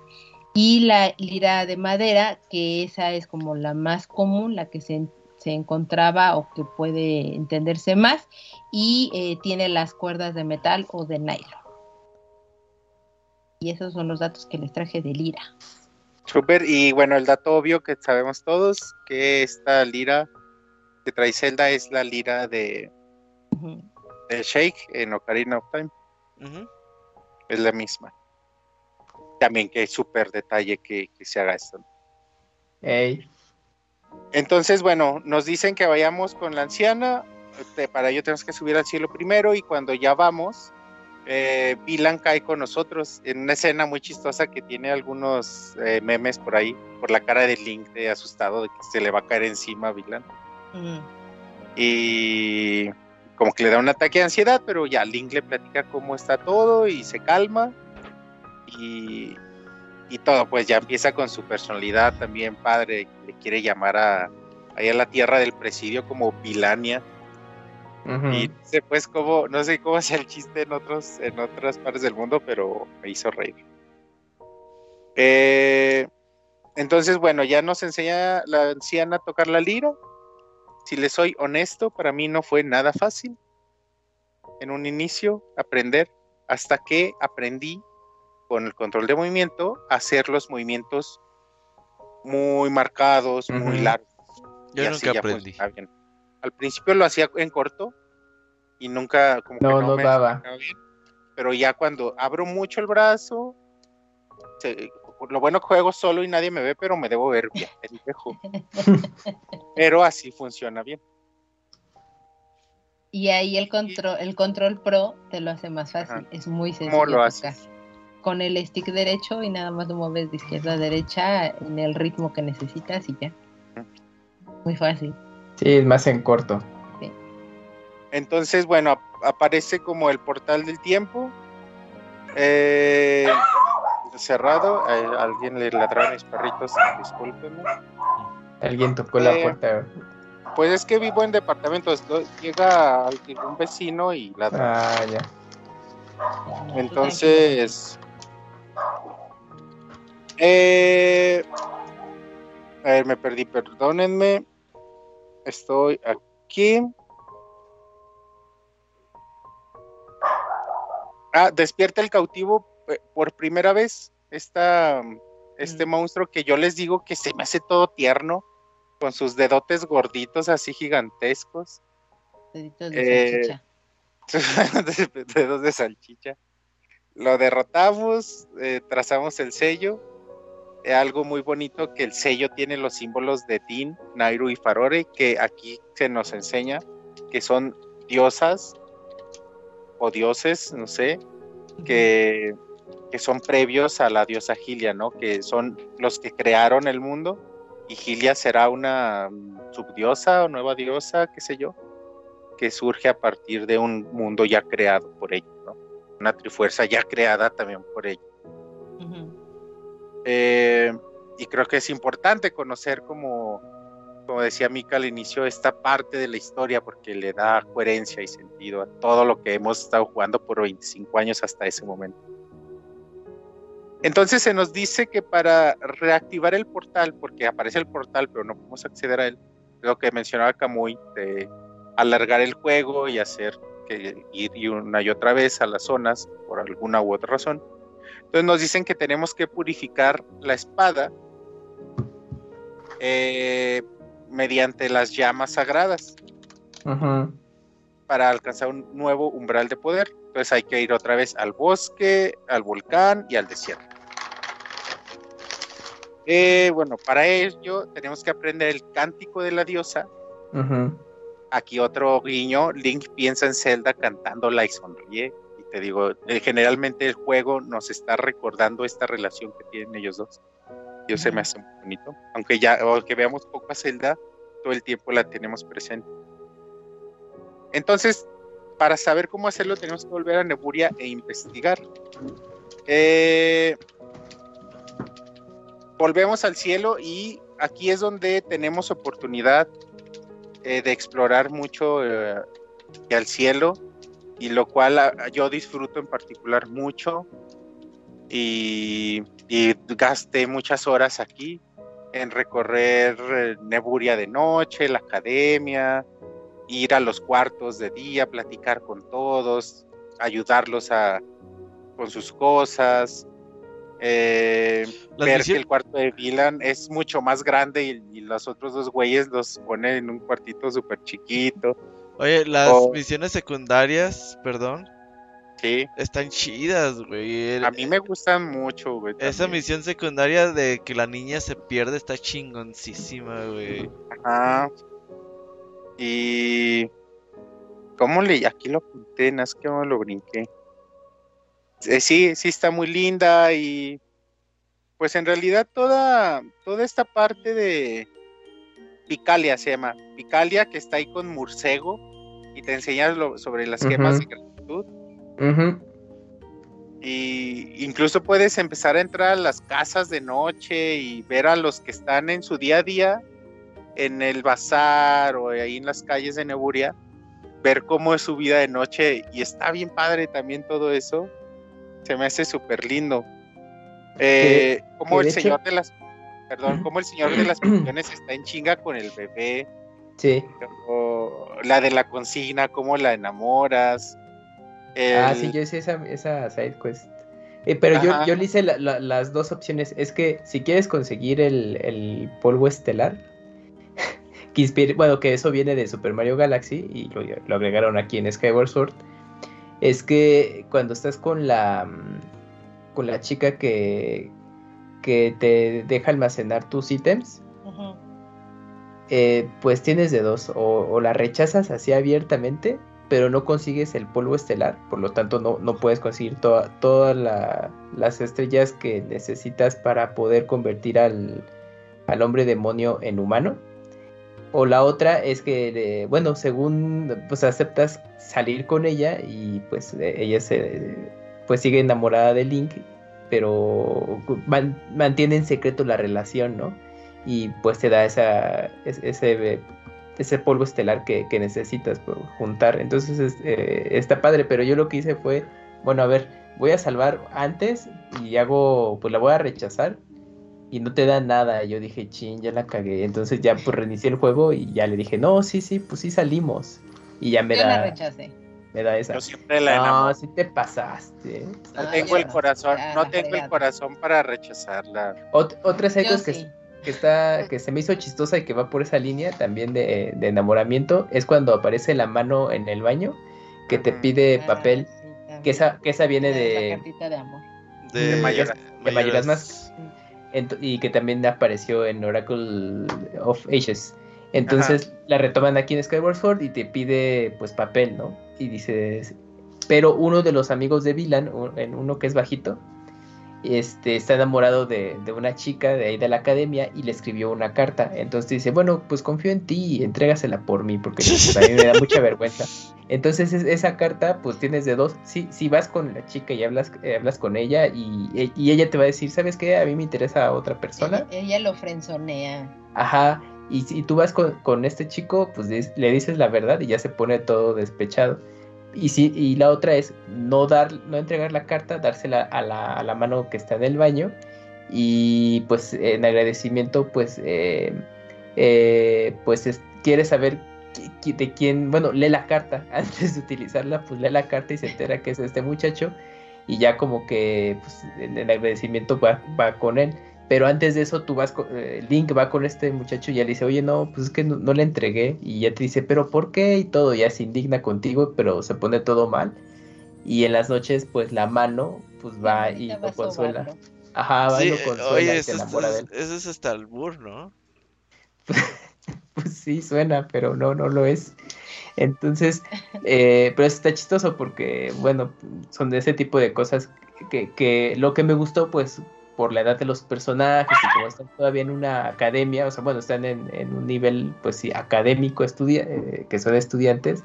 y la lira de madera, que esa es como la más común, la que se se encontraba o que puede entenderse más y eh, tiene las cuerdas de metal o de nylon. Y esos son los datos que les traje de Lira. Super, y bueno, el dato obvio que sabemos todos, que esta lira que trae Zelda es la lira de, Shake en Ocarina of Time. Es la misma. También que es súper detalle que, que, se haga esto. Hey. Entonces, bueno, nos dicen que vayamos con la anciana, este, para ello tenemos que subir al cielo primero y cuando ya vamos, eh, cae con nosotros en una escena muy chistosa que tiene algunos eh, memes por ahí, por la cara de Link de asustado de que se le va a caer encima a Vilan. Y como que le da un ataque de ansiedad, pero ya Link le platica cómo está todo y se calma. Y y todo, pues ya empieza con su personalidad también padre, le quiere llamar a, allá a la tierra del presidio como Vilania. Y después como, no sé cómo sea el chiste en otros, en otras partes del mundo, pero me hizo reír. Eh, entonces, bueno, ya nos enseña la anciana a tocar la lira. Si le soy honesto, para mí no fue nada fácil en un inicio aprender, hasta que aprendí con el control de movimiento, hacer los movimientos muy marcados, muy largos. Yo nunca pues, aprendí. Al principio lo hacía en corto y nunca como no, no, daba. Pero ya cuando abro mucho el brazo, lo bueno que juego solo y nadie me ve, pero me debo ver bien, pero así funciona bien. Y ahí el control, el control pro te lo hace más fácil, es muy sencillo. ¿Cómo lo haces? Con el stick derecho y nada más lo mueves de izquierda a derecha en el ritmo que necesitas y ya. Muy fácil. Sí, es más en corto. Entonces, bueno, aparece como el portal del tiempo. Eh, cerrado. Eh, alguien le ladraron a mis perritos, discúlpenme. Alguien tocó la eh, puerta. Pues es que vivo en departamentos. Llega un vecino y ladra. Ah, ya. Entonces, eh, a ver, me perdí, perdónenme. Estoy aquí. Ah, despierta el cautivo eh, por primera vez. Esta, este mm. monstruo que yo les digo que se me hace todo tierno, con sus dedotes gorditos así gigantescos. Deditos de eh, salchicha. dedos de salchicha. Lo derrotamos, eh, trazamos el sello algo muy bonito que el sello tiene los símbolos de Din, Nairu y Farore, que aquí se nos enseña que son diosas o dioses, no sé, que, que son previos a la diosa Gilia, ¿no? Que son los que crearon el mundo y Gilia será una subdiosa o nueva diosa, qué sé yo, que surge a partir de un mundo ya creado por ella, ¿no? Una trifuerza ya creada también por ella. Eh, y creo que es importante conocer, como, como decía Mika al inicio, esta parte de la historia porque le da coherencia y sentido a todo lo que hemos estado jugando por 25 años hasta ese momento. Entonces se nos dice que para reactivar el portal, porque aparece el portal pero no podemos acceder a él, lo que mencionaba Kamui, de alargar el juego y hacer que ir una y otra vez a las zonas por alguna u otra razón. Entonces nos dicen que tenemos que purificar la espada eh, mediante las llamas sagradas para alcanzar un nuevo umbral de poder. Entonces hay que ir otra vez al bosque, al volcán y al desierto. Eh, bueno, para ello tenemos que aprender el cántico de la diosa. Aquí otro guiño, Link piensa en Zelda cantándola y sonríe. Te digo, eh, generalmente el juego nos está recordando esta relación que tienen ellos dos. Yo se me hace muy bonito. Aunque ya, aunque veamos poco a Zelda, todo el tiempo la tenemos presente. Entonces, para saber cómo hacerlo, tenemos que volver a Neburia e investigar. Eh, volvemos al cielo y aquí es donde tenemos oportunidad eh, de explorar mucho eh, al cielo y lo cual ah, yo disfruto en particular mucho y, gasté muchas horas aquí en recorrer eh, Neburia de noche, la academia, ir a los cuartos de día, platicar con todos, ayudarlos a, con sus cosas, eh, ver que el cuarto de Dylan es mucho más grande y, los otros dos güeyes los ponen en un cuartito súper chiquito. Oye, las misiones secundarias, perdón. Sí. Están chidas, güey. A mí me gustan mucho, güey. Esa misión secundaria de que la niña se pierde está chingoncísima, güey. Ajá. Y. ¿Cómo le.? Aquí lo apunté, no es que me lo brinqué. Eh, sí, sí está muy linda y pues en realidad toda, toda esta parte de Picalia se llama, Picalia que está ahí con Murcego y te enseña sobre las gemas de gratitud. Y incluso puedes empezar a entrar a las casas de noche y ver a los que están en su día a día en el bazar o ahí en las calles de Neburia, ver cómo es su vida de noche. Y está bien padre también todo eso. Se me hace súper lindo. Eh, como el señor de las perdón, como el señor de las pensiones está en chinga con el bebé. Sí. la de la consigna, cómo la enamoras. Ah, sí, yo hice esa, esa side quest. Eh, pero yo, yo le hice las dos opciones. Es que si quieres conseguir el, polvo estelar, que bueno, que eso viene de Super Mario Galaxy y lo, lo agregaron aquí en Skyward Sword es que cuando estás con la mm, con la chica que, que te deja almacenar tus ítems, eh, pues tienes de dos, o, la rechazas así abiertamente, pero no consigues el polvo estelar, por lo tanto no, no puedes conseguir todas las estrellas que necesitas para poder convertir al, al hombre demonio en humano. O la otra es que, bueno, según pues aceptas salir con ella y pues e, ella se pues sigue enamorada de Link, pero mantiene en secreto la relación, ¿no? Y pues te da esa, ese, ese polvo estelar que, necesitas por juntar. Entonces eh, está padre, pero yo lo que hice fue, bueno, a ver, voy a salvar antes y hago, pues la voy a rechazar y no te da nada. Yo dije, chin, ya la cagué. Entonces ya pues reinicié el juego y ya le dije, no, sí, sí, pues sí salimos. Y ya me Yo da. La rechacé. Me da esa. Yo siempre la No, sí te pasaste. No tengo el corazón, no tengo el corazón para rechazarla. otra serie que, que, está, que se me hizo chistosa y que va por esa línea también de, de enamoramiento es cuando aparece la mano en el baño que te pide ah, papel. que esa, que esa viene de. de amor. De, de, de más y que también apareció en Oracle of Ages. Entonces la retoman aquí en Skyward Sword y te pide pues papel, ¿no? Y dices, pero uno de los amigos de Vilan, uno que es bajito, este, está enamorado de, una chica de ahí de la academia y le escribió una carta. Entonces dice, bueno, pues confío en ti y entrégasela por mí porque pues, a mí me da mucha vergüenza. Entonces esa carta pues tienes de dos. Si, si vas con la chica y hablas, eh, hablas con ella y, ella te va a decir, ¿sabes qué? A mí me interesa a otra persona. Ella, lo frenzonea. Ajá. Y si tú vas con, con este chico, pues le dices la verdad y ya se pone todo despechado. Y, si, y la otra es no, dar, no entregar la carta, dársela a la, a la mano que está en el baño. Y pues en agradecimiento, pues, eh, eh, pues quiere saber de quién, bueno, lee la carta. Antes de utilizarla, pues lee la carta y se entera que es este muchacho. Y ya como que pues, en el agradecimiento va, va con él. Pero antes de eso, tú vas con, eh, Link va con este muchacho y ya le dice, oye, no, pues es que no, le entregué. Y ya te dice, pero ¿por qué? Y todo, ya se indigna contigo, pero se pone todo mal. Y en las noches, pues la mano, pues va y lo consuela. Ajá, va y lo consuela. Oye, eso, es hasta el burro, ¿no? pues sí, suena, pero no, no lo es. Entonces, eh, pero está chistoso porque, bueno, son de ese tipo de cosas que, que lo que me gustó, pues, por la edad de los personajes y como están todavía en una academia, o sea, bueno, están en, un nivel, pues sí, académico, estudia, eh, que son estudiantes,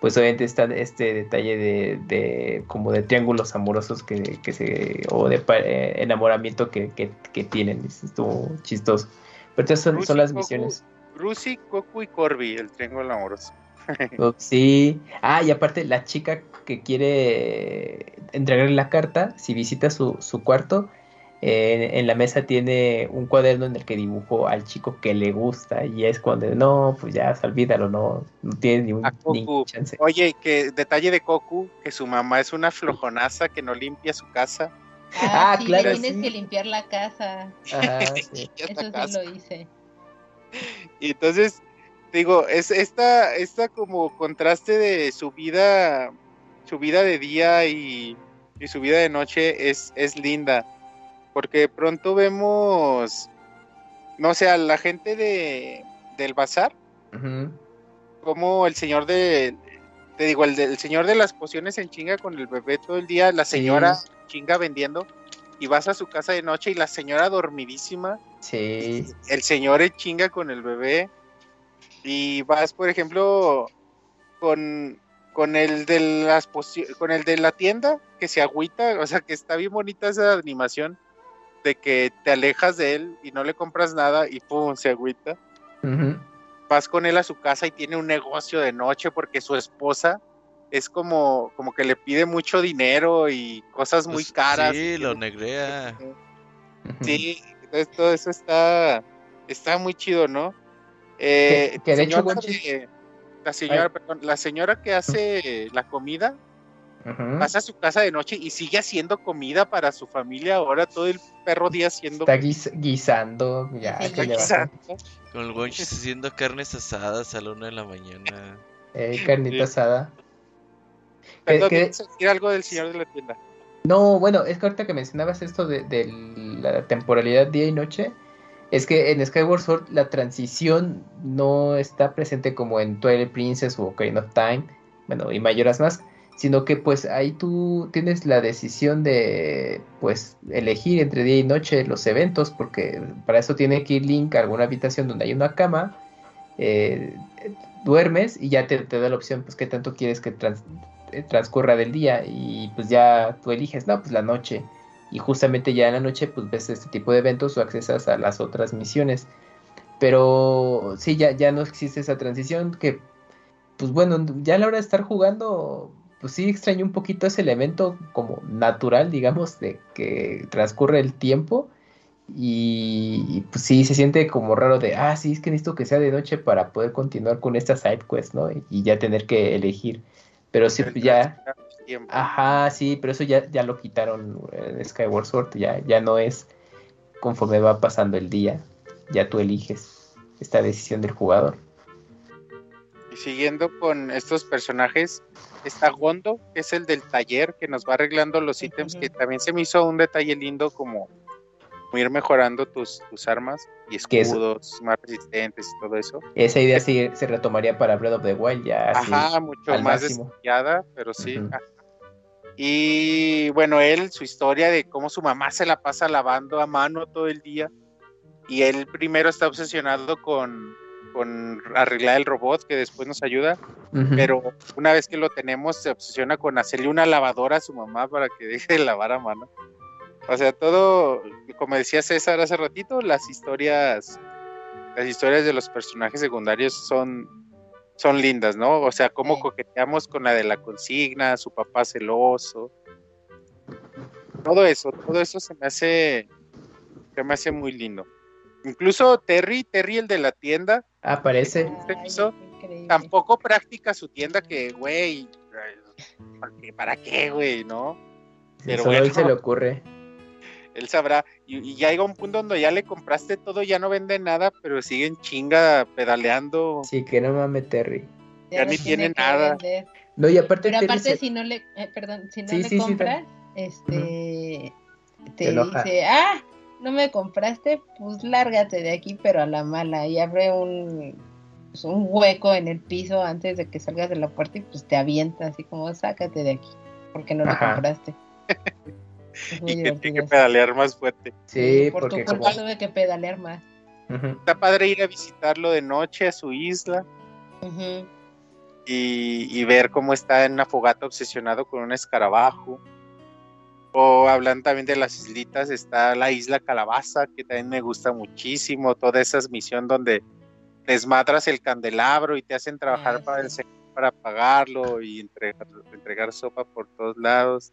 pues obviamente está este detalle de, como de triángulos amorosos que, se, o de eh, enamoramiento que, tienen, estuvo chistoso. Pero estas son, las misiones. Rusi, Coco y Corby, el triángulo amoroso. Oh, sí. Ah, y aparte la chica que quiere entregarle la carta, si visita su, su cuarto, en la mesa tiene un cuaderno en el que dibujó al chico que le gusta y es cuando no, pues ya, olvídalo, no, no tiene ni un chance. Oye, que detalle de Coco, que su mamá es una flojonaza que no limpia su casa. Ah, ah claro. tienes que limpiar la casa. Eso sí lo hice. Y entonces, digo, es esta, esta como contraste de su vida, su vida de día y, y su vida de noche es, es linda porque de pronto vemos, no sé, a la gente de, del bazar, como el señor de, te digo, el, señor de las pociones en chinga con el bebé todo el día, la señora chinga vendiendo, y vas a su casa de noche y la señora dormidísima, sí. el señor en chinga con el bebé, y vas, por ejemplo, con, con el de las con el de la tienda que se agüita, o sea que está bien bonita esa animación de que te alejas de él y no le compras nada y pum, se agüita. Vas con él a su casa y tiene un negocio de noche porque su esposa es como, como que le pide mucho dinero y cosas muy pues caras. Sí, lo negrea. Sí, entonces todo eso está, está muy chido, ¿no? Eh, que, de hecho, la señora, perdón, la señora que hace la comida, pasa a su casa de noche y sigue haciendo comida para su familia ahora todo el perro día haciendo está guisando ya con el Gonchi haciendo carnes asadas a la una de la mañana. Eh, carnita asada. Perdón, decir algo del señor de la tienda. No bueno es que ahorita que mencionabas esto de, de la temporalidad día y noche es que en Skyward Sword la transición no está presente como en Twilight Princess o Ocarina of Time bueno y Mayoras más sino que pues ahí tú tienes la decisión de pues elegir entre día y noche los eventos, porque para eso tiene que ir Link a alguna habitación donde hay una cama, eh, duermes y ya te, da la opción pues qué tanto quieres que eh, transcurra del día y pues ya tú eliges, no, pues la noche y justamente ya en la noche pues ves este tipo de eventos o accesas a las otras misiones. Pero sí, ya, ya no existe esa transición que, pues bueno, ya a la hora de estar jugando, pues sí extraño un poquito ese elemento como natural, digamos, de que transcurre el tiempo. Y, pues sí, se siente como raro de, ah, sí, es que necesito que sea de noche para poder continuar con esta side quest, ¿no? Y, ya tener que elegir. Pero sí, ya... Ajá, sí, pero eso ya, ya lo quitaron en Skyward Sword, ya, ya no es conforme va pasando el día, ya tú eliges esta decisión del jugador. Y siguiendo con estos personajes, está Gondo, que es el del taller que nos va arreglando los ítems, que también se me hizo un detalle lindo como ir mejorando tus, tus armas y escudos más resistentes y todo eso. Esa idea sí se retomaría para Breath of the Wild ya. Ajá, mucho más desarrollada, pero sí. Y bueno, él, su historia de cómo su mamá se la pasa lavando a mano todo el día y él primero está obsesionado con con arreglar el robot que después nos ayuda, pero una vez que lo tenemos se obsesiona con hacerle una lavadora a su mamá para que deje de lavar a mano. O sea, todo, como decía César hace ratito, las historias, las historias de los personajes secundarios son, son lindas, ¿no? O sea, cómo coqueteamos con la de la consigna, su papá celoso. Todo eso, todo eso se me hace, se me hace muy lindo. Incluso Terry, Terry el de la tienda, Aparece. tampoco práctica su tienda que, güey, ¿para qué, güey, no? Pero Solo él se le ocurre. Él sabrá. Y, ya llega un punto donde ya le compraste todo, ya no vende nada, pero siguen chinga pedaleando. Sí, que no mames, Terry. Ya, ni tiene nada. No, y aparte. Pero aparte, si no le, eh, perdón, si no le compras, este, te, dice, ah, no me compraste, pues lárgate de aquí, pero a la mala. Y abre un, pues, un hueco en el piso antes de que salgas de la puerta y pues te avienta así como, sácate de aquí, porque no lo compraste. y que tiene que pedalear más fuerte. Sí, por porque tu culpa tuve que pedalear más. Está padre ir a visitarlo de noche a su isla. y, y, ver cómo está en una fogata obsesionado con un escarabajo. O hablan también de las islitas, está la isla Calabaza, que también me gusta muchísimo, toda esa misión donde desmadras el candelabro y te hacen trabajar ah, para, el, para apagarlo y entregar, entregar sopa por todos lados.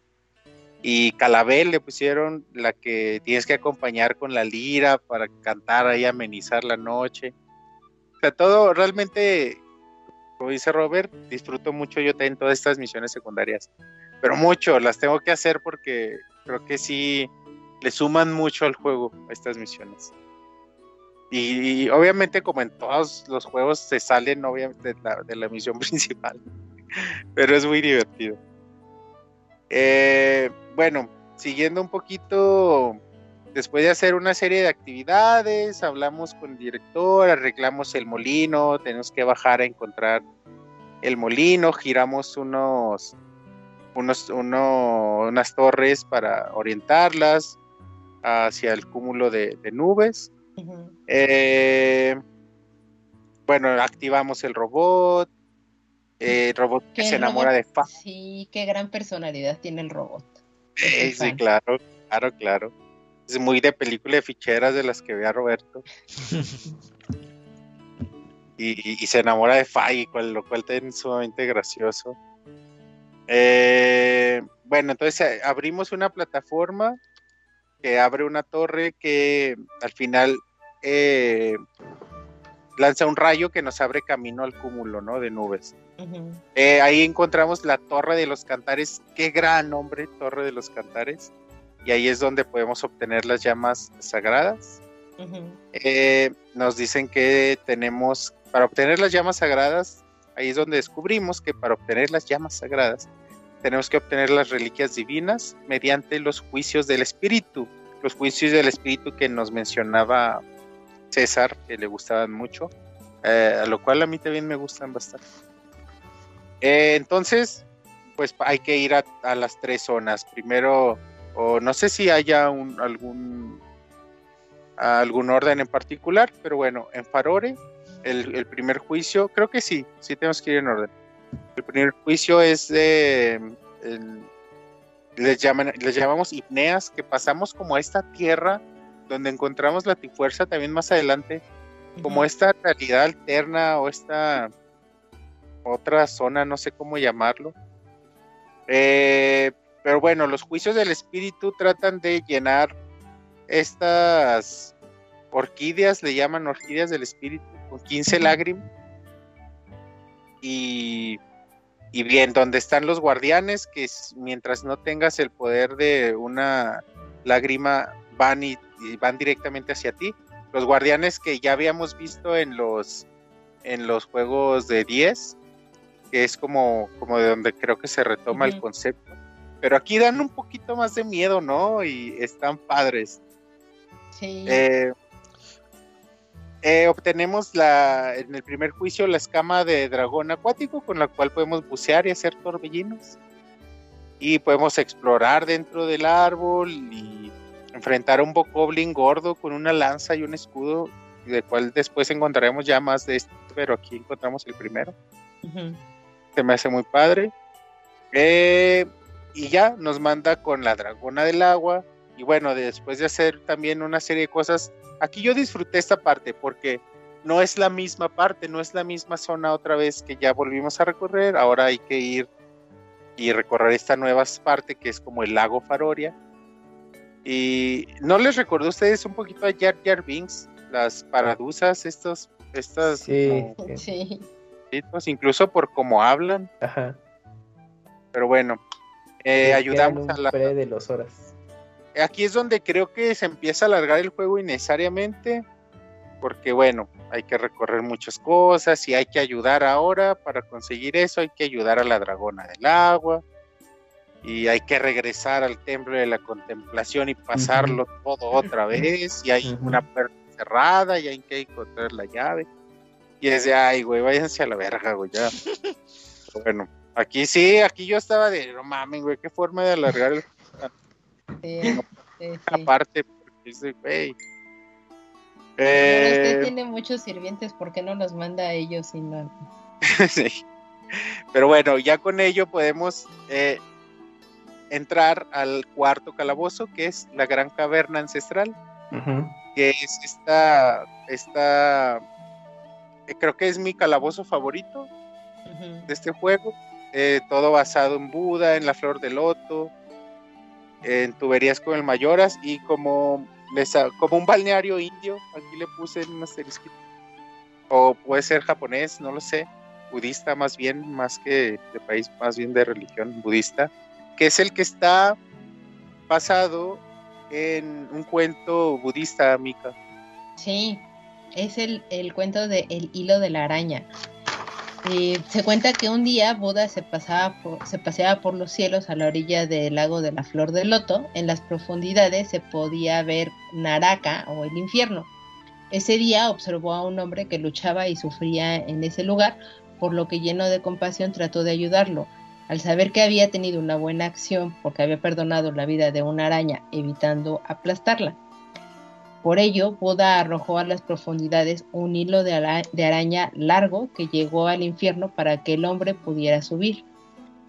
Y Calabel le pusieron la que tienes que acompañar con la lira para cantar ahí, amenizar la noche. O sea, todo realmente, como dice Robert, disfruto mucho yo también todas estas misiones secundarias pero mucho, las tengo que hacer porque creo que sí le suman mucho al juego estas misiones. Y, obviamente como en todos los juegos se salen obviamente de la, misión principal, pero es muy divertido. Eh, bueno, siguiendo un poquito, después de hacer una serie de actividades, hablamos con el director, arreglamos el molino, tenemos que bajar a encontrar el molino, giramos unos unos, unas torres para orientarlas hacia el cúmulo de, nubes. Eh, bueno, activamos el robot. Eh, el robot que se enamora de Fa. Sí, qué gran personalidad tiene el robot. sí, claro, claro, claro. Es muy de película de ficheras de las que vea Roberto. y, se enamora de Fa, lo cual es sumamente gracioso. Eh, bueno, entonces eh, abrimos una plataforma que abre una torre que al final eh, lanza un rayo que nos abre camino al cúmulo ¿no? de nubes. ahí encontramos la Torre de los Cantares, qué gran nombre, Torre de los Cantares. Y ahí es donde podemos obtener las llamas sagradas. nos dicen que tenemos, para obtener las llamas sagradas, Ahí es donde descubrimos que para obtener las llamas sagradas tenemos que obtener las reliquias divinas mediante los juicios del espíritu. Los juicios del espíritu que nos mencionaba César, que le gustaban mucho, eh, a lo cual a mí también me gustan bastante. Eh, entonces, pues hay que ir a, las tres zonas. Primero, o no sé si haya un, algún, algún orden en particular, pero bueno, en Farore el, primer juicio, creo que sí, sí tenemos que ir en orden. El primer juicio es de, les, llaman, les llamamos hipneas, que pasamos como a esta tierra donde encontramos la tifuerza también más adelante, como esta realidad alterna o esta otra zona, no sé cómo llamarlo. Eh, pero bueno, los juicios del espíritu tratan de llenar estas orquídeas, le llaman orquídeas del espíritu, con 15 lágrimas. Y, y bien, donde están los guardianes, que mientras no tengas el poder de una lágrima, van y, van directamente hacia ti. Los guardianes que ya habíamos visto en los, en los juegos de 10, que es como, como de donde creo que se retoma el concepto. Pero aquí dan un poquito más de miedo, ¿no? Y están padres. Sí. Eh, eh, obtenemos la, en el primer juicio la escama de dragón acuático con la cual podemos bucear y hacer torbellinos. Y podemos explorar dentro del árbol y enfrentar a un bokoblin gordo con una lanza y un escudo, del cual después encontraremos ya más de esto, pero aquí encontramos el primero. Se me hace muy padre. Eh, y ya nos manda con la dragona del agua. Y bueno, después de hacer también una serie de cosas, Aquí yo disfruté esta parte porque no es la misma parte, no es la misma zona otra vez que ya volvimos a recorrer. Ahora hay que ir y recorrer esta nueva parte que es como el lago Faroria. Y no les recordó a ustedes un poquito a Jar Jar Binks, las paradusas, estos, estas. Sí, sí. incluso por cómo hablan. Ajá. Pero bueno, eh, ayudamos a la... pre de los horas. Aquí es donde creo que se empieza a alargar el juego innecesariamente, porque bueno, hay que recorrer muchas cosas y hay que ayudar ahora para conseguir eso, hay que ayudar a la dragona del agua y hay que regresar al templo de la contemplación y pasarlo todo otra vez y hay una puerta cerrada y hay que encontrar la llave. Y es de, ay, güey, váyanse a la verga, güey, ya. bueno, aquí sí, aquí yo estaba de, no mames, güey, qué forma de alargar el Sí, sí, sí. aparte, porque es de, güey. Pero Eh, usted tiene muchos sirvientes, ¿por qué no los manda a ellos y no? sí. Pero bueno, ya con ello podemos eh, entrar al cuarto calabozo, que es la gran caverna ancestral, que es esta, esta, eh, creo que es mi calabozo favorito de este juego. Eh, todo basado en Buda, en la flor de loto, en tuberías con el Mayoras y como, como un balneario indio, aquí le puse un asterisco. O puede ser japonés, no lo sé, budista más bien, más que de país, más bien de religión budista, que es el que está basado en un cuento budista, Mika. Sí, es el, el cuento de El hilo de la araña. Eh, se cuenta que un día Buda se, pasaba por- se paseaba por los cielos a la orilla del lago de la flor de loto. En las profundidades se podía ver Naraka o el infierno. Ese día observó a un hombre que luchaba y sufría en ese lugar, por lo que lleno de compasión trató de ayudarlo. Al saber que había tenido una buena acción porque había perdonado la vida de una araña evitando aplastarla. Por ello, Buda arrojó a las profundidades un hilo de, ara- de araña largo que llegó al infierno para que el hombre pudiera subir.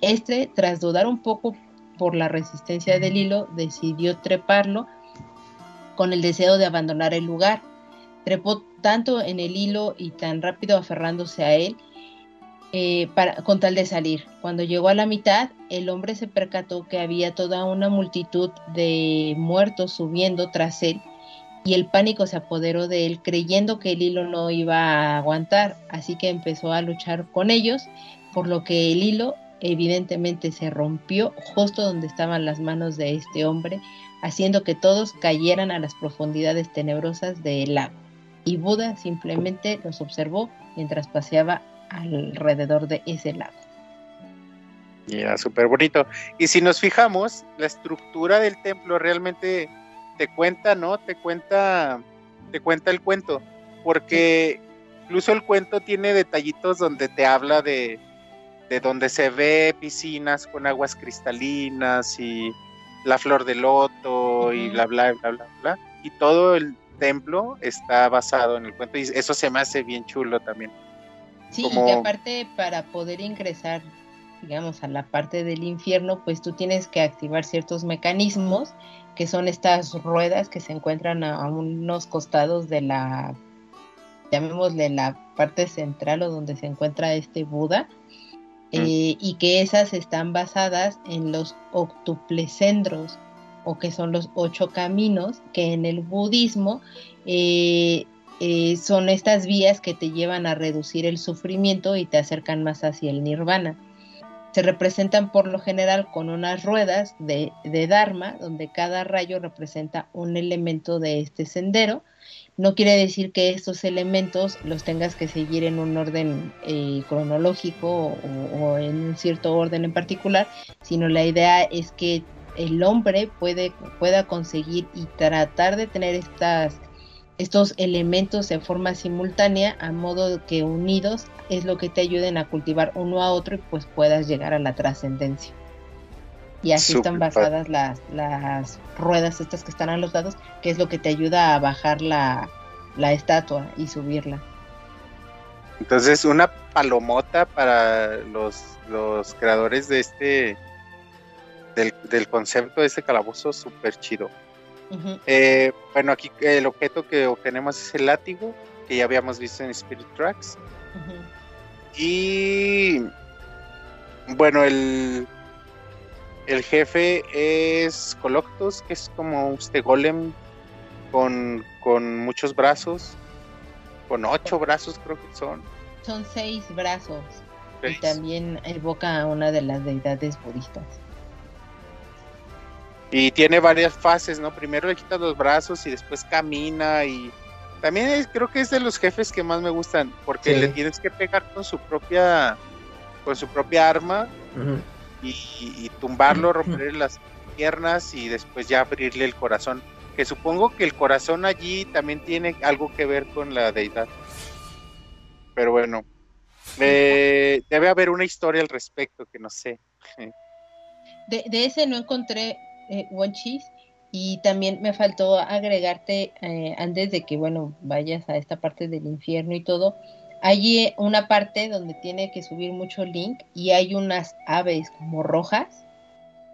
Este, tras dudar un poco por la resistencia del hilo, decidió treparlo con el deseo de abandonar el lugar. Trepó tanto en el hilo y tan rápido aferrándose a él eh, con tal de salir. Cuando llegó a la mitad, el hombre se percató que había toda una multitud de muertos subiendo tras él y el pánico se apoderó de él creyendo que el hilo no iba a aguantar, así que empezó a luchar con ellos, por lo que el hilo evidentemente se rompió justo donde estaban las manos de este hombre, haciendo que todos cayeran a las profundidades tenebrosas del lago. Y Buda simplemente los observó mientras paseaba alrededor de ese lago. Y era súper bonito. Y si nos fijamos, la estructura del templo realmente te cuenta, ¿no? Te cuenta, te cuenta el cuento. Porque incluso el cuento tiene detallitos donde te habla de, de donde se ve piscinas con aguas cristalinas y la flor de loto y bla, bla, bla, bla, bla. Y todo el templo está basado en el cuento. Y eso se me hace bien chulo también. Sí, Como- y que aparte para poder ingresar, digamos, a la parte del infierno, pues tú tienes que activar ciertos mecanismos, que son estas ruedas que se encuentran a, a unos costados de la, llamémosle la parte central o donde se encuentra este Buda, eh, y que esas están basadas en los octuplecendros, o que son los ocho caminos, que en el budismo eh, eh, son estas vías que te llevan a reducir el sufrimiento y te acercan más hacia el nirvana. Se representan por lo general con unas ruedas de, de Dharma, donde cada rayo representa un elemento de este sendero. No quiere decir que estos elementos los tengas que seguir en un orden eh, cronológico o, o en un cierto orden en particular, sino la idea es que el hombre puede, pueda conseguir y tratar de tener estas estos elementos en forma simultánea a modo que unidos es lo que te ayuden a cultivar uno a otro y pues puedas llegar a la trascendencia. Y así están basadas las, las ruedas estas que están a los lados, que es lo que te ayuda a bajar la, la estatua y subirla. Entonces, una palomota para los, los creadores de este, del, del concepto de este calabozo súper chido. Eh, bueno, aquí el objeto que obtenemos es el látigo, que ya habíamos visto en Spirit Tracks. Y bueno, el, el jefe es Coloctus, que es como este golem con, con muchos brazos, con ocho brazos creo que son. son seis brazos. Y también evoca a una de las deidades budistas. Y tiene varias fases, ¿no? Primero le quita los brazos y después camina y también creo que es de los jefes que más me gustan porque le tienes que pegar con su propia con su propia arma y, tumbarlo, romperle las piernas y después ya abrirle el corazón. Que supongo que el corazón allí también tiene algo que ver con la deidad. Pero bueno, eh, debe haber una historia al respecto que no sé. De, ese no encontré eh, One Cheese y también me faltó agregarte eh, antes de que bueno vayas a esta parte del infierno y todo. Hay una parte donde tiene que subir mucho Link y hay unas aves como rojas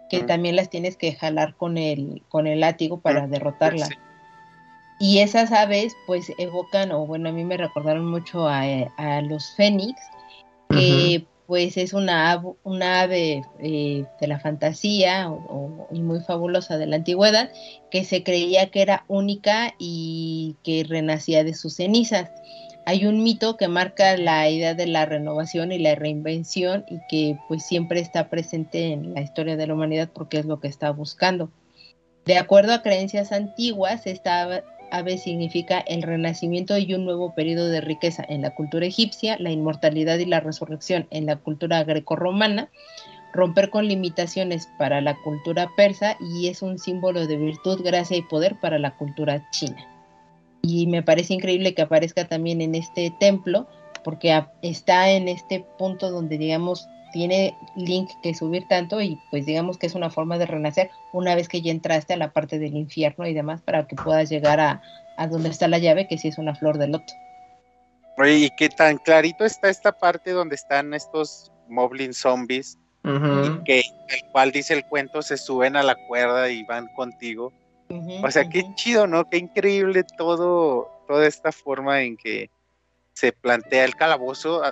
que también las tienes que jalar con el con el látigo para derrotarlas. Y esas aves pues evocan, o bueno, a mí me recordaron mucho a, los fénix, que pues es una, una ave eh, de la fantasía y muy fabulosa de la antigüedad, que se creía que era única y que renacía de sus cenizas. Hay un mito que marca la idea de la renovación y la reinvención y que pues siempre está presente en la historia de la humanidad porque es lo que está buscando. De acuerdo a creencias antiguas, esta ave significa el renacimiento y un nuevo periodo de riqueza en la cultura egipcia, la inmortalidad y la resurrección en la cultura grecorromana, romper con limitaciones para la cultura persa y es un símbolo de virtud, gracia y poder para la cultura china. Y me parece increíble que aparezca también en este templo, porque está en este punto donde, digamos, tiene link que subir tanto y pues digamos que es una forma de renacer una vez que ya entraste a la parte del infierno y demás para que puedas llegar a, donde está la llave, que sí es una flor de loto. Oye, y qué tan clarito está esta parte donde están estos moblin zombies, y que el cual dice el cuento, se suben a la cuerda y van contigo. o sea, qué chido, ¿no? Qué increíble todo, toda esta forma en que se plantea el calabozo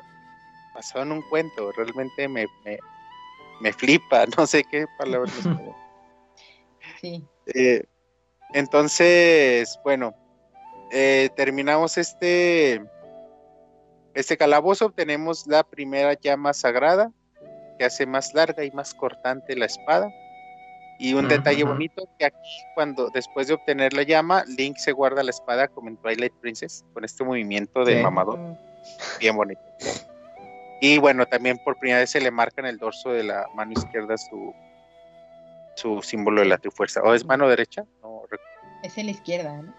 basado en un cuento, realmente me, me, flipa, no sé qué palabras. sí. Eh, entonces, bueno, eh, terminamos este, este calabozo, obtenemos la primera llama sagrada, que hace más larga y más cortante la espada. Y un detalle bonito que aquí, cuando después de obtener la llama, Link se guarda la espada como en Twilight Princess, con este movimiento de mamador. Bien bonito. Y bueno, también por primera vez se le marca en el dorso de la mano izquierda su, su símbolo de la trifuerza. ¿O es mano derecha? No es en la izquierda, ¿no?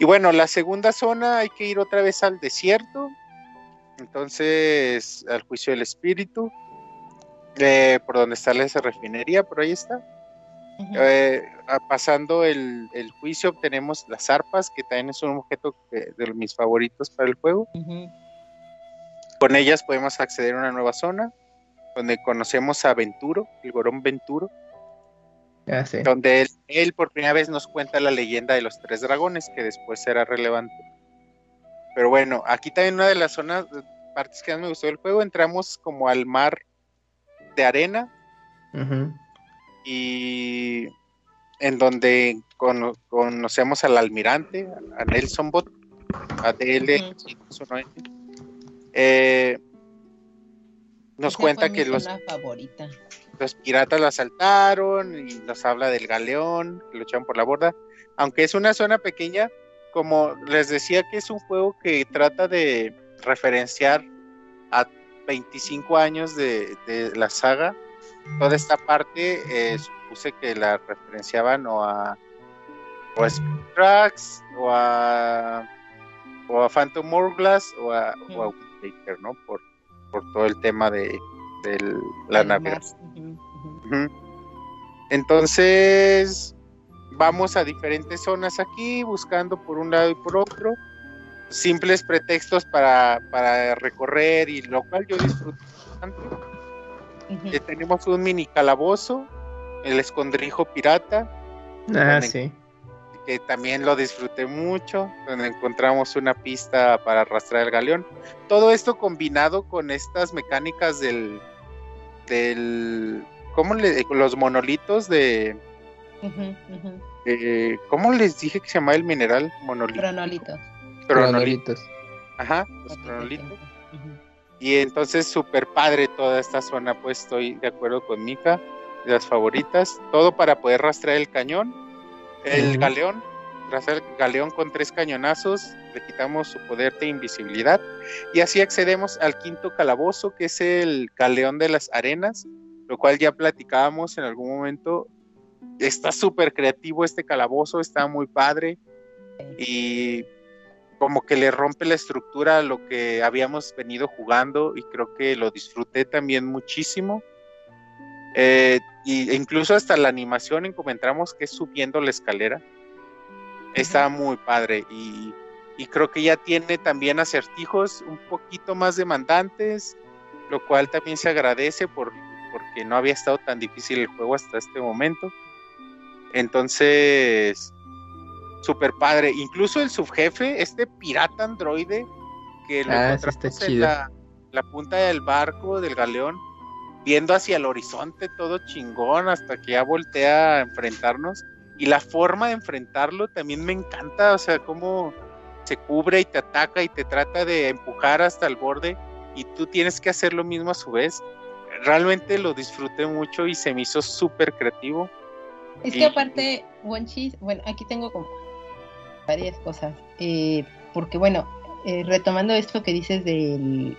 Y bueno, la segunda zona hay que ir otra vez al desierto. Entonces, al juicio del espíritu. Eh, por donde está esa refinería, por ahí está. Eh, pasando el, juicio obtenemos las arpas, que también es un objeto de mis favoritos para el juego. Con ellas podemos acceder a una nueva zona donde conocemos a Venturo, el Gorón Venturo, ah, donde él, por primera vez nos cuenta la leyenda de los tres dragones, que después será relevante. Pero bueno, aquí también una de las zonas, partes que más me gustó del juego, entramos como al mar de arena y en donde conocemos al almirante, a Nelson Bot, a DL, eh, nos cuenta que los, los piratas la asaltaron y nos habla del galeón, que lo echaron por la borda. Aunque es una zona pequeña, como les decía que es un juego que trata de referenciar a 25 años de, la saga, toda esta parte eh, supuse que la referenciaban o a o a Tracks o a o a Phantom Hourglass o a, o a ¿no? Por, por todo el tema de, la navegación. Entonces, vamos a diferentes zonas aquí, buscando por un lado y por otro, simples pretextos para, para recorrer y lo cual yo disfruto bastante. Eh, tenemos un mini calabozo, el escondrijo pirata. Ah, sí que también lo disfruté mucho, donde encontramos una pista para arrastrar el galeón. Todo esto combinado con estas mecánicas del, del ¿cómo le los monolitos de ¿Cómo les dije que se llama el mineral? Monolito. Cronolitos. Ajá, los cronolitos. Y entonces súper padre toda esta zona, pues estoy de acuerdo con Mika, de las favoritas. Todo para poder rastrear el cañón, el galeón, rastrear el galeón con tres cañonazos, le quitamos su poder de invisibilidad y así accedemos al quinto calabozo, que es el galeón de las arenas, lo cual ya platicábamos en algún momento. Está súper creativo este calabozo, está muy padre y como que le rompe la estructura a lo que habíamos venido jugando y creo que lo disfruté también muchísimo. Eh, y, incluso hasta la animación encontramos que es subiendo la escalera. Está muy padre y, y, creo que ya tiene también acertijos un poquito más demandantes, lo cual también se agradece por, porque no había estado tan difícil el juego hasta este momento. Entonces, super padre. Incluso el subjefe, este pirata androide que lo Ah, encontramos en la punta del barco, del galeón, viendo hacia el horizonte todo chingón hasta que ya voltea a enfrentarnos. Y la forma de enfrentarlo también me encanta, o sea, cómo se cubre y te ataca y te trata de empujar hasta el borde y tú tienes que hacer lo mismo a su vez. Realmente lo disfruté mucho y se me hizo súper creativo. Es Y- que aparte, Wonchis, bueno, aquí tengo como varias cosas. Eh, porque bueno, eh, retomando esto que dices del,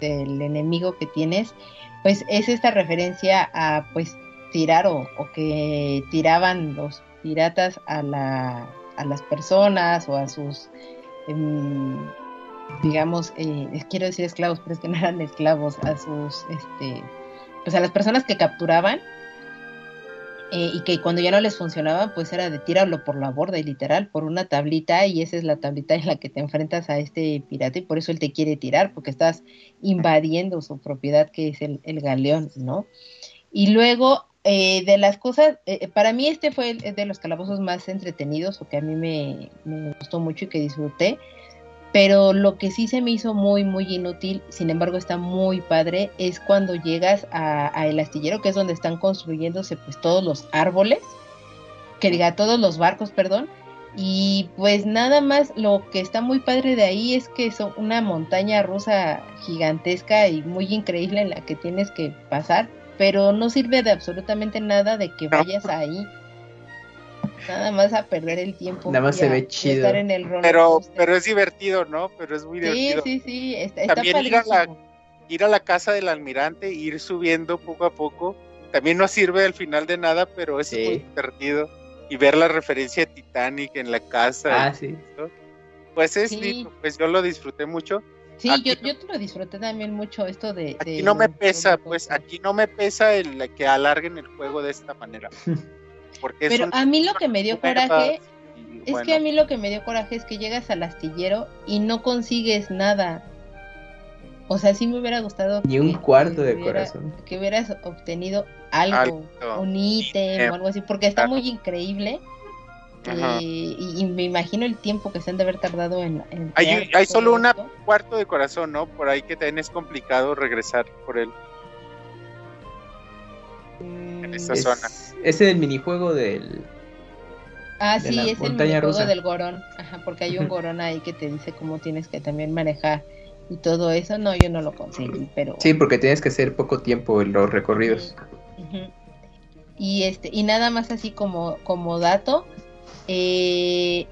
del enemigo que tienes, pues es esta referencia a pues tirar o, o que tiraban los piratas a, la, a las personas o a sus, em, digamos, eh, quiero decir esclavos, pero es que no eran esclavos, a sus, este, pues a las personas que capturaban eh, y que cuando ya no les funcionaba, pues era de tíralo por la borda, y literal, por una tablita, y esa es la tablita en la que te enfrentas a este pirata, y por eso él te quiere tirar, porque estás invadiendo su propiedad, que es el, el galeón, ¿no? Y luego, eh, de las cosas, eh, para mí este fue el, de los calabozos más entretenidos, o que a mí me, me gustó mucho y que disfruté, pero lo que sí se me hizo muy, muy inútil, sin embargo está muy padre, es cuando llegas a, a el astillero, que es donde están construyéndose pues todos los árboles, que diga todos los barcos, perdón, y pues nada más lo que está muy padre de ahí es que es una montaña rusa gigantesca y muy increíble en la que tienes que pasar, pero no sirve de absolutamente nada de que vayas ahí. Nada más a perder el tiempo. Nada más y se ve chido. estar en el Pero, pero es divertido, ¿no? Pero es muy Sí, divertido. sí, sí, está, está También ir a la-. Ir a la casa del almirante, e ir subiendo poco a poco, también no sirve al final de nada, pero es Sí. muy divertido. Y ver la referencia a Titanic en la casa. Ah, sí. Pues es Sí. lindo, pues yo lo disfruté mucho. Sí, aquí yo, no- yo te lo disfruté también mucho esto de... Aquí de no me pesa, pues aquí no me pesa el que alarguen el juego de esta manera. Porque Pero un- a mí lo que me dio coraje y, es bueno, que a mí lo que me dio coraje es que llegas al astillero y no consigues nada. O sea, sí me hubiera gustado Ni un que- cuarto que de hubiera- corazón. Que hubieras obtenido algo, Algo, un ítem o algo así, porque está claro. muy increíble. Eh, y, y me imagino el tiempo que se han de haber tardado en... en Hay- hay solo esto. cuarto de corazón, ¿no? Por ahí que también es complicado regresar por él. en esta Es, zona. Es el minijuego del. Ah, de sí, la es el minijuego rusa. del gorón. Ajá, porque hay un gorón ahí que te dice cómo tienes que también manejar y todo eso. No, yo no lo conseguí, pero. Sí, porque tienes que hacer poco tiempo en los recorridos. Y este, y nada más así como, como dato, eh,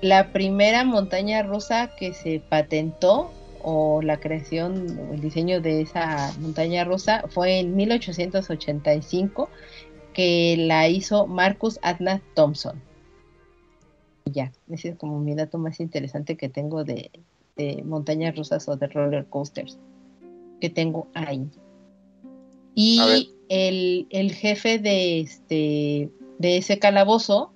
la primera montaña rusa que se patentó o la creación o el diseño de esa montaña rusa fue en 1885 que la hizo Marcus Adna Thompson. Ya, ese es como mi dato más interesante que tengo de, de montañas rusas o de roller coasters que tengo ahí. Y el, el jefe de este de ese calabozo,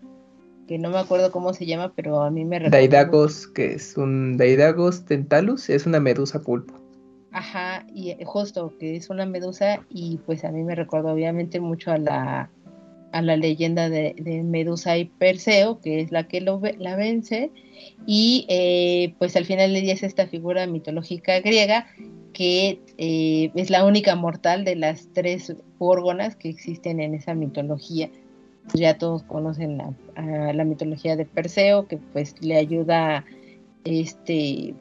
que no me acuerdo cómo se llama, pero a mí me recuerda Daidagos, que es un Daidagos tentalus, es una medusa pulpo. Ajá, y eh, justo que es una medusa y pues a mí me recuerda obviamente mucho a la a la leyenda de, Medusa y Perseo, que es la que lo, la vence, y eh, pues al final día es esta figura mitológica griega que eh, es la única mortal de las tres pórgonas que existen en esa mitología. Ya todos conocen la, la mitología de Perseo, que pues le ayuda este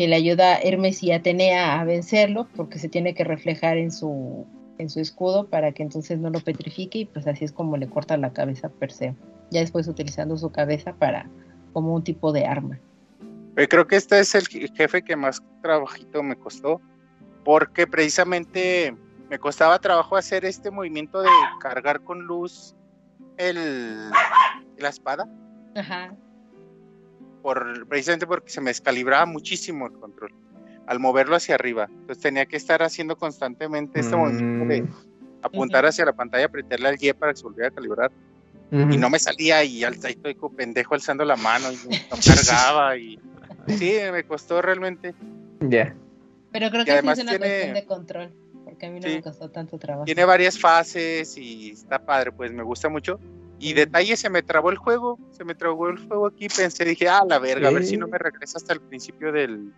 que le ayuda a Hermes y Atenea a vencerlo, porque se tiene que reflejar en su, en su escudo para que entonces no lo petrifique y pues así es como le corta la cabeza a Perseo. Ya después utilizando su cabeza para como un tipo de arma. creo que este es el jefe que más trabajito me costó, porque precisamente me costaba trabajo hacer este movimiento de cargar con luz el, la espada. Ajá. Por, precisamente porque se me descalibraba muchísimo el control al moverlo hacia arriba. Entonces tenía que estar haciendo constantemente este movimiento de mm. apuntar hacia la pantalla, apretarle al Y para que se volviera a calibrar. Y no me salía y al estoy como pendejo alzando la mano y no cargaba y sí, me costó realmente. Ya. Pero creo que es una cuestión de control, porque a mí no me costó tanto trabajo. Tiene varias fases y está padre, pues me gusta mucho. Y detalle, se me trabó el juego, se me trabó el juego aquí, pensé, dije, ah, la verga, a ver si no me regresa hasta el principio del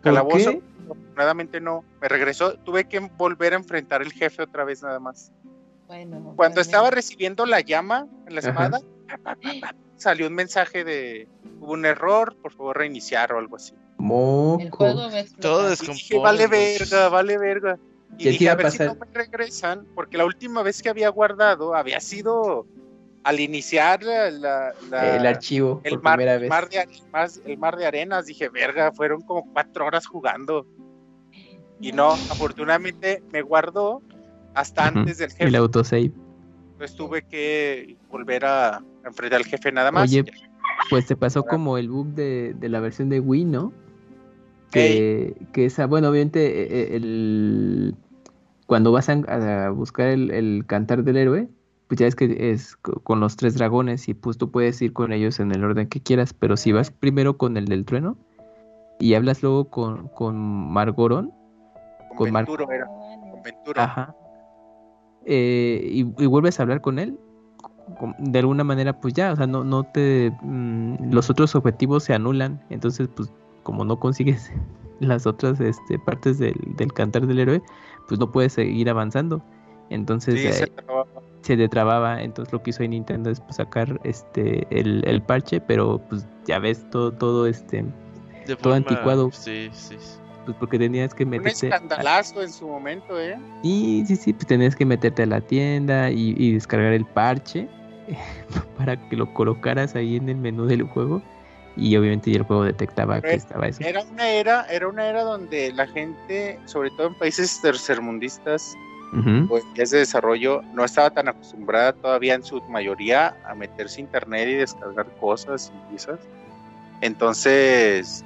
calabozo. Afortunadamente no, me regresó, tuve que volver a enfrentar el jefe otra vez nada más. Bueno, Cuando estaba recibiendo la llama en la espada, salió un mensaje de hubo un error, por favor reiniciar o algo así. El juego Todo dije, vale verga, vale verga. Y dije, a ver si no me regresan, porque la última vez que había guardado había sido al iniciar la, el archivo el mar, de, el mar de arenas. Dije, verga, fueron como cuatro horas jugando. Y no, afortunadamente me guardó hasta antes del jefe. El autosave. Pues tuve que volver a enfrentar al jefe nada más. Oye, pues te pasó como el bug de, la versión de Wii, ¿no? Que, que esa, bueno, obviamente e, e, el, cuando vas a, buscar el, cantar del héroe, pues ya es que es con los tres dragones y pues tú puedes ir con ellos en el orden que quieras, pero si vas primero con el del trueno y hablas luego con, con Margoron, con, con era, con Ventura. Ajá, eh, y, vuelves a hablar con él, de alguna manera pues ya, o sea, no, no te... Mm, los otros objetivos se anulan, entonces pues como no consigues las otras este, partes del, cantar del héroe, pues no puedes seguir avanzando. Entonces se, eh, se, detrababa, entonces lo que hizo Nintendo es pues, sacar este el, el, parche, pero pues ya ves todo, todo este todo anticuado. Sí, sí, pues porque tenías que meterte. Un escandalazo en su momento, ¿eh? Sí, sí, sí, pues tenías que meterte a la tienda y, descargar el parche para que lo colocaras ahí en el menú del juego y obviamente el juego detectaba que estaba eso. Era una era, era una era donde la gente, sobre todo en países tercermundistas, pues ese desarrollo no estaba tan acostumbrada todavía en su mayoría a meterse a internet y descargar cosas y esas. Entonces,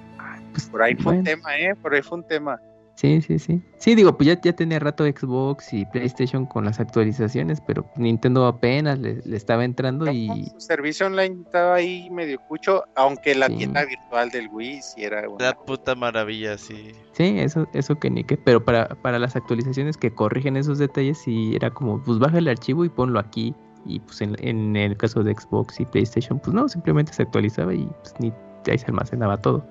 pues, por ahí fue un tema, ¿eh? Por ahí fue un tema. Sí, sí, sí. Sí, digo, pues ya, ya tenía rato Xbox y PlayStation con las actualizaciones, pero Nintendo apenas le, estaba entrando y... Su servicio online estaba ahí medio cucho, aunque la tienda virtual del Wii sí era una... La puta maravilla, sí. Sí, eso, eso que ni que... Pero para, para las actualizaciones que corrigen esos detalles, sí era como, pues baja el archivo y ponlo aquí. Y pues en, en el caso de Xbox y PlayStation, pues no, simplemente se actualizaba y pues ni ahí se almacenaba todo.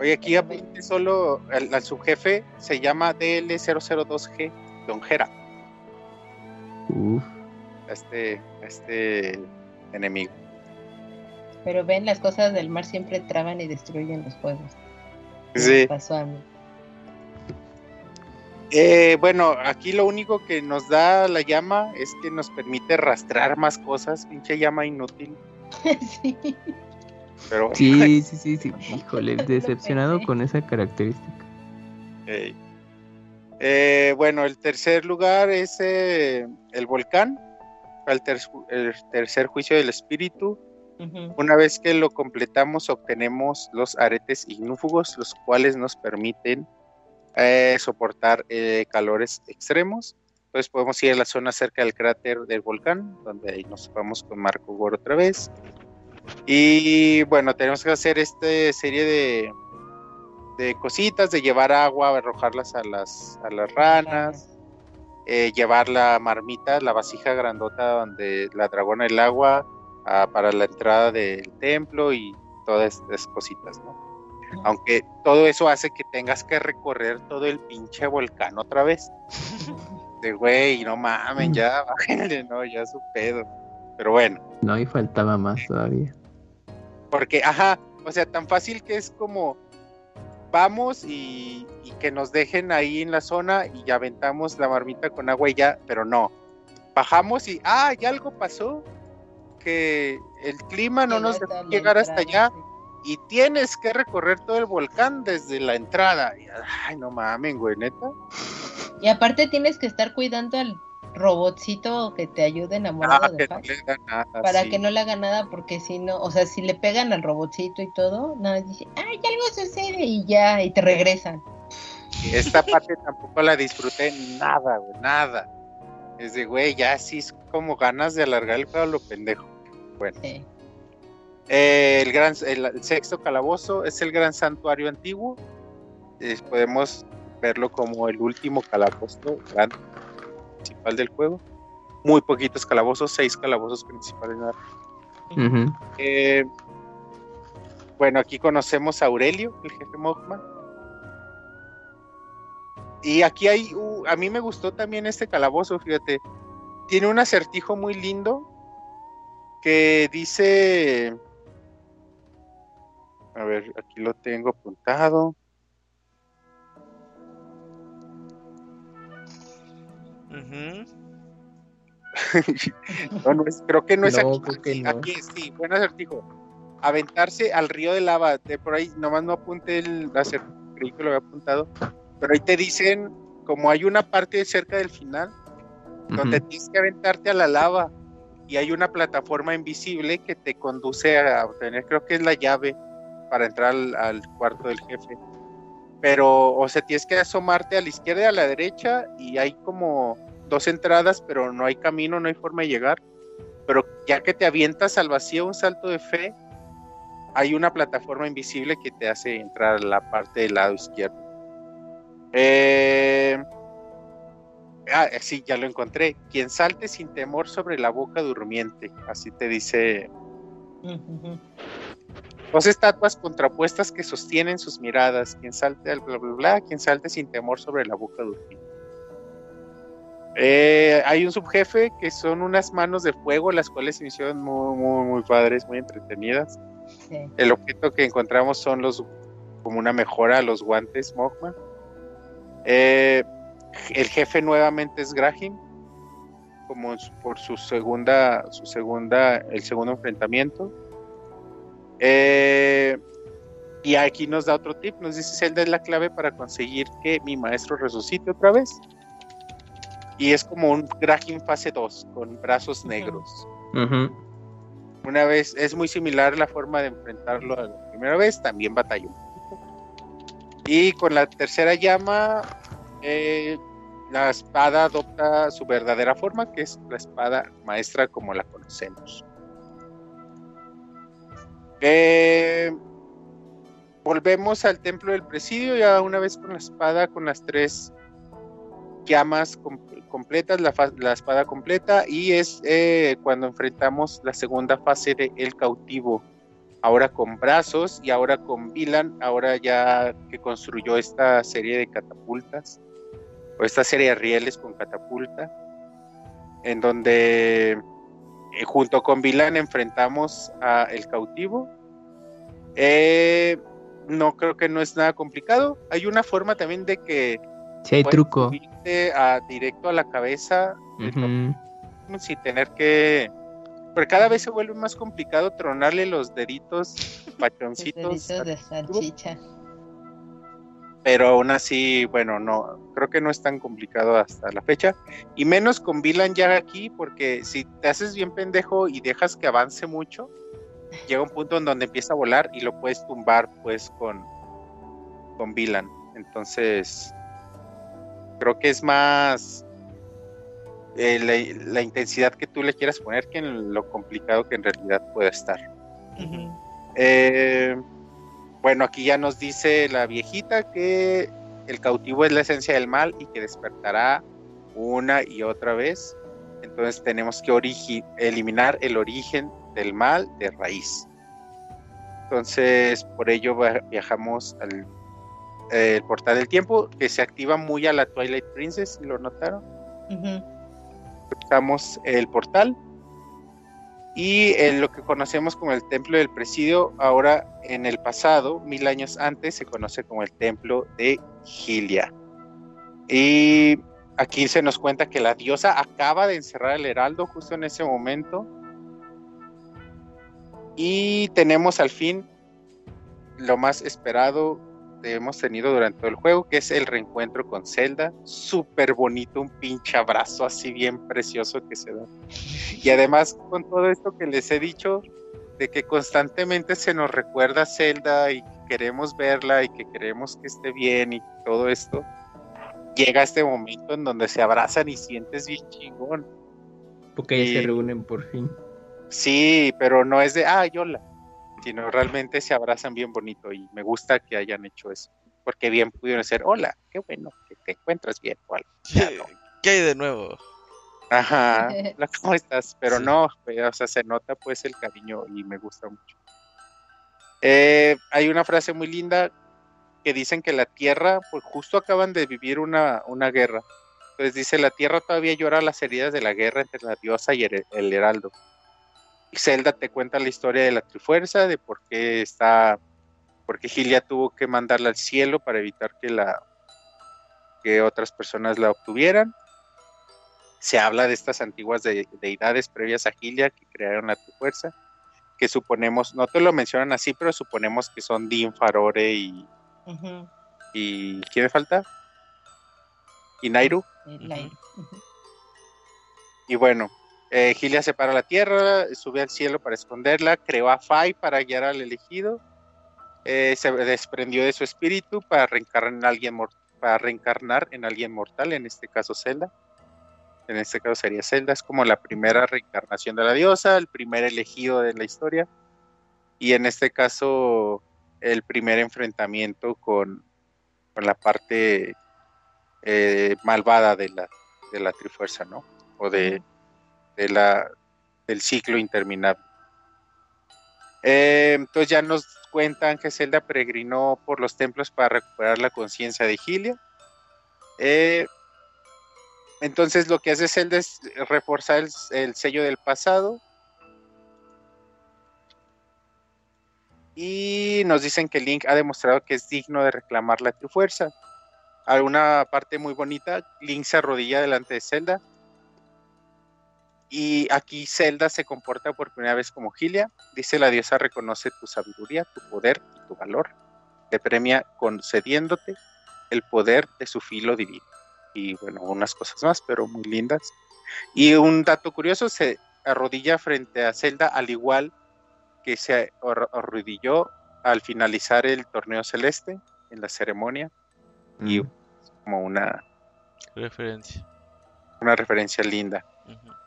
Oye, aquí apunte solo al, subjefe, se llama DL002G, Don Jera. Uf. Este, este enemigo. Pero ven, las cosas del mar siempre traban y destruyen los juegos. Sí. Pasó a mí. Eh, bueno, aquí lo único que nos da la llama es que nos permite rastrear más cosas, pinche llama inútil. sí. Sí, sí, sí, sí. Híjole, decepcionado con esa característica. Eh, bueno, el tercer lugar es eh, el volcán, el, tercer juicio del espíritu. Una vez que lo completamos, obtenemos los aretes ignúfugos, los cuales nos permiten eh, soportar calores extremos. Entonces podemos ir a la zona cerca del cráter del volcán, donde ahí nos vamos con Marco Gor otra vez. Y bueno, tenemos que hacer esta serie de, de cositas, de llevar agua, arrojarlas a las, a las ranas, eh, llevar la marmita, la vasija grandota donde la dragona el agua ah, para la entrada del templo y todas estas cositas, ¿no? Aunque todo eso hace que tengas que recorrer todo el pinche volcán otra vez. De güey, no mamen, ya bájenle, no, ya su pedo. Pero bueno. No, y faltaba más todavía. Porque, ajá, o sea, tan fácil que es como vamos y, y que nos dejen ahí en la zona y ya aventamos la marmita con agua y ya, pero no. Bajamos y, ah, ya algo pasó, que el clima no nos dejó llegar hasta allá y tienes que recorrer todo el volcán desde la entrada. Y, ay, no mamen, güey, neta. Y aparte tienes que estar cuidando al robotcito que te ayude enamorado Ah, de no nada. Para sí. que no le haga nada, porque si no, o sea, si le pegan al robotcito y todo, nada, dice, ay, algo sucede y ya, y te regresan. Esta parte tampoco la disfruté nada, güey, nada. Es de, güey, ya sí es como ganas de alargar el juego a lo pendejo. Bueno, Sí. eh, el, gran, el, el sexto calabozo es el gran santuario antiguo. Eh, podemos verlo como el último calabozo grande principal del juego. Muy poquitos calabozos, seis calabozos principales. nada. Eh, bueno, aquí conocemos a Aurelio, el jefe Mogma. Y aquí hay, uh, a mí me gustó también este calabozo, fíjate. Tiene un acertijo muy lindo que dice, a ver, aquí lo tengo apuntado. Ujú. No, no es, creo que no es No, aquí. aquí, no. aquí es, sí, buen acertijo. Aventarse al río de lava. De por ahí, nomás no apunté el acertijo, creí que lo había apuntado. Pero ahí te dicen, como hay una parte cerca del final, donde tienes que aventarte a la lava. Y hay una plataforma invisible que te conduce a obtener, creo que es la llave para entrar al, al cuarto del jefe. Pero, o sea, tienes que asomarte a la izquierda y a la derecha y hay como dos entradas, pero no hay camino, no hay forma de llegar. Pero ya que te avientas al vacío, un salto de fe, hay una plataforma invisible que te hace entrar a la parte del lado izquierdo. Eh, Ah, sí, ya lo encontré. Quien salte sin temor sobre la boca durmiente. Así te dice. Dos estatuas contrapuestas que sostienen sus miradas. Quien salte al bla bla bla, quien salte sin temor sobre la boca durmiente. Eh, hay un subjefe que son unas manos de fuego, las cuales se hicieron muy, muy, muy padres, muy entretenidas. Sí. El objeto que encontramos son los como una mejora a los guantes Mogma. Eh, el jefe nuevamente es Graham, como por su segunda, su segunda, el segundo enfrentamiento. Eh, y aquí nos da otro tip, nos dice Zelda es la clave para conseguir que mi maestro resucite otra vez. Y es como un Graham fase 2, con brazos negros. Una vez es muy similar la forma de enfrentarlo a la primera vez, también batalló. Y con la tercera llama, eh, la espada adopta su verdadera forma, que es la espada maestra como la conocemos. Eh, volvemos al templo del presidio, ya una vez con la espada, con las tres llamas com- completas, la espada completa, y es eh, cuando enfrentamos la segunda fase de El cautivo, ahora con brazos y ahora con Vilan, ahora ya que construyó esta serie de catapultas, o esta serie de rieles con catapulta, en donde eh, junto con Vilan enfrentamos a El cautivo. Eh, no creo que no es nada complicado. Hay una forma también de que Sí hay puedes truco. a, directo a la cabeza sin tener que. Pero cada vez se vuelve más complicado tronarle los deditos pachoncitos. deditos de salchicha. Pero aún así, bueno, no, creo que no es tan complicado hasta la fecha. Y menos con Vilan ya aquí, porque si te haces bien pendejo y dejas que avance mucho, llega un punto en donde empieza a volar y lo puedes tumbar pues con, con Vilan. Entonces, creo que es más eh, la, la intensidad que tú le quieras poner que en lo complicado que en realidad puede estar. Eh, bueno, aquí ya nos dice la viejita que el cautivo es la esencia del mal y que despertará una y otra vez. Entonces tenemos que eliminar el origen del mal de raíz. Entonces, por ello viajamos al eh, el portal del tiempo, que se activa muy a la Twilight Princess, lo notaron. Cruzamos el portal Y en lo que conocemos como el templo del presidio, ahora en el pasado, mil años antes, se conoce como el templo de Gilia. Y aquí se nos cuenta que la diosa acaba de encerrar el heraldo justo en ese momento. Y tenemos al fin lo más esperado que hemos tenido durante todo el juego, que es el reencuentro con Zelda. Súper bonito, un pinche abrazo así bien precioso que se da. Y además con todo esto que les he dicho, de que constantemente se nos recuerda Zelda y queremos verla y que queremos que esté bien y todo esto, llega este momento en donde se abrazan y sientes bien chingón. Porque se reúnen por fin. Sí, pero no es de, ah, yola sino realmente se abrazan bien bonito y me gusta que hayan hecho eso, porque bien pudieron ser, hola, qué bueno, que te encuentras bien o ¿Qué hay de nuevo? Ajá, ¿cómo estás? Pero no, o sea, se nota pues el cariño y me gusta mucho. Eh, hay una frase muy linda que dicen que la Tierra, pues justo acaban de vivir una, una guerra. Entonces dice, la Tierra todavía llora las heridas de la guerra entre la diosa y el heraldo. Zelda te cuenta la historia de la Trifuerza, de por qué está, porque Gilia tuvo que mandarla al cielo para evitar que la que otras personas la obtuvieran. Se habla de estas antiguas deidades previas a Gilia que crearon la Trifuerza, que suponemos, no te lo mencionan así, pero suponemos que son Din, Farore y y ¿quién me falta? Y Nairu. Y bueno, eh, Gilia separa la tierra, sube al cielo para esconderla, creó a Fai para guiar al elegido, eh, se desprendió de su espíritu para reencarnar en alguien para reencarnar en alguien mortal, en este caso Zelda. En este caso sería Zelda, es como la primera reencarnación de la diosa, el primer elegido de la historia, y en este caso el primer enfrentamiento con, la parte eh, malvada de la, de la Trifuerza, ¿no? O de, del ciclo interminable. Eh, entonces ya nos cuentan que Zelda peregrinó por los templos para recuperar la conciencia de Gilia. Eh, entonces lo que hace Zelda es reforzar el, el, sello del pasado. Y nos dicen que Link ha demostrado que es digno de reclamar la Trifuerza. Alguna parte muy bonita, Link se arrodilla delante de Zelda y aquí Zelda se comporta por primera vez como Gilia. Dice la diosa reconoce tu sabiduría, tu poder y tu valor. Te premia concediéndote el poder de su filo divino. Y bueno, unas cosas más, pero muy lindas. Y un dato curioso, se arrodilla frente a Zelda al igual que se arrodilló al finalizar el torneo celeste en la ceremonia. Y como una referencia. Una referencia linda.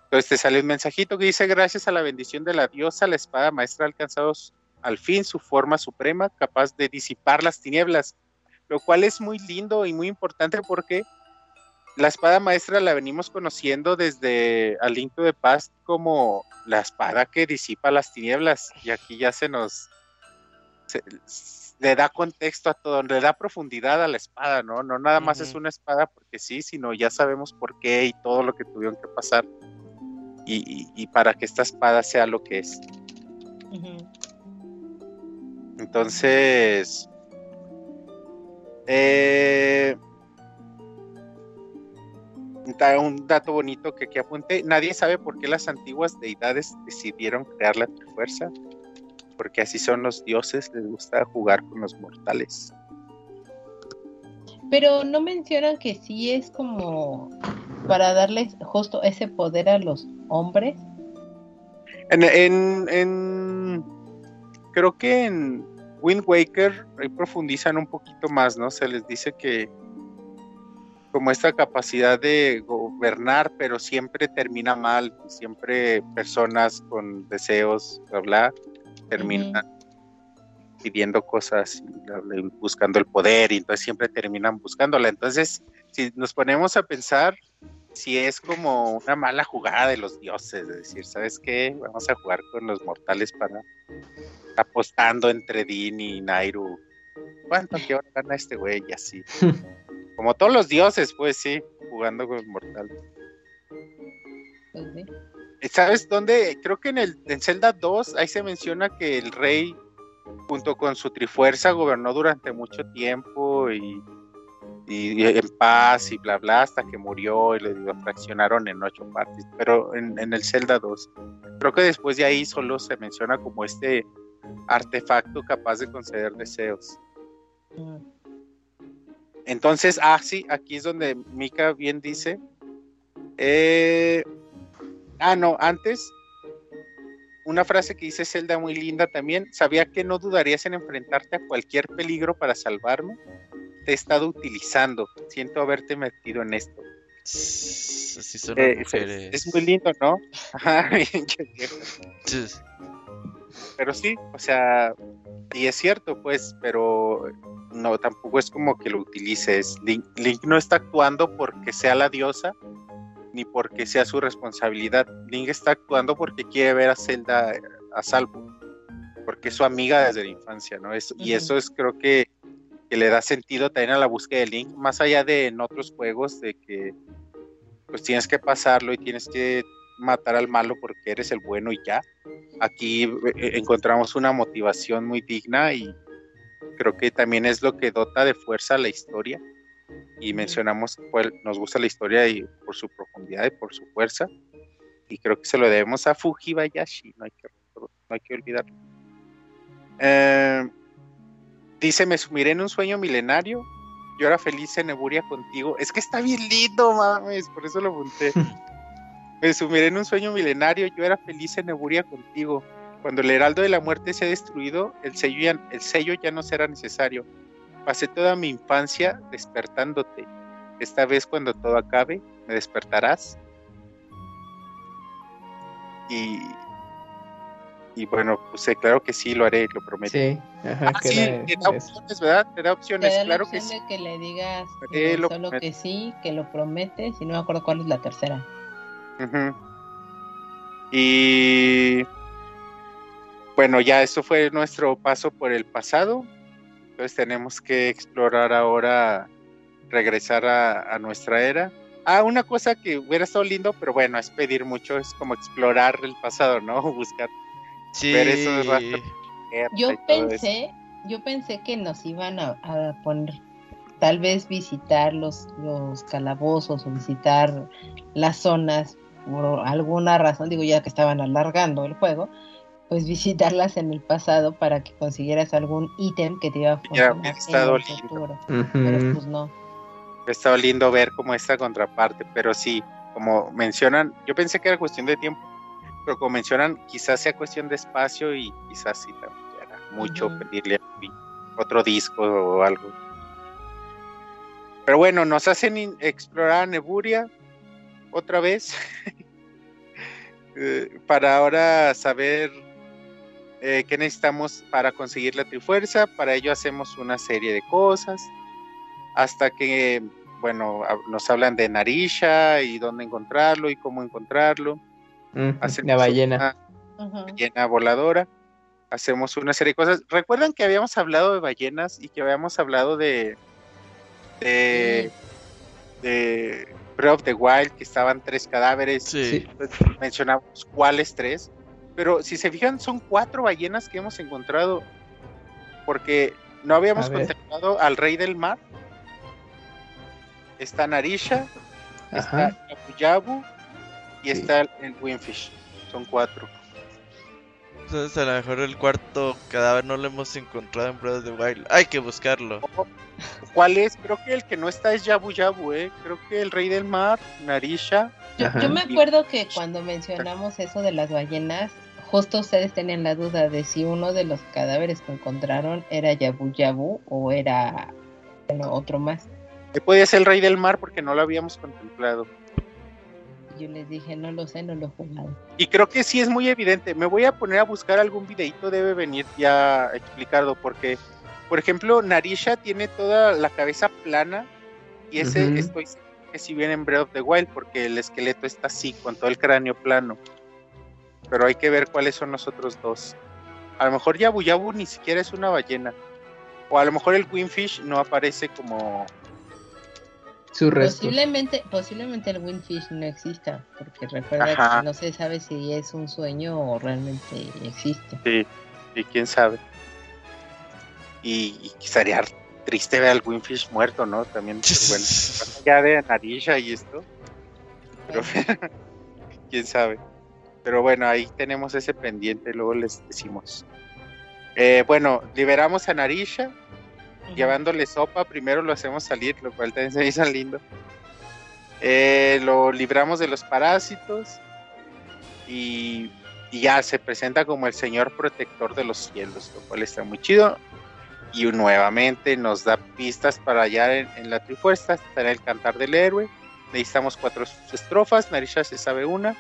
Entonces te sale un mensajito que dice, gracias a la bendición de la diosa, la espada maestra ha alcanzado al fin su forma suprema, capaz de disipar las tinieblas, lo cual es muy lindo y muy importante porque la espada maestra la venimos conociendo desde Alinto de Paz como la espada que disipa las tinieblas y aquí ya se nos le da contexto a todo, le da profundidad a la espada, ¿no? No nada más es una espada porque sí, sino ya sabemos por qué y todo lo que tuvieron que pasar y, para que esta espada sea lo que es. Entonces, eh, un dato bonito que aquí apunté, nadie sabe por qué las antiguas deidades decidieron crear la fuerza, porque así son los dioses, les gusta jugar con los mortales. Pero no mencionan que sí es como para darles justo ese poder a los hombres. En, en, creo que en Wind Waker ahí profundizan un poquito más, ¿no? Se les dice que como esta capacidad de gobernar, pero siempre termina mal, siempre personas con deseos, bla, bla, terminan pidiendo cosas, y buscando el poder, y entonces siempre terminan buscándola. Entonces, si nos ponemos a pensar, si es como una mala jugada de los dioses, de decir, ¿sabes qué? Vamos a jugar con los mortales para apostando entre Din y Nairu. ¿Cuánto que ahora gana este güey? Y así. como todos los dioses, pues sí, jugando con los mortales. Pues ¿Sabes dónde? Creo que en el en Zelda 2 ahí se menciona que el rey junto con su trifuerza gobernó durante mucho tiempo y, y- y en paz y bla bla hasta que murió y lo fraccionaron en ocho partes, pero en, en el Zelda 2. Creo que después de ahí solo se menciona como este artefacto capaz de conceder deseos. Mm. Entonces, ah, sí, aquí es donde Mika bien dice. eh, ah, no, antes, una frase que dice Zelda muy linda también. Sabía que no dudarías en enfrentarte a cualquier peligro para salvarme. Te he estado utilizando. Siento haberte metido en esto. Así son Eh, las es, mujeres. es muy lindo, ¿no? Pero sí, o sea, y es cierto, pues, pero no, tampoco es como que lo utilices. Link, Link no está actuando porque sea la diosa, ni porque sea su responsabilidad. Link está actuando porque quiere ver a Zelda eh, a salvo, porque es su amiga desde la infancia, ¿no? Es, Y eso es, creo que, que le da sentido también a la búsqueda de Link, más allá de en otros juegos, de que pues tienes que pasarlo y tienes que matar al malo porque eres el bueno y ya. Aquí eh, encontramos una motivación muy digna y creo que también es lo que dota de fuerza a la historia. Y mencionamos cuál nos gusta la historia y por su profundidad y por su fuerza. Y creo que se lo debemos a Fujibayashi no hay que, no hay que olvidarlo. Eh, dice me sumiré en un sueño milenario yo era feliz en Eburia contigo es que está bien lindo mames por eso lo apunté me sumiré en un sueño milenario, yo era feliz en Eburia contigo. Cuando el heraldo de la muerte se ha destruido, el sello ya, el sello ya no será necesario. Pasé toda mi infancia despertándote. Esta vez cuando todo acabe, me despertarás. Y, y bueno, pues eh, claro que sí, lo haré, lo prometo. Sí, ajá, Ah, que sí, era- te da es- opciones, ¿verdad? Te da Te opciones, da claro que sí. que le digas Eh, lo solo prometo. que sí, que lo prometes, y no me acuerdo cuál es la tercera. Y bueno, ya eso fue nuestro paso por el pasado. Entonces tenemos que explorar ahora, regresar a, a nuestra era. Ah, una cosa que hubiera estado lindo, pero bueno, es pedir mucho, es como explorar el pasado, ¿no? Buscar Sí. Ver esos rastros. guerra y Yo eso. pensé, yo pensé que nos iban a, a poner, tal vez visitar los, los calabozos o visitar las zonas por alguna razón, digo ya que estaban alargando el juego, pues visitarlas en el pasado para que consiguieras algún ítem que te iba a Ya, funcionar estado en el lindo. futuro. Pero Ujú. pues no. Ha estado lindo ver como esta contraparte, pero sí, como mencionan, yo pensé que era cuestión de tiempo, pero como mencionan, quizás sea cuestión de espacio y quizás sí también era mucho Ujú. pedirle a Wii otro disco o algo. Pero bueno, nos hacen explorar Neburia otra vez eh, para ahora saber eh, qué necesitamos para conseguir la Trifuerza. Para ello hacemos una serie de cosas hasta que, bueno, nos hablan de Narisha y dónde encontrarlo y cómo encontrarlo. Hacemos La ballena. una ballena voladora. Hacemos una serie de cosas. ¿Recuerdan que habíamos hablado de ballenas y que habíamos hablado de de, de Breath of the Wild, que estaban tres cadáveres? Sí. Pues, mencionamos cuáles tres, pero si se fijan son cuatro ballenas que hemos encontrado, porque no habíamos contemplado al rey del mar, está Narisha, Ajá. está Yabu Yabu y Sí. está el, Winfish, son cuatro. Entonces a lo mejor el cuarto cadáver no lo hemos encontrado en Breath of the Wild. Hay que buscarlo. ¿Cuál es? Creo que el que no está es Yabu Yabu, ¿eh? Creo que el rey del mar, Narisha, Yo, me acuerdo que cuando mencionamos eso de las ballenas, justo ustedes tenían la duda de si uno de los cadáveres que encontraron era Yabu Yabu o era bueno, otro más. que podía ser el rey del mar porque no lo habíamos contemplado. Yo les dije, no lo sé, no lo he jugado. Y creo que sí es muy evidente. Me voy a poner a buscar algún videito, debe venir ya explicado, porque, por ejemplo, Narisha tiene toda la cabeza plana y ese Ujú. estoy seguro que si viene en Breath of the Wild, porque el esqueleto está así, con todo el cráneo plano. Pero hay que ver cuáles son los otros dos. A lo mejor Yabu Yabu ni siquiera es una ballena. O a lo mejor el Winfish no aparece como Su resto. Posiblemente, posiblemente el Windfish no exista, porque recuerda Ajá. que no se sabe si es un sueño o realmente existe. Sí, y quién sabe. Y, y estaría triste ver al Winfish muerto, ¿no? También, pues, bueno, allá de Narisha y esto, pero quién sabe. Pero bueno, ahí tenemos ese pendiente, luego les decimos. Eh, bueno, liberamos a Narisha, llevándole sopa, primero lo hacemos salir, lo cual también se me hizo lindo. Eh, lo libramos de los parásitos y, y ya se presenta como el señor protector de los cielos, lo cual está muy chido. Y nuevamente nos da pistas para hallar en, en la trifuerza, está en el cantar del héroe. Necesitamos cuatro estrofas, Narisha se sabe una,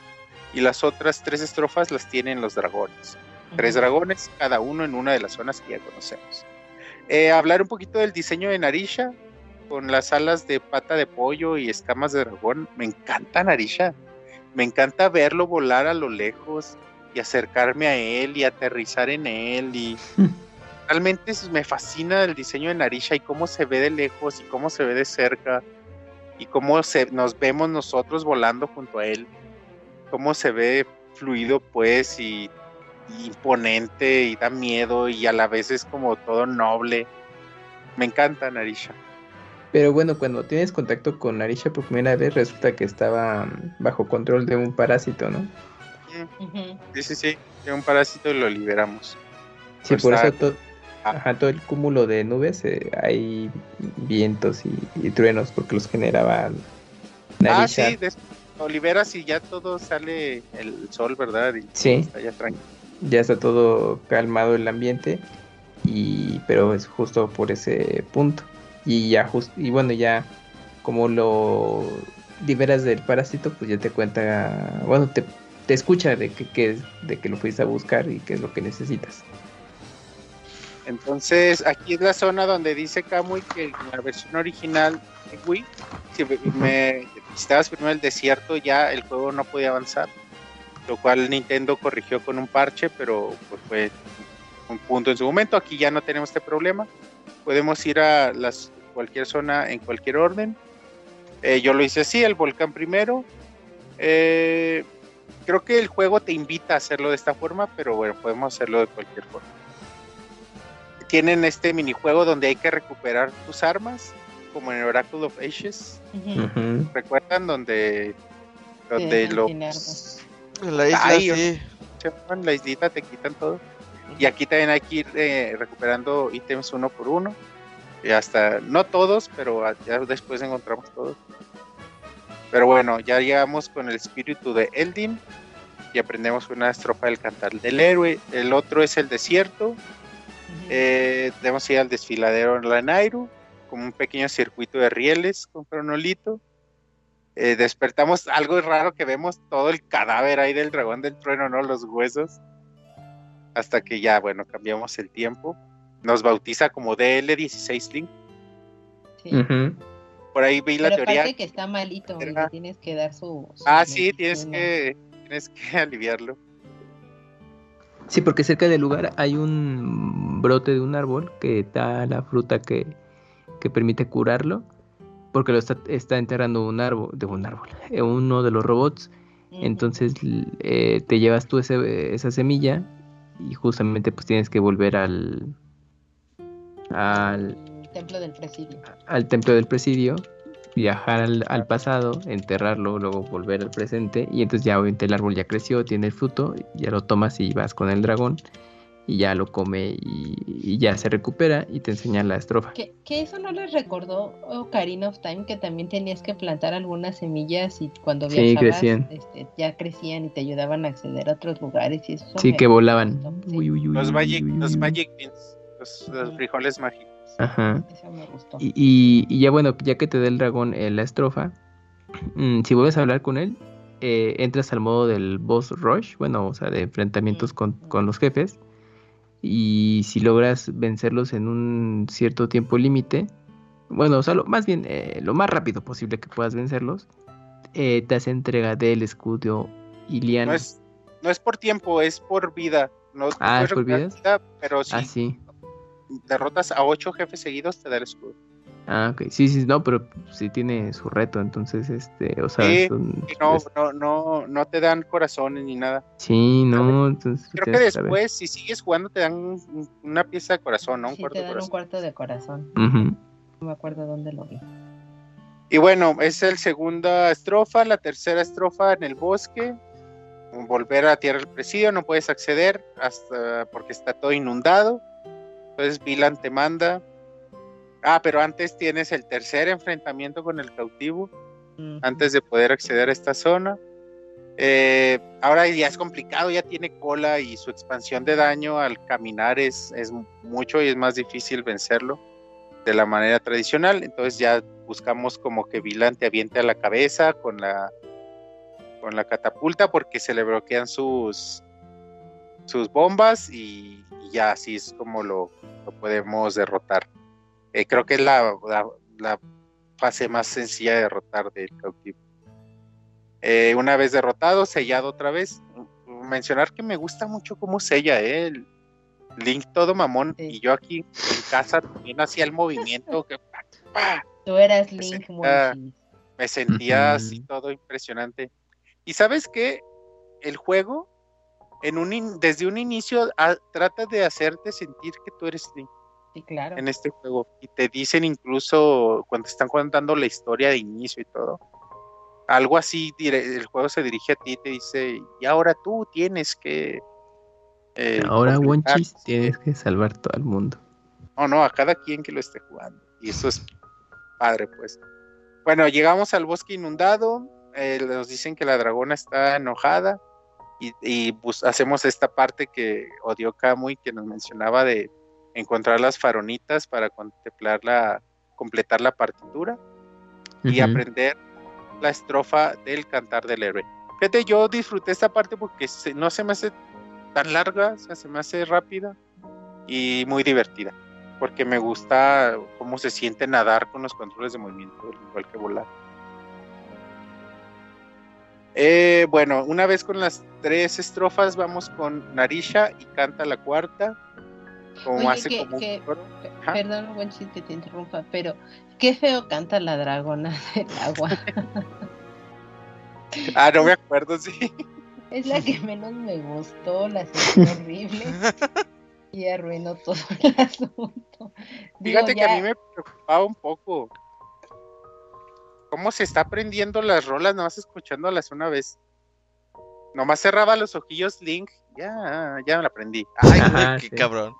y las otras tres estrofas las tienen los dragones. Tres dragones, cada uno en una de las zonas que ya conocemos. Eh, hablar un poquito del diseño de Narisha, con las alas de pata de pollo y escamas de dragón. Me encanta Narisha. Me encanta verlo volar a lo lejos y acercarme a él y aterrizar en él. Y realmente me fascina el diseño de Narisha y cómo se ve de lejos y cómo se ve de cerca y cómo se, nos vemos nosotros volando junto a él. Cómo se ve fluido, pues, y imponente y da miedo y a la vez es como todo noble. Me encanta Narisha. Pero bueno, cuando tienes contacto con Narisha por primera vez, resulta que estaba mm, bajo control de un parásito, ¿no? Sí, sí, sí. De un parásito y lo liberamos. Sí, por eso to- Ah. ajá, todo el cúmulo de nubes eh, hay vientos y, y truenos porque los generaba Ah, Narisha. sí, des- lo liberas y ya todo sale el sol, ¿verdad? Y Sí. está ya tranquilo. Ya está todo calmado el ambiente y pero es justo por ese punto. Y ya justo y bueno ya como lo liberas del parásito pues ya te cuenta bueno te, te escucha de que, que- de que lo fuiste a buscar y qué es lo que necesitas. Entonces, aquí es la zona donde dice Kamui que en la versión original de Wii, si me- me visitabas primero el desierto, ya el juego no podía avanzar. Lo cual Nintendo corrigió con un parche, pero pues, fue un punto en su momento. Aquí ya no tenemos este problema. Podemos ir a las, cualquier zona en cualquier orden. Eh, yo lo hice así, el volcán primero. Eh, creo que el juego te invita a hacerlo de esta forma, pero bueno, podemos hacerlo de cualquier forma tienen este minijuego donde hay que recuperar tus armas, como en Oracle of. Ujú. ¿Recuerdan? Donde, donde los. En la isla Ay, sí. se van, la islita te quitan todo. Y aquí también hay que ir eh, recuperando ítems uno por uno. Y hasta, no todos, pero ya después encontramos todos. Pero bueno, ya llegamos con el espíritu de Eldin y aprendemos una estrofa del cantar del héroe. El otro es el desierto. Eh, debemos ir al desfiladero en la Nairu, como un pequeño circuito de rieles con cronolito. Eh, despertamos algo raro que vemos todo el cadáver ahí del dragón del trueno, ¿no? Los huesos. Hasta que ya, bueno, cambiamos el tiempo. Nos bautiza como DL16 Link. Sí. Por ahí vi la Pero teoría. aparte que está malito y Era- le tienes que dar su. su Ah, sí, tienes que, tienes que aliviarlo. Sí, porque cerca del lugar hay un brote de un árbol que da la fruta que, que permite curarlo, porque lo está, está enterrando un árbol, de un árbol, eh, uno de los robots. Entonces eh, te llevas tú ese- esa semilla y justamente pues tienes que volver al, al, templo del presidio. al templo del presidio, viajar al, al pasado, enterrarlo, luego volver al presente y entonces ya obviamente el árbol ya creció, tiene el fruto, ya lo tomas y vas con el dragón y ya lo come y, y ya se recupera y te enseña la estrofa. Que, que eso no les recordó Ocarina of Time, que también tenías que plantar algunas semillas y cuando Sí, viajabas crecían. este, ya crecían y te ayudaban a acceder a otros lugares y eso Sí, que volaban. gustó, sí, Uy, uy, uy, Los Magic, uy, uy, los magic Beans, los, frijoles mágicos. Ajá. eso me gustó. Y, y- y ya bueno, ya que te dé el dragón eh, la estrofa, mm, si vuelves a hablar con él, eh, entras al modo del boss rush, bueno, o sea, de enfrentamientos con, con los jefes. Y si logras vencerlos en un cierto tiempo límite, bueno, o sea, lo- más bien eh, lo más rápido posible que puedas vencerlos, eh, te hace entrega del escudo Iliano. No es, no es por tiempo, es por vida. No Ah, ¿es por vida, pero si Ah, sí. derrotas a ocho jefes seguidos, te da el escudo. Ah, ok. Sí, sí, no, pero sí tiene su reto, entonces, este, o sea, Sí, son- no, es- no, no, no te dan corazones ni nada. sí, no, entonces Creo que después, si sigues jugando, te dan un- una pieza de corazón, ¿no? Un Sí, cuarto te de dan un corazón. cuarto de corazón. No me acuerdo dónde lo vi. Y bueno, es el segunda estrofa, la tercera estrofa en el bosque. Volver a tierra del presidio, no puedes acceder hasta porque está todo inundado. Entonces Vilan te manda. Ah, pero antes tienes el tercer enfrentamiento con el cautivo, antes de poder acceder a esta zona. Eh, ahora ya es complicado, ya tiene cola y su expansión de daño al caminar es, es mucho y es más difícil vencerlo de la manera tradicional. Entonces ya buscamos como que Vilan te aviente a la cabeza con la con la catapulta porque se le bloquean sus sus bombas y, y ya así es como lo, lo podemos derrotar. Eh, creo que es la, la- la fase más sencilla de derrotar del cautivo. Eh, una vez derrotado, sellado otra vez. Mencionar que me gusta mucho cómo sella, ¿eh? El Link todo mamón. Sí. Y yo aquí en casa también hacía el movimiento que pa, pa, Tú eras Link me sentía así todo impresionante. Y sabes qué? El juego, en un in- desde un inicio, ah, trata de hacerte sentir que tú eres Link Sí, claro. en este juego. Y te dicen incluso cuando están contando la historia de inicio y todo. Algo así, el juego se dirige a ti y te dice, y ahora tú tienes que... eh, Ahora, completar". Wonchis, tienes que salvar todo el mundo. No, no, a cada quien que lo esté jugando. Y eso es padre, pues. Bueno, llegamos al bosque inundado. eh, nos dicen que la dragona está enojada. Y, y, pues, hacemos esta parte que odió Kamui, que nos mencionaba de encontrar las faronitas para contemplar la, completar la partitura y Ujú. aprender la estrofa del cantar del héroe. Fíjate, yo disfruté esta parte porque se- no se me hace tan larga, o sea, se me hace rápida y muy divertida. Porque me gusta cómo se siente nadar con los controles de movimiento, igual que volar. Eh, bueno, una vez con las tres estrofas, vamos con Narisha y canta la cuarta. Como Oye, hace que- como. Perdón, Monchis, que te interrumpa, pero qué feo canta la dragona del agua. Ah, no me acuerdo, sí. Es la que menos me gustó, la sentí horrible y arruinó todo el asunto. Digo, Fíjate que a mí me preocupaba un poco. ¿Cómo se está aprendiendo las rolas nomás escuchándolas una vez? Nomás cerraba los ojillos Link, ya, ya me la aprendí. Ay, Ajá, güey, qué sí. cabrón.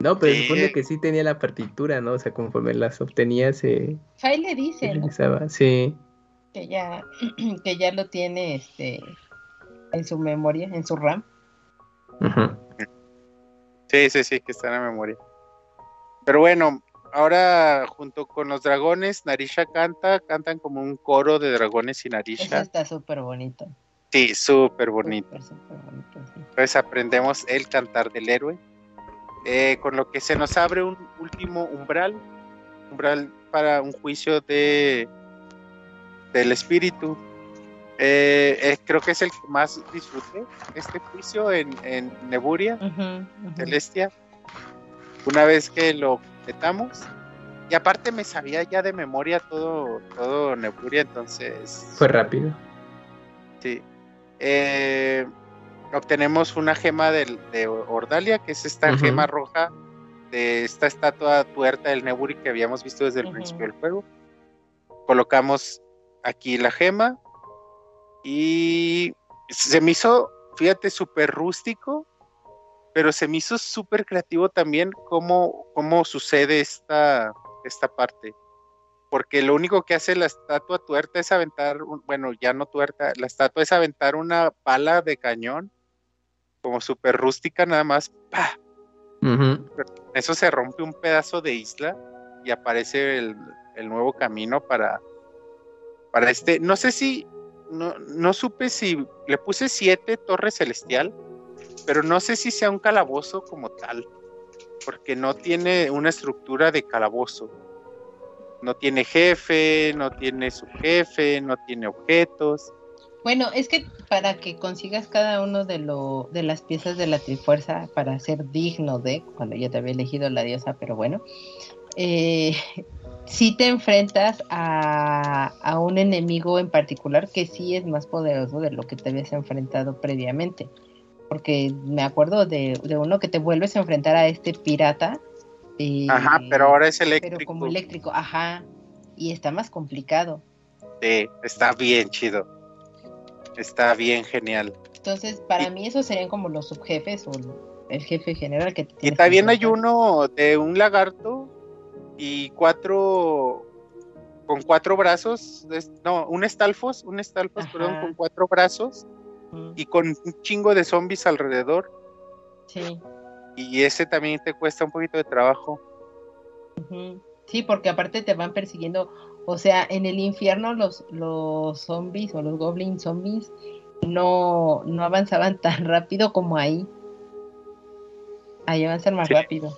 No, pero se Sí. supone que sí tenía la partitura, ¿no? O sea, conforme las obtenía se Fai le dice, ¿no? Sí. que ya que ya lo tiene este en su memoria, en su RAM. Ujú. Sí, sí, sí, que está en la memoria. Pero bueno, ahora junto con los dragones, Narisha canta, cantan como un coro de dragones y Eso Narisha. está súper bonito. Sí, súper bonito. Súper, súper bonito, sí. Entonces aprendemos el cantar del héroe. Eh, con lo que se nos abre un último umbral. Umbral para un juicio de del espíritu. Eh, eh, creo que es el que más disfruté este juicio en, en Neburia, ujú. Celestia. Una vez que lo completamos. Y aparte me sabía ya de memoria todo, todo Neburia, entonces. Fue rápido. Sí. Eh, obtenemos una gema del- de Ordalia, que es esta Ujú. gema roja de esta estatua tuerta del Neburi que habíamos visto desde el Ujú. principio del juego. Colocamos aquí la gema y se me hizo, fíjate, súper rústico, pero se me hizo súper creativo también cómo, cómo sucede esta, esta parte porque lo único que hace la estatua tuerta es aventar, un- bueno, ya no tuerta, la estatua es aventar una pala de cañón, como súper rústica nada más, ¡pa! Ujú. Eso se rompe un pedazo de isla y aparece el, el nuevo camino para, para este, no sé si, no, no supe si, le puse siete torres celestial, pero no sé si sea un calabozo como tal, porque no tiene una estructura de calabozo no tiene jefe, no tiene subjefe, no tiene objetos. Bueno, es que para que consigas cada uno de lo de las piezas de la Trifuerza para ser digno de cuando ya te había elegido la diosa, pero bueno, eh, si te enfrentas a, a, un enemigo en particular que sí es más poderoso de lo que te habías enfrentado previamente. Porque me acuerdo de, de uno que te vuelves a enfrentar a este pirata. Eh, ajá, pero ahora es eléctrico. Pero como eléctrico, ajá. Y está más complicado. Sí, está bien chido. Está bien genial. Entonces, para mí esos serían como los subjefes o el jefe general que... Y también hay uno de un lagarto y cuatro con cuatro brazos, no, un estalfos, un estalfos, perdón, con cuatro brazos y con un chingo de zombies alrededor. Sí. Y ese también te cuesta un poquito de trabajo. Sí, porque aparte te van persiguiendo, o sea, en el infierno los, los zombies o los goblin zombies no, no avanzaban tan rápido como ahí. Ahí avanzan más rápido.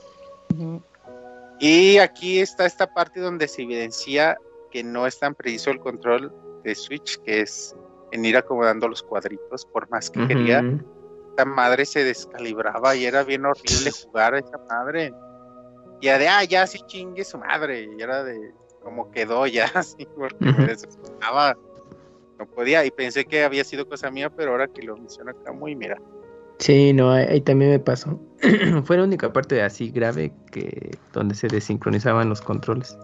Y aquí está esta parte donde se evidencia que no es tan preciso el control de Switch, que es en ir acomodando los cuadritos, por más que quería. Esta madre se descalibraba y era bien horrible jugar a esa madre. Y de, ah, ya sí chingue su madre. Y era de, como quedó ya, así, porque me desesperaba. No podía, y pensé que había sido cosa mía, pero ahora que lo menciona acá, muy mira, Sí, no, ahí, también me pasó. Fue la única parte así grave que donde se desincronizaban los controles.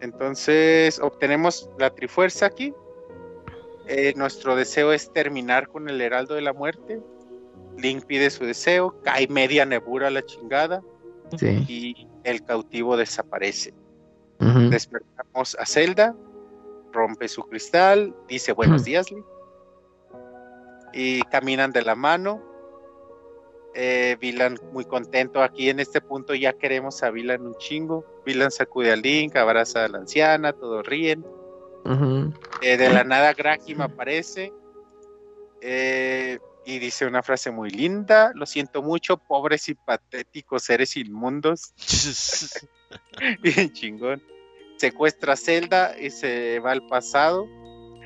Entonces obtenemos la trifuerza aquí. Eh, nuestro deseo es terminar con el Heraldo de la Muerte. Link pide su deseo, cae media nebura a la chingada y el cautivo desaparece. Despertamos a Zelda, rompe su cristal, dice buenos días, Link y caminan de la mano. Eh, Vilan muy contento aquí en este punto ya queremos a Vilan un chingo. Vilan sacude al Link, abraza a la anciana, todos ríen. Eh, de la nada Graham aparece eh, y dice una frase muy linda, lo siento mucho, pobres y patéticos seres inmundos. Bien chingón. Secuestra a Zelda y se va al pasado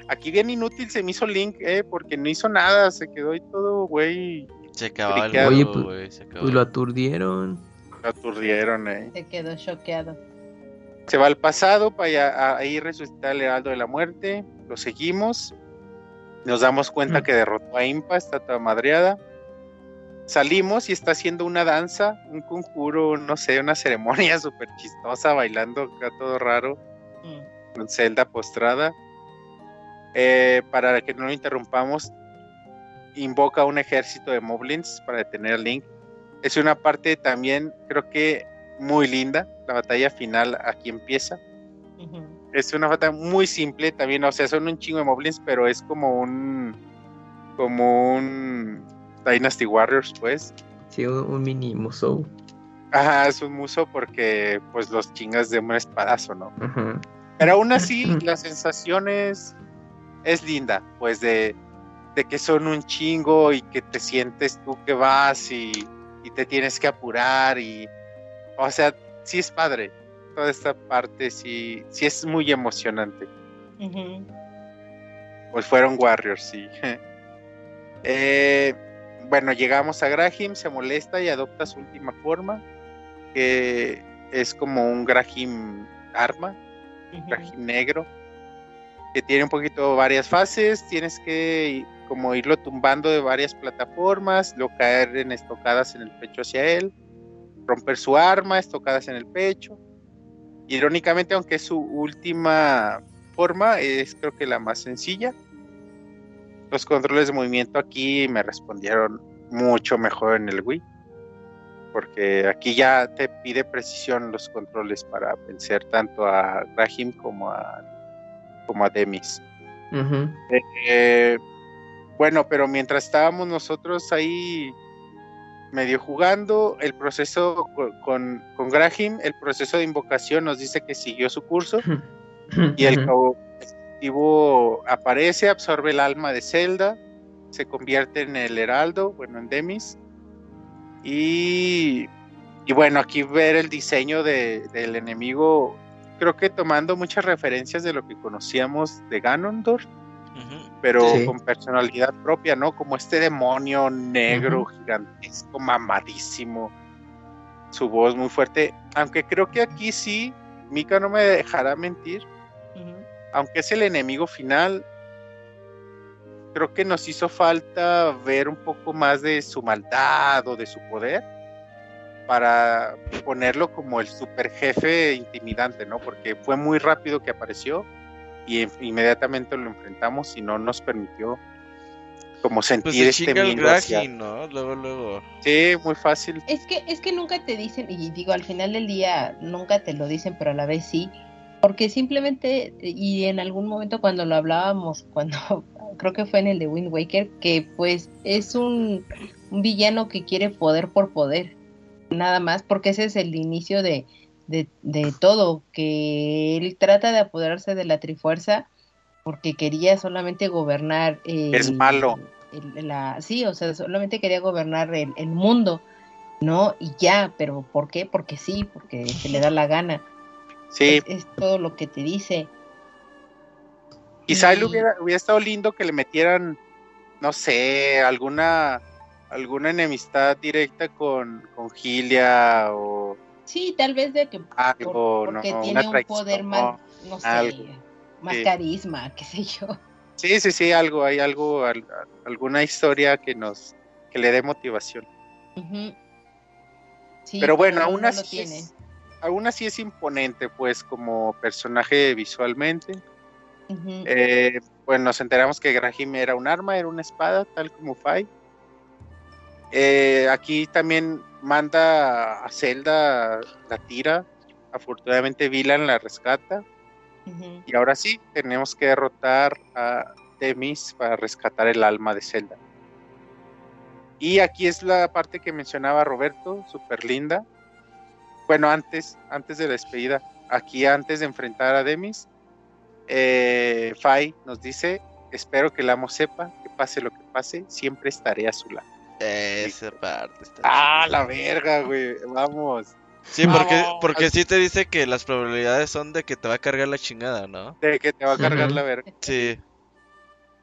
Aquí bien inútil se me hizo Link, eh, porque no hizo nada, se quedó ahí todo, güey. Se acabó el Oye, pues, pues lo aturdieron. Lo aturdieron, eh. Se quedó choqueado. Se va al pasado para ahí resucitar el Heraldo de la Muerte. Lo seguimos. Nos damos cuenta mm. que derrotó a Impa, está toda madreada. Salimos y está haciendo una danza, un conjuro, no sé, una ceremonia súper chistosa, bailando acá todo raro. Mm. Con Zelda postrada eh, para que no lo interrumpamos, invoca un ejército de moblins para detener a Link. Es una parte también, creo que muy linda. La batalla final aquí empieza. Es una batalla muy simple también, o sea, son un chingo de moblins, pero es como un. como un. Dynasty Warriors, pues. Sí, un, mini muso. Ajá, es un muso porque, pues, los chingas de un espadazo, ¿no? Pero aún así, las sensaciones es linda, pues de, que son un chingo y que te sientes tú que vas y, te tienes que apurar y, o sea, sí es padre. Toda esta parte sí, sí es muy emocionante. Pues fueron Warriors, sí. Eh, bueno, llegamos a Grahim, se molesta y adopta su última forma, que es como un Grahim arma, Grahim negro que tiene un poquito varias fases, tienes que como irlo tumbando de varias plataformas, luego caer en estocadas en el pecho hacia él, romper su arma, estocadas en el pecho. Irónicamente, aunque su última forma es creo que la más sencilla, los controles de movimiento aquí me respondieron mucho mejor en el Wii, porque aquí ya te pide precisión los controles para vencer tanto a Grahim como a como a Demis. Eh, bueno, pero mientras estábamos nosotros ahí medio jugando, el proceso con, con Grahim, el proceso de invocación nos dice que siguió su curso y el aparece, absorbe el alma de Zelda, se convierte en el Heraldo, bueno, en Demis. Y, y bueno, aquí ver el diseño de, del enemigo creo que tomando muchas referencias de lo que conocíamos de Ganondorf, pero con personalidad propia, ¿no? Como este demonio negro, gigantesco, mamadísimo, su voz muy fuerte, aunque creo que aquí sí Mika no me dejará mentir, aunque es el enemigo final, creo que nos hizo falta ver un poco más de su maldad o de su poder para ponerlo como el super jefe intimidante, ¿no? Porque fue muy rápido que apareció y inmediatamente lo enfrentamos y no nos permitió como Pues sentir se este miedo hacia- ¿no? Luego, luego. Sí, muy fácil. Es que, es que nunca te dicen, y digo, al final del día nunca te lo dicen, pero a la vez sí, porque simplemente, y en algún momento cuando lo hablábamos, cuando creo que fue en el de Wind Waker, que pues es un, un villano que quiere poder por poder, nada más, porque ese es el inicio de, de, de todo, que él trata de apoderarse de la Trifuerza porque quería solamente gobernar. el- Es malo. el- la, sí, o sea, solamente quería gobernar el, el mundo, ¿no? Y ya, pero ¿por qué? Porque sí, porque se le da la gana. Sí, Es, es todo lo que te dice. quizá él y- hubiera, hubiera estado lindo que le metieran, no sé, alguna alguna enemistad directa con, con Gilia o Sí, tal vez de que por- algo, porque ¿no? tiene un poder más, no sé, algo. más Sí. carisma, qué sé yo. Sí, sí, sí, algo, hay algo, al- alguna historia que nos, que le dé motivación. Sí, pero bueno, no- aún así, es, aún así es imponente, pues, como personaje visualmente. Eh, pues nos enteramos que Grahim era un arma, era una espada, tal como Fai. Eh, aquí también manda a Zelda, la tira. Afortunadamente Vilan la rescata. Y ahora sí, tenemos que derrotar a Demis para rescatar el alma de Zelda. Y aquí es la parte que mencionaba Roberto, súper linda. Bueno, antes, antes de la despedida, aquí antes de enfrentar a Demis, eh, Fai nos dice, espero que el amo sepa que pase lo que pase, siempre estaré a su lado. Esa parte está Ah, la verga, güey, vamos. Sí, porque, Vamos. porque sí te dice que las probabilidades son de que te va a cargar la chingada, ¿no? De que te va a cargar la verga. Sí.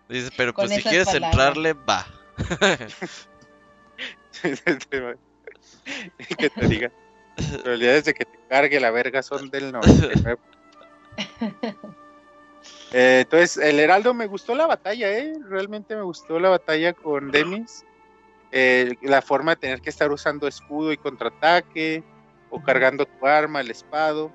Dice, pero Con pues si quieres palabras. entrarle, va. que te diga. Las probabilidades de que te cargue la verga son del 99. Eh, entonces, el Heraldo me gustó la batalla, ¿eh? Realmente me gustó la batalla con Demis. Eh, la forma de tener que estar usando escudo y contraataque, o cargando tu arma, el espado.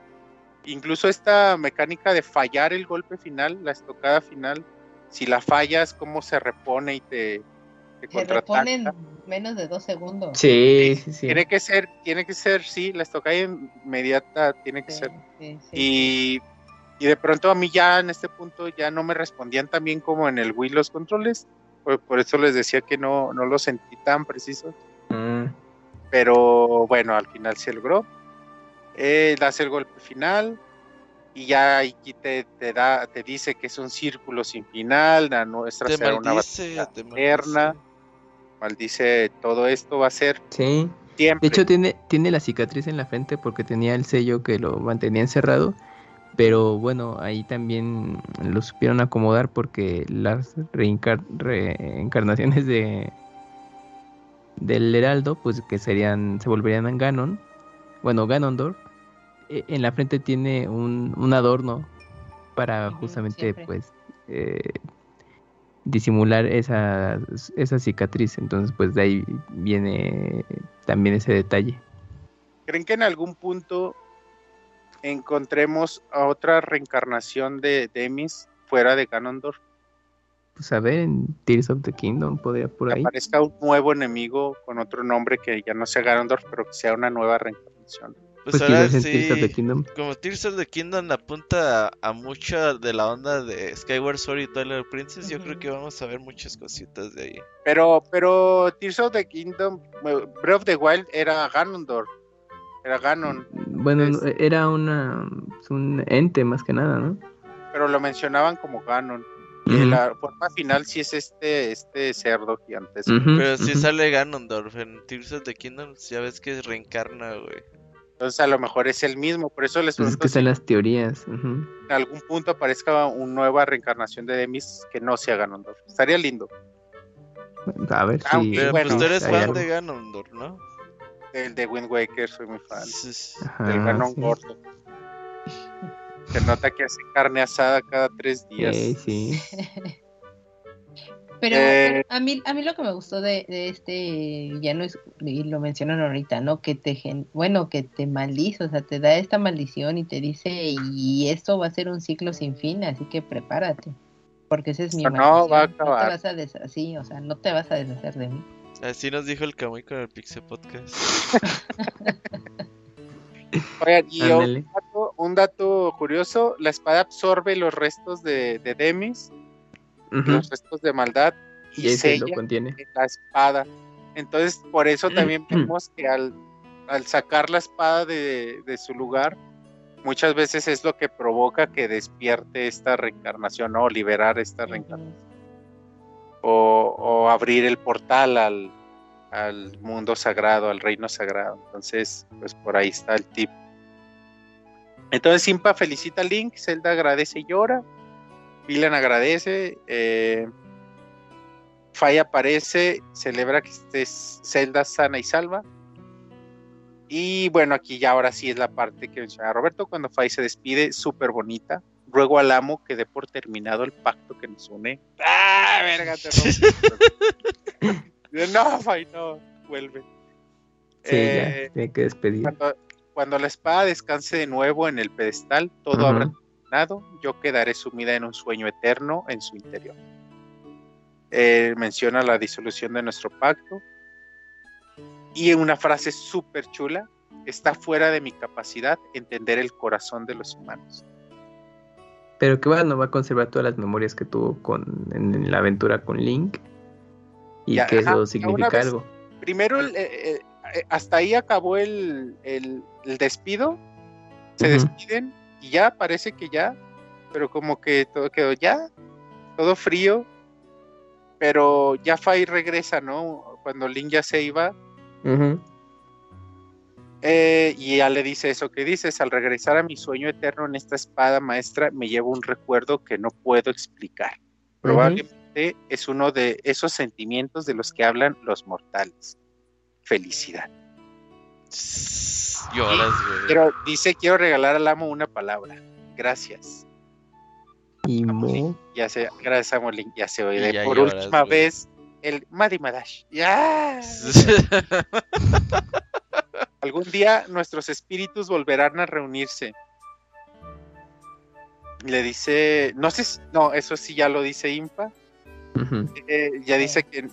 Incluso esta mecánica de fallar el golpe final, la estocada final, si la fallas, cómo se repone y te, te Se repone en contraataca. menos de dos segundos. Sí, sí, sí. Tiene que ser, tiene que ser, sí, la estocada inmediata tiene que Sí, ser. sí, sí. Y, y de pronto a mí ya en este punto ya no me respondían tan bien como en el Wii los controles. Por, por eso les decía que no, no lo sentí tan preciso. Mm, Pero bueno, al final se logró. Eh, das el golpe final. Y ya aquí te, te da, te dice que es un círculo sin final, la nuestra Te será una batalla te eterna. Maldice. Todo esto va a ser sí. De siempre. hecho, tiene, tiene la cicatriz en la frente porque tenía el sello que lo mantenía encerrado. Pero bueno, ahí también lo supieron acomodar porque las reencar- reencarnaciones de del Heraldo, pues que serían, se volverían en Ganon. Bueno, Ganondorf. eh, En la frente tiene un, un adorno para justamente siempre. pues eh, disimular esa, esa cicatriz. Entonces, pues de ahí viene también ese detalle. ¿Creen que en algún punto encontremos a otra reencarnación de Demis fuera de Ganondorf? Pues a ver, en Tears of the Kingdom podría por Que ahí. aparezca un nuevo enemigo con otro nombre que ya no sea Ganondorf, pero que sea una nueva reencarnación. Pues, Pues ahora quizás en Tears of the sí, Kingdom. como Tears of the Kingdom apunta a, a mucha de la onda de Skyward Sword y Twilight Princess, yo creo que vamos a ver muchas cositas de ahí. Pero, pero Tears of the Kingdom, Breath of the Wild era Ganondorf, era Ganon, Bueno, era una un ente más que nada, ¿no? pero lo mencionaban como Ganon. Y Ujú. la forma final sí es este, este cerdo gigantesco. Pero si ujú. sale Ganondorf en Tears of the Kingdom, ya ves que reencarna, güey. Entonces a lo mejor es el mismo, por eso les Pues es que están las teorías. en algún punto aparezca una nueva reencarnación de Demis que no sea Ganondorf. Estaría lindo. A ver Ah, si. Pero bueno, pues tú eres fan algo. de Ganondorf, ¿no? El de Wind Waker, soy muy fan. Sí, sí. Ajá, del Ganon sí. gordo. Se nota que hace carne asada cada tres días. Eh, sí. Pero Eh. a mí a mí lo que me gustó de, de este ya no es y lo mencionan ahorita, ¿no? Que te gen- bueno, que te maldice, o sea, te da esta maldición y te dice y esto va a ser un ciclo sin fin, así que prepárate. Porque ese es mi Esto no maldición. va a te acabar. vas a deshacer, sí, o sea, no te vas a deshacer de mí. Así nos dijo el Camuy con el Pixel Podcast. Oigan, y un dato, un dato curioso, la espada absorbe los restos de, de Demis, Los restos de maldad, y, Y ese lo sella contiene. en la espada. Entonces, por eso también vemos que al, al sacar la espada de, de su lugar, muchas veces es lo que provoca que despierte esta reencarnación, ¿no? O liberar esta reencarnación. O, o abrir el portal al, al mundo sagrado, al reino sagrado. Entonces, pues por ahí está el tip. Entonces Simpa felicita a Link, Zelda agradece y llora, Vilan agradece, eh, Fai aparece, celebra que estés Zelda sana y salva. Y bueno, aquí ya ahora sí es la parte que menciona Roberto, cuando Fai se despide, súper bonita. Ruego al amo que dé por terminado el pacto que nos une. ¡Ah, verga! Te rompo! no, Fai, no, vuelve. Sí, Eh, ya, tiene que despedir. cuando, cuando la espada descanse de nuevo en el pedestal, todo Ujú. habrá yo quedaré sumida en un sueño eterno en su interior. Eh, menciona la disolución de nuestro pacto y en una frase súper chula, está fuera de mi capacidad entender el corazón de los humanos. Pero que bueno, va a conservar todas las memorias que tuvo con, en, en la aventura con Link. Y Ya, que ajá, eso significa vez- algo. Primero, el- eh, eh, eh, hasta ahí acabó el, el- el despido, se despiden y ya parece que ya, pero como que todo quedó ya, todo frío, pero ya Fai regresa, ¿no? Cuando Link ya se iba, eh, y ya le dice eso que dices, al regresar a mi sueño eterno en esta espada maestra, me llevo un recuerdo que no puedo explicar. Probablemente es uno de esos sentimientos de los que hablan los mortales. Felicidad. Lloras, güey. Pero dice, quiero regalar al amo una palabra. Gracias. Y Ya se, gracias a ya se oye. Ya Por lloras, última güey. vez, el Madi Madash. Ya. Algún día nuestros espíritus volverán a reunirse. Le dice, no sé, si- no, eso sí ya lo dice Impa. Eh, ya dice que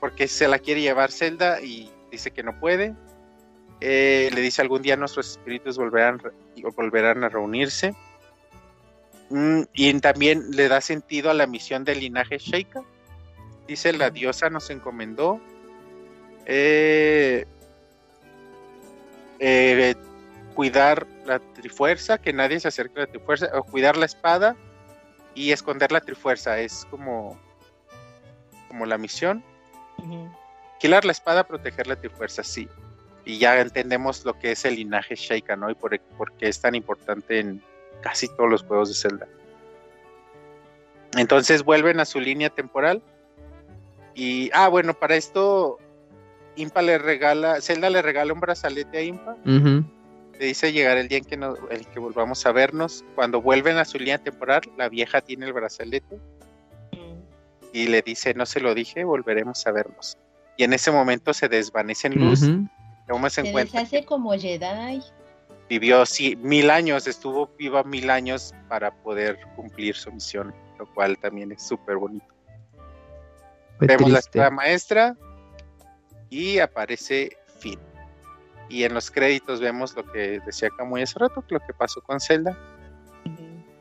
porque se la quiere llevar Zelda y dice que no puede. Eh, le dice algún día nuestros espíritus volverán, volverán a reunirse. Mm, y también le da sentido a la misión del linaje Sheikah. Dice la diosa nos encomendó eh, eh, cuidar la trifuerza, que nadie se acerque a la trifuerza, o cuidar la espada y esconder la trifuerza. Es como, como la misión. Quilar la espada, proteger la trifuerza, sí. Y ya entendemos lo que es el linaje Sheikah, ¿no? Y por, por qué es tan importante en casi todos los juegos de Zelda. Entonces vuelven a su línea temporal. Y, ah, bueno, para esto, Impa le regala, Zelda le regala un brazalete a Impa. Le dice llegar el día en que, el que volvamos a vernos. Cuando vuelven a su línea temporal, la vieja tiene el brazalete y le dice, no se lo dije, volveremos a vernos. Y en ese momento se desvanece en luz. Se deshace como Jedi. vivió sí, mil años, estuvo viva mil años para poder cumplir su misión, lo cual también es súper bonito. Fue Vemos la triste. espada maestra y aparece Finn. Y en los créditos vemos lo que decía Camuy hace rato, lo que pasó con Zelda.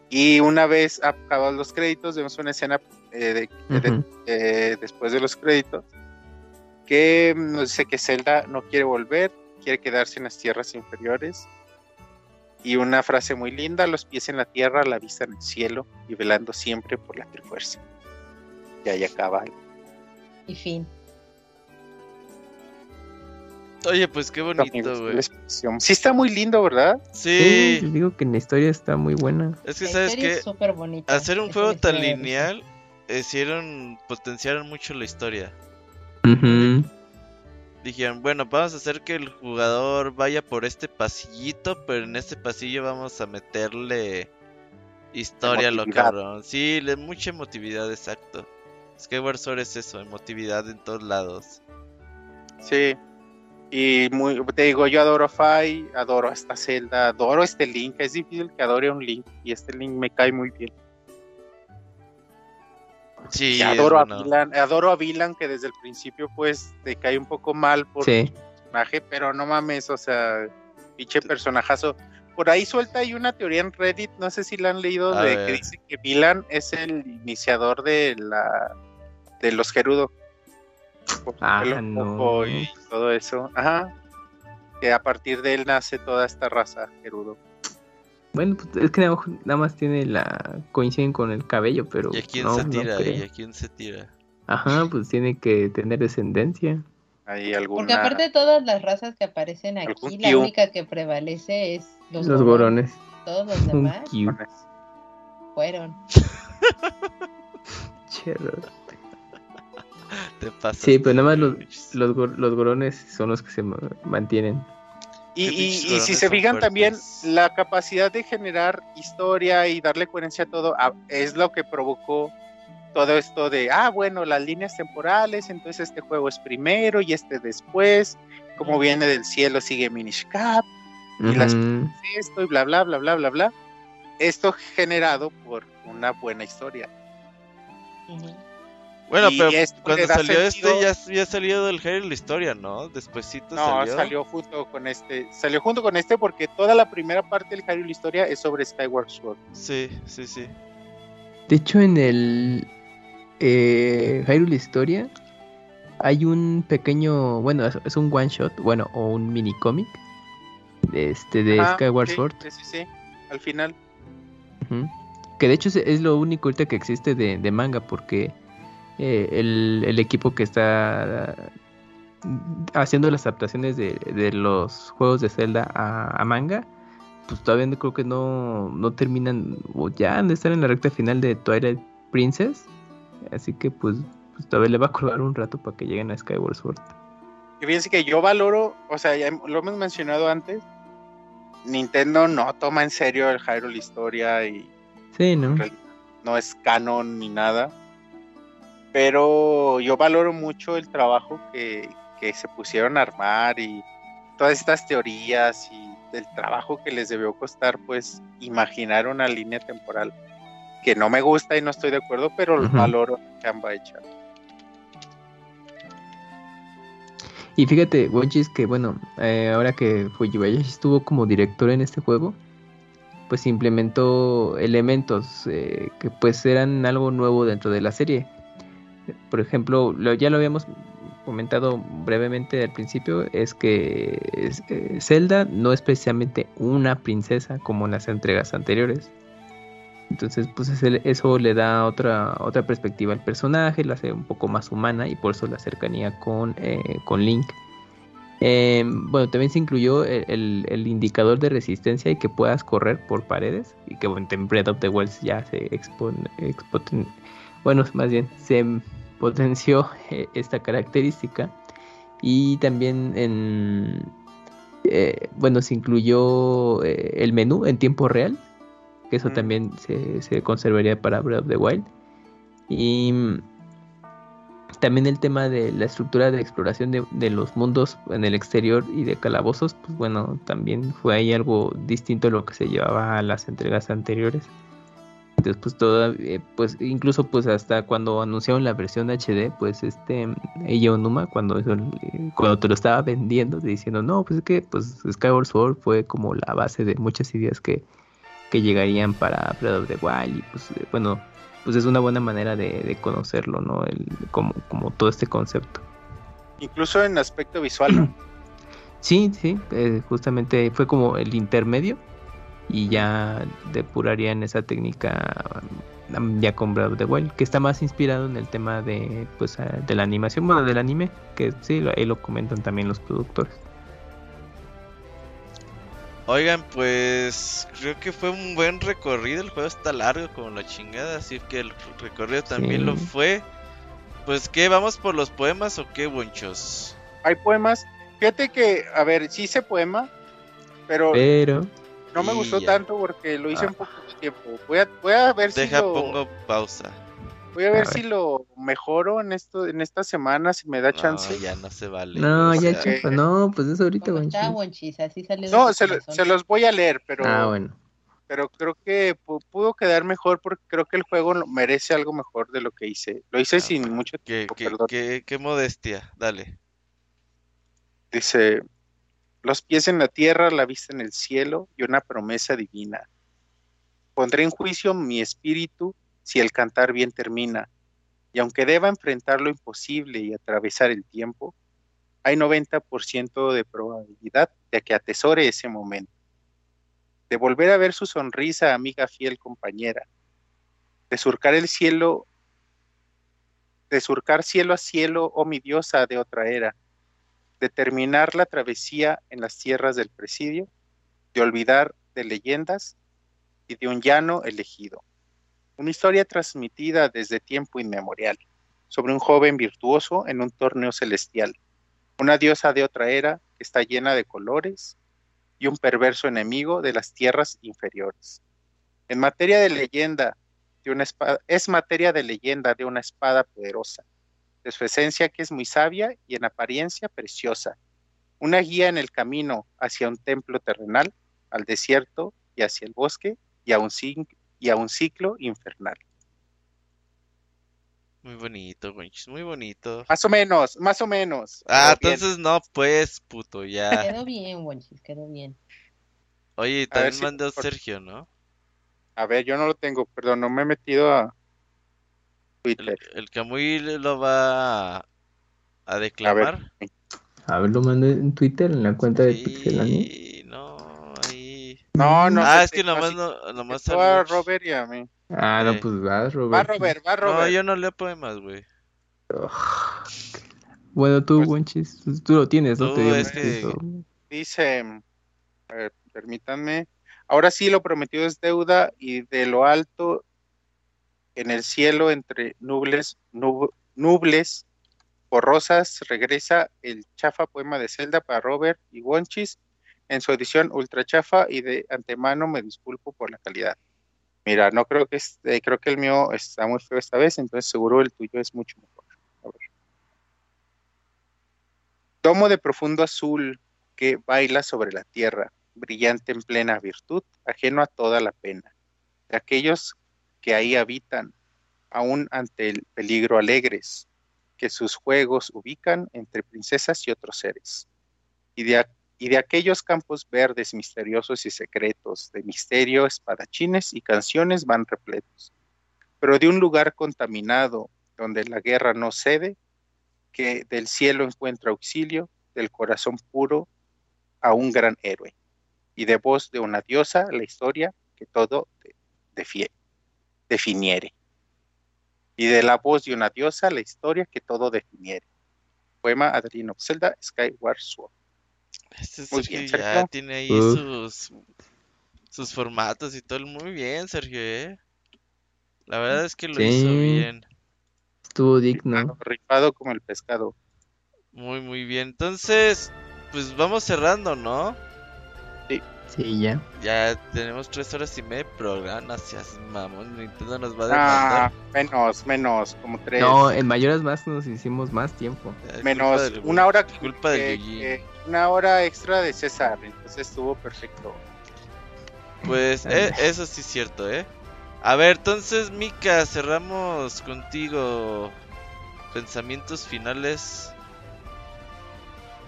Y una vez acabados los créditos, vemos una escena eh, de- de- Ujú. eh, después de los créditos que nos dice que Zelda no quiere volver, quiere quedarse en las tierras inferiores. Y una frase muy linda, los pies en la tierra, la vista en el cielo y velando siempre por la trifuerza. Y ahí acaba. Y fin. Oye, pues qué bonito, güey. Sí está muy lindo, ¿verdad? Sí, Sí, digo que la historia está muy buena. es que La sabes bonita. hacer un Es juego tan lineal hicieron, potenciaron mucho la historia. Dijeron, bueno, vamos a hacer que el jugador vaya por este pasillito, pero en este pasillo vamos a meterle Historia, lo Emotividad. cabrón. Sí, le, mucha emotividad, exacto. Skyward Sword es eso, emotividad en todos lados. Sí. Y muy, te digo, yo adoro Fai, adoro a esta Zelda, adoro este Link. Es difícil que adore a un Link y este Link me cae muy bien. Sí, Y adoro a. Vilan, adoro a Vilan que desde el principio pues te cae un poco mal por Sí. su personaje, pero no mames, o sea, pinche personajazo. Por ahí suelta hay una teoría en Reddit, no sé si la han leído, A de ver. que dice que Vilan es el iniciador de la de los Gerudo. Ah, no. y todo eso. Ajá. Que a partir de él nace toda esta raza Gerudo. Bueno, pues es que nada, nada más tiene la coinciden con el cabello, pero ¿Y a quién no, se tira? ¿Y a quién se tira? Ajá, pues tiene que tener descendencia. Hay alguna Porque aparte de todas las razas que aparecen aquí, la única que prevalece es los, Los gorones. Todos los demás fueron. Te pasas. Sí, pero nada más los, los, los gorones son los que se ma- mantienen. Y, si se fijan también, la capacidad de generar historia y darle coherencia a todo es lo que provocó todo esto de, ah, bueno, las líneas temporales, entonces este juego es primero y este después, como viene del cielo sigue Minish Cap, Y las- esto y bla, bla, bla, bla, bla, bla. Esto generado por una buena historia. Bueno, y pero cuando salió sentido- este ya había salido del Halo la historia, ¿no? Despuésito No, salió. salió. junto con este, salió junto con este porque toda la primera parte del Hyrule Historia es sobre Skyward Sword. Sí, sí, sí. De hecho, en el eh, Hyrule Historia hay un pequeño, bueno, es, es un one shot, bueno, o un mini cómic de este de Ajá, Skyward sí, Sword, Sí, sí, sí, al final. que de hecho es, es lo único ahorita que existe de, de manga, porque eh, el, el equipo que está haciendo las adaptaciones de, de los juegos de Zelda a, a manga, pues todavía no- creo que no, no terminan, o ya han de estar en la recta final de Twilight Princess, así que pues, pues todavía le va a colgar un rato para que lleguen a Skyward Sword. Y fíjense que yo valoro, o sea, ya lo hemos mencionado antes, Nintendo no toma en serio el Hyrule Historia y Sí, ¿no? no es canon ni nada. Pero yo valoro mucho el trabajo que, que se pusieron a armar y todas estas teorías y el trabajo que les debió costar, pues, imaginar una línea temporal que no me gusta y no estoy de acuerdo, pero Ujú. valoro que han hecho. Y fíjate, Wonchis, que bueno, eh, ahora que Fujibayashi estuvo como director en este juego, pues implementó elementos eh, que pues eran algo nuevo dentro de la serie. Por ejemplo, lo- ya lo habíamos comentado brevemente al principio, es que eh, Zelda no es precisamente una princesa como en las entregas anteriores. Entonces, pues eso le da otra, otra perspectiva al personaje, la hace un poco más humana y por eso la cercanía con, eh, con Link. Eh, bueno, también se incluyó el, el- indicador de resistencia y que puedas correr por paredes. Y que bueno, en Breath of the Wild ya se expone, bueno, más bien se potenció eh, esta característica. Y también en eh, bueno, se incluyó eh, el menú en tiempo real. Que eso Ujú. también se, se conservaría para Breath of the Wild. Y mm, también el tema de la estructura de exploración de, de los mundos en el exterior y de calabozos, pues bueno, también fue ahí algo distinto a lo que se llevaba a las entregas anteriores. Pues todo, eh, pues incluso pues hasta cuando anunciaron la versión HD, pues este Eiji Onuma, cuando eso, eh, cuando te lo estaba vendiendo, diciendo, no, pues es que pues Skyward Sword fue como la base de muchas ideas que, que llegarían para Breath of the Wild y pues eh, bueno, pues es una buena manera de, de conocerlo, ¿no? El, como, como todo este concepto. Incluso en aspecto visual, ¿no? Sí, sí, eh, justamente fue como el intermedio y ya depurarían esa técnica um, ya con Breath of the Wild, que está más inspirado en el tema de pues de la animación, bueno, del anime, que sí, ahí lo comentan también los productores. Oigan, pues creo que fue un buen recorrido. El juego está largo como la chingada, así que el recorrido también Sí. lo fue. Pues, ¿qué? ¿Vamos por los poemas o qué, bonchos? hay poemas. Fíjate que, a ver, sí hice poema, pero Pero no me gustó ya. tanto porque lo hice Ah. en poco tiempo. Voy a, voy a ver Deja, si lo, pongo pausa. voy a ver A si lo mejoro en esto, en esta semana, si me da chance. No, ya no se vale. No, o ya, sea, chafa. No, pues eso ahorita, ¿Cómo Bonchis. está, Wonchis? Así salió de No, se, lo- se los voy a leer, pero, Ah, bueno. pero creo que pu- pudo quedar mejor porque creo que el juego merece algo mejor de lo que hice. Lo hice Ah, sin mucho Qué, tiempo, qué, perdón. qué- qué modestia. Dale. Dice, los pies en la tierra, la vista en el cielo y una promesa divina. Pondré en juicio mi espíritu si el cantar bien termina. Y aunque deba enfrentar lo imposible y atravesar el tiempo, hay 90% de probabilidad de que atesore ese momento. De volver a ver su sonrisa, amiga fiel compañera. De surcar el cielo, de surcar cielo a cielo, oh mi diosa de otra era de terminar la travesía en las tierras del presidio, de olvidar de leyendas y de un llano elegido. Una historia transmitida desde tiempo inmemorial, sobre un joven virtuoso en un torneo celestial, una diosa de otra era que está llena de colores y un perverso enemigo de las tierras inferiores. En materia de leyenda, de una espada, es materia de leyenda de una espada poderosa, de su esencia que es muy sabia y en apariencia preciosa, una guía en el camino hacia un templo terrenal, al desierto y hacia el bosque y a un, y a un ciclo infernal. Muy bonito, Gonchis, muy bonito. Más o menos, más o menos. Ah, bien. entonces no, pues, puto, ya. Quedó bien, Wonchis, quedó bien. Oye, A ver también si- mandó por- Sergio, ¿no? A ver, yo no lo tengo, perdón, no me he metido a Twitter. el Camuy lo va a, a declamar. A ver, lo mandé en Twitter, en la cuenta de. Sí, no, ahí. No, no. ah, me es que nomás no, nomás a Robert y a mí. Ah, no, pues vas, Robert. Va Robert, va No, Robert. yo no leo poemas, güey. Bueno, tú, Pues- Wenchis, pues, tú lo tienes, ¿no? Te es que-. Dice, a ver, permítanme. Ahora sí, lo prometido es deuda y de lo alto en el cielo entre nubles, nub- nubles regresa el chafa poema de Zelda para Robert y Wonchis en su edición ultra chafa y de antemano me disculpo por la calidad. Mira, no creo que este, creo que el mío está muy feo esta vez, entonces seguro el tuyo es mucho mejor. A ver. Tomo de profundo azul que baila sobre la tierra, brillante en plena virtud, ajeno a toda la pena. De aquellos que ahí habitan, aún ante el peligro alegres, que sus juegos ubican entre princesas y otros seres. Y de, y de aquellos campos verdes misteriosos y secretos, de misterio, espadachines y canciones van repletos. Pero de un lugar contaminado, donde la guerra no cede, que del cielo encuentra auxilio, del corazón puro a un gran héroe, y de voz de una diosa la historia que todo de- defie- definiere. Y de la voz de una diosa la historia que todo definiere. Poema Adriano Zelda Skyward Sword. Este Muy Sergio bien, ya Sergio. tiene ahí Uf. sus, sus formatos y todo. Muy bien, Sergio, ¿eh? La verdad es que lo Sí. hizo bien. Estuvo digno. Rifado como el pescado. Muy, muy bien. Entonces, pues vamos cerrando, ¿no? Sí, ya. Ya tenemos tres horas y media de programa. No seas mamón, Nintendo nos va a Ah, demandar. menos, menos, como tres. No, en Mayoras más nos hicimos más tiempo. Es menos del- una hora culpa Yuji. que- una hora extra de César, entonces estuvo perfecto. Pues eh, eso sí es cierto, ¿eh? A ver, entonces, Mika, cerramos contigo. Pensamientos finales.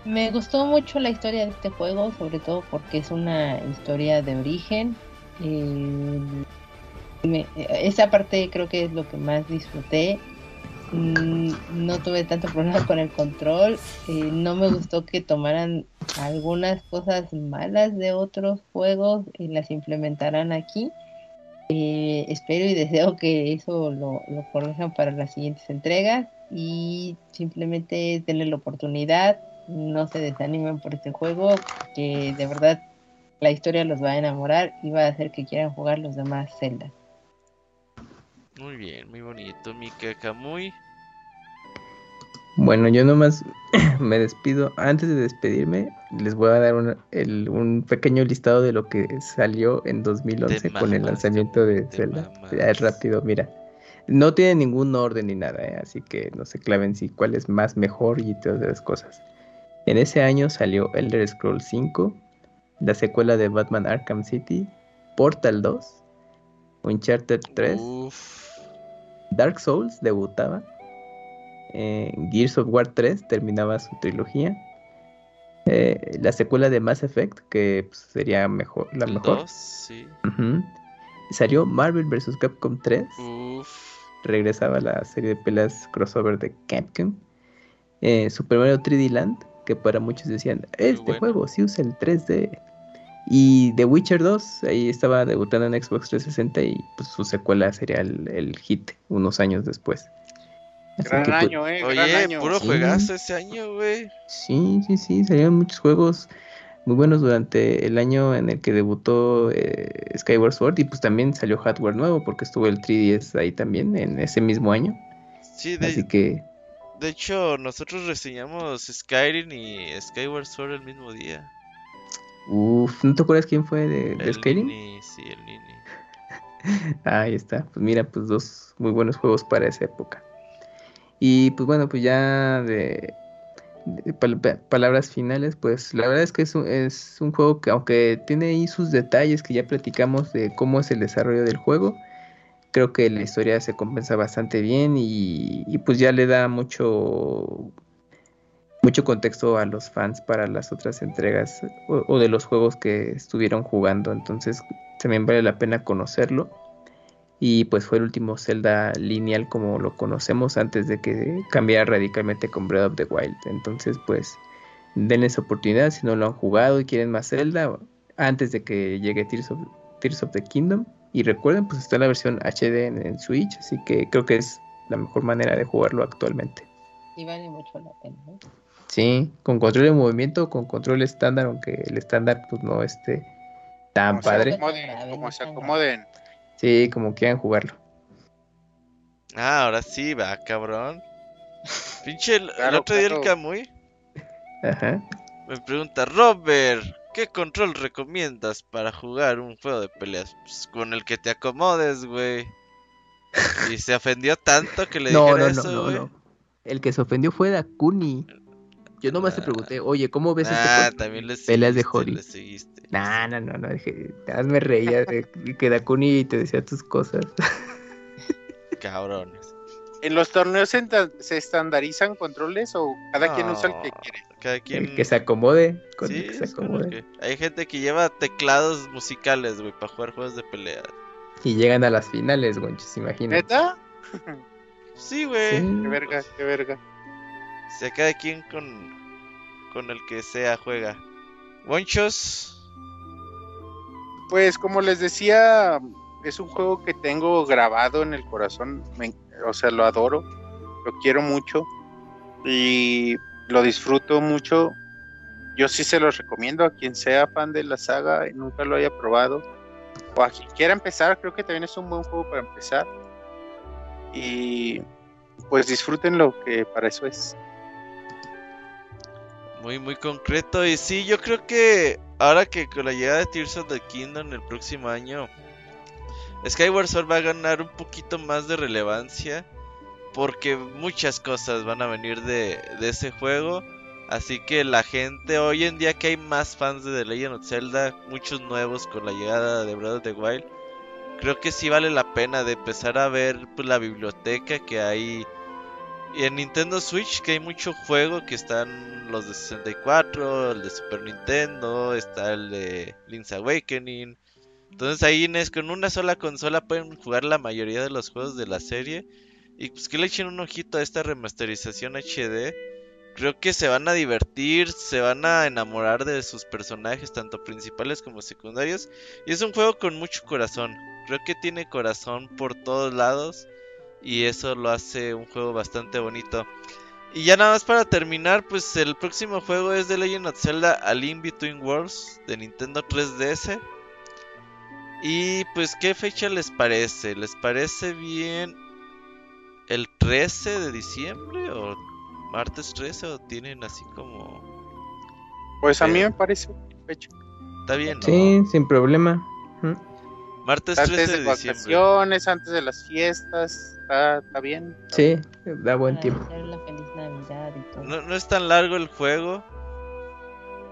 Me gustó mucho la historia de este juego, sobre todo porque es una historia de origen. Eh, esa parte creo que es lo que más disfruté. Mm, No tuve tanto problema con el control. eh, no me gustó que tomaran algunas cosas malas de otros juegos y las implementaran aquí. Eh, espero y deseo que eso lo, lo corrijan para las siguientes entregas y simplemente denle la oportunidad, no se desanimen por este juego, que de verdad la historia los va a enamorar y va a hacer que quieran jugar los demás Zelda. Muy bien, muy bonito, Mika Kamui. Bueno, yo nomás me despido. Antes de despedirme, les voy a dar un pequeño listado de lo que salió en 2011 con el lanzamiento de Zelda. es rápido, mira. No tiene ningún orden ni nada, ¿eh? así que no se claven si cuál es más mejor y todas esas cosas. En ese año salió Elder Scrolls 5, la secuela de Batman Arkham City, Portal 2, Uncharted 3, Dark Souls debutaba, eh, Gears of War 3 terminaba su trilogía, eh, la secuela de Mass Effect, que pues, sería mejor, la mejor. Salió Marvel vs. Capcom 3. Regresaba la serie de peleas crossover de Capcom. Eh, Super Mario 3D Land, que para muchos decían, este juego sí usa el 3D. Y The Witcher 2, ahí estaba debutando en Xbox 360 y pues su secuela sería el, hit unos años después. gran pues, año, eh. Oye, puro juegazo ese año, güey. Sí, sí, sí, salieron muchos juegos muy buenos durante el año en el que debutó eh, Skyward Sword y pues también salió hardware nuevo porque estuvo el 3DS ahí también en ese mismo año. Sí, de, Así que... De hecho, nosotros reseñamos Skyrim y Skyward Sword el mismo día. Uf, ¿no te acuerdas quién fue de, de Skyrim? sí, el Nini. Ahí está. Pues mira, pues dos muy buenos juegos para esa época. Y pues bueno, pues ya de, palabras finales, pues la verdad es que es un, es un juego que aunque tiene ahí sus detalles que ya platicamos de cómo es el desarrollo del juego, creo que la historia se compensa bastante bien y, pues ya le da mucho mucho contexto a los fans para las otras entregas o, de los juegos que estuvieron jugando. Entonces también vale la pena conocerlo. Y pues fue el último Zelda lineal como lo conocemos antes de que cambiara radicalmente con Breath of the Wild. Entonces pues denles oportunidad si no lo han jugado y quieren más Zelda antes de que llegue Tears of, Tears of the Kingdom. Y recuerden pues está la versión HD en Switch, así que creo que es la mejor manera de jugarlo actualmente. Y vale mucho la pena. Sí, con control de movimiento, con control estándar, aunque el estándar pues no esté tan padre. como se acomoden. Sí, como quieran jugarlo. Ah, ahora sí, va, cabrón. Pinche, el, otro día el Camuy Ajá. me pregunta, Robert, ¿qué control recomiendas para jugar un juego de peleas? Pues con el que te acomodes, güey. Y se ofendió tanto que le no, dijera no, eso, no, no, El que se ofendió fue Dakuni. Yo nomás te ah. pregunté, oye, ¿cómo ves ah, este también peleas de Hori? Nah, no, no, no, dije, me reía que Dakuni te decía tus cosas. Cabrones. ¿En los torneos se, estandarizan controles o cada quien usa el que quiere? Cada quien... que se acomode. sí, que se acomode. Hay gente que lleva teclados musicales, güey, para jugar juegos de pelea. Y llegan a las finales, güey, se imagina. ¿Neta? Sí, güey. Qué verga, qué verga. O sea, cada quien con, con el que sea juega. Monchos. Pues como les decía, es un juego que tengo grabado en el corazón. O sea, lo adoro, lo quiero mucho y lo disfruto mucho. Yo sí se los recomiendo a quien sea fan de la saga y nunca lo haya probado. O a quien quiera empezar, creo que también es un buen juego para empezar. Y pues disfruten lo que para eso es. Muy, muy concreto. Y sí, yo creo que ahora que con la llegada de Tears of the Kingdom el próximo año, Skyward Sword va a ganar un poquito más de relevancia. Porque muchas cosas van a venir de, ese juego. Así que la gente, hoy en día que hay más fans de The Legend of Zelda, muchos nuevos con la llegada de Breath of the Wild, creo que sí vale la pena de empezar a ver pues, la biblioteca que hay y en Nintendo Switch que hay mucho juego que están los de 64, el de Super Nintendo, está el de Link's Awakening. Entonces ahí con una sola consola pueden jugar la mayoría de los juegos de la serie. Y pues que le echen un ojito a esta remasterización HD. Creo que se van a divertir, se van a enamorar de sus personajes, tanto principales como secundarios. Y es un juego con mucho corazón. Creo que tiene corazón por todos lados y eso lo hace un juego bastante bonito. Y ya nada más para terminar, pues el próximo juego es The Legend of Zelda A Link Between Worlds de Nintendo 3DS. Y pues, ¿qué fecha les parece? ¿Les parece bien el 13 de diciembre o martes 13 o tienen así como... Pues a mí me parece fecha. Está bien, ¿no? Sí, sin problema. Martes Antes 13 de de diciembre. vacaciones, antes de las fiestas, está, está bien. Sí, da buen Para tiempo. hacer la feliz Navidad y todo. No, no es tan largo el juego.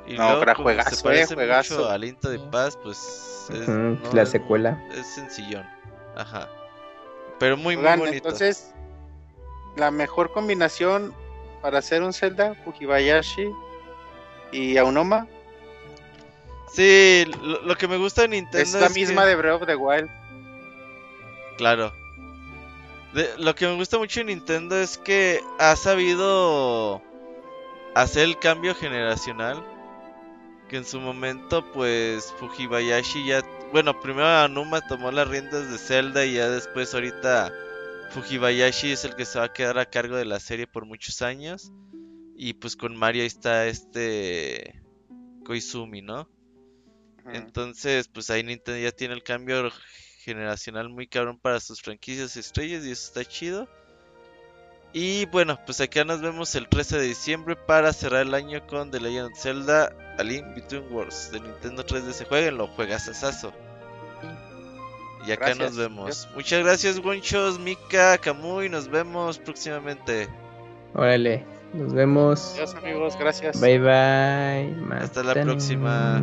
Y No, luego, pero como se juegazo, parece eh, juegazo. mucho al Into de. Paz, pues es, no, la es- secuela. Es sencillón. Ajá. Pero muy, muy Oigan, bonito. entonces, la mejor combinación para hacer un Zelda, Fujibayashi y Aonoma, Sí, lo, lo que me gusta de Nintendo es la misma de Breath of the Wild. Claro. De- lo que me gusta mucho de Nintendo es que ha sabido hacer el cambio generacional. Que en su momento, pues, Fujibayashi ya... Bueno, primero Anuma tomó las riendas de Zelda y ya después ahorita Fujibayashi es el que se va a quedar a cargo de la serie por muchos años. Y pues con Mario ahí está este... Koizumi, ¿no? Entonces, pues ahí Nintendo ya tiene el cambio generacional muy cabrón para sus franquicias estrellas y eso está chido. Y bueno, pues acá nos vemos el 13 de diciembre para cerrar el año con The Legend of Zelda A Link Between Worlds de Nintendo 3DS. Jueguenlo, juegas asazo. Y acá Gracias. nos vemos. Muchas gracias, Gonchos, Mika, Kamui. Nos vemos próximamente. Órale, nos vemos. Adiós amigos, gracias. Bye bye. Hasta la próxima.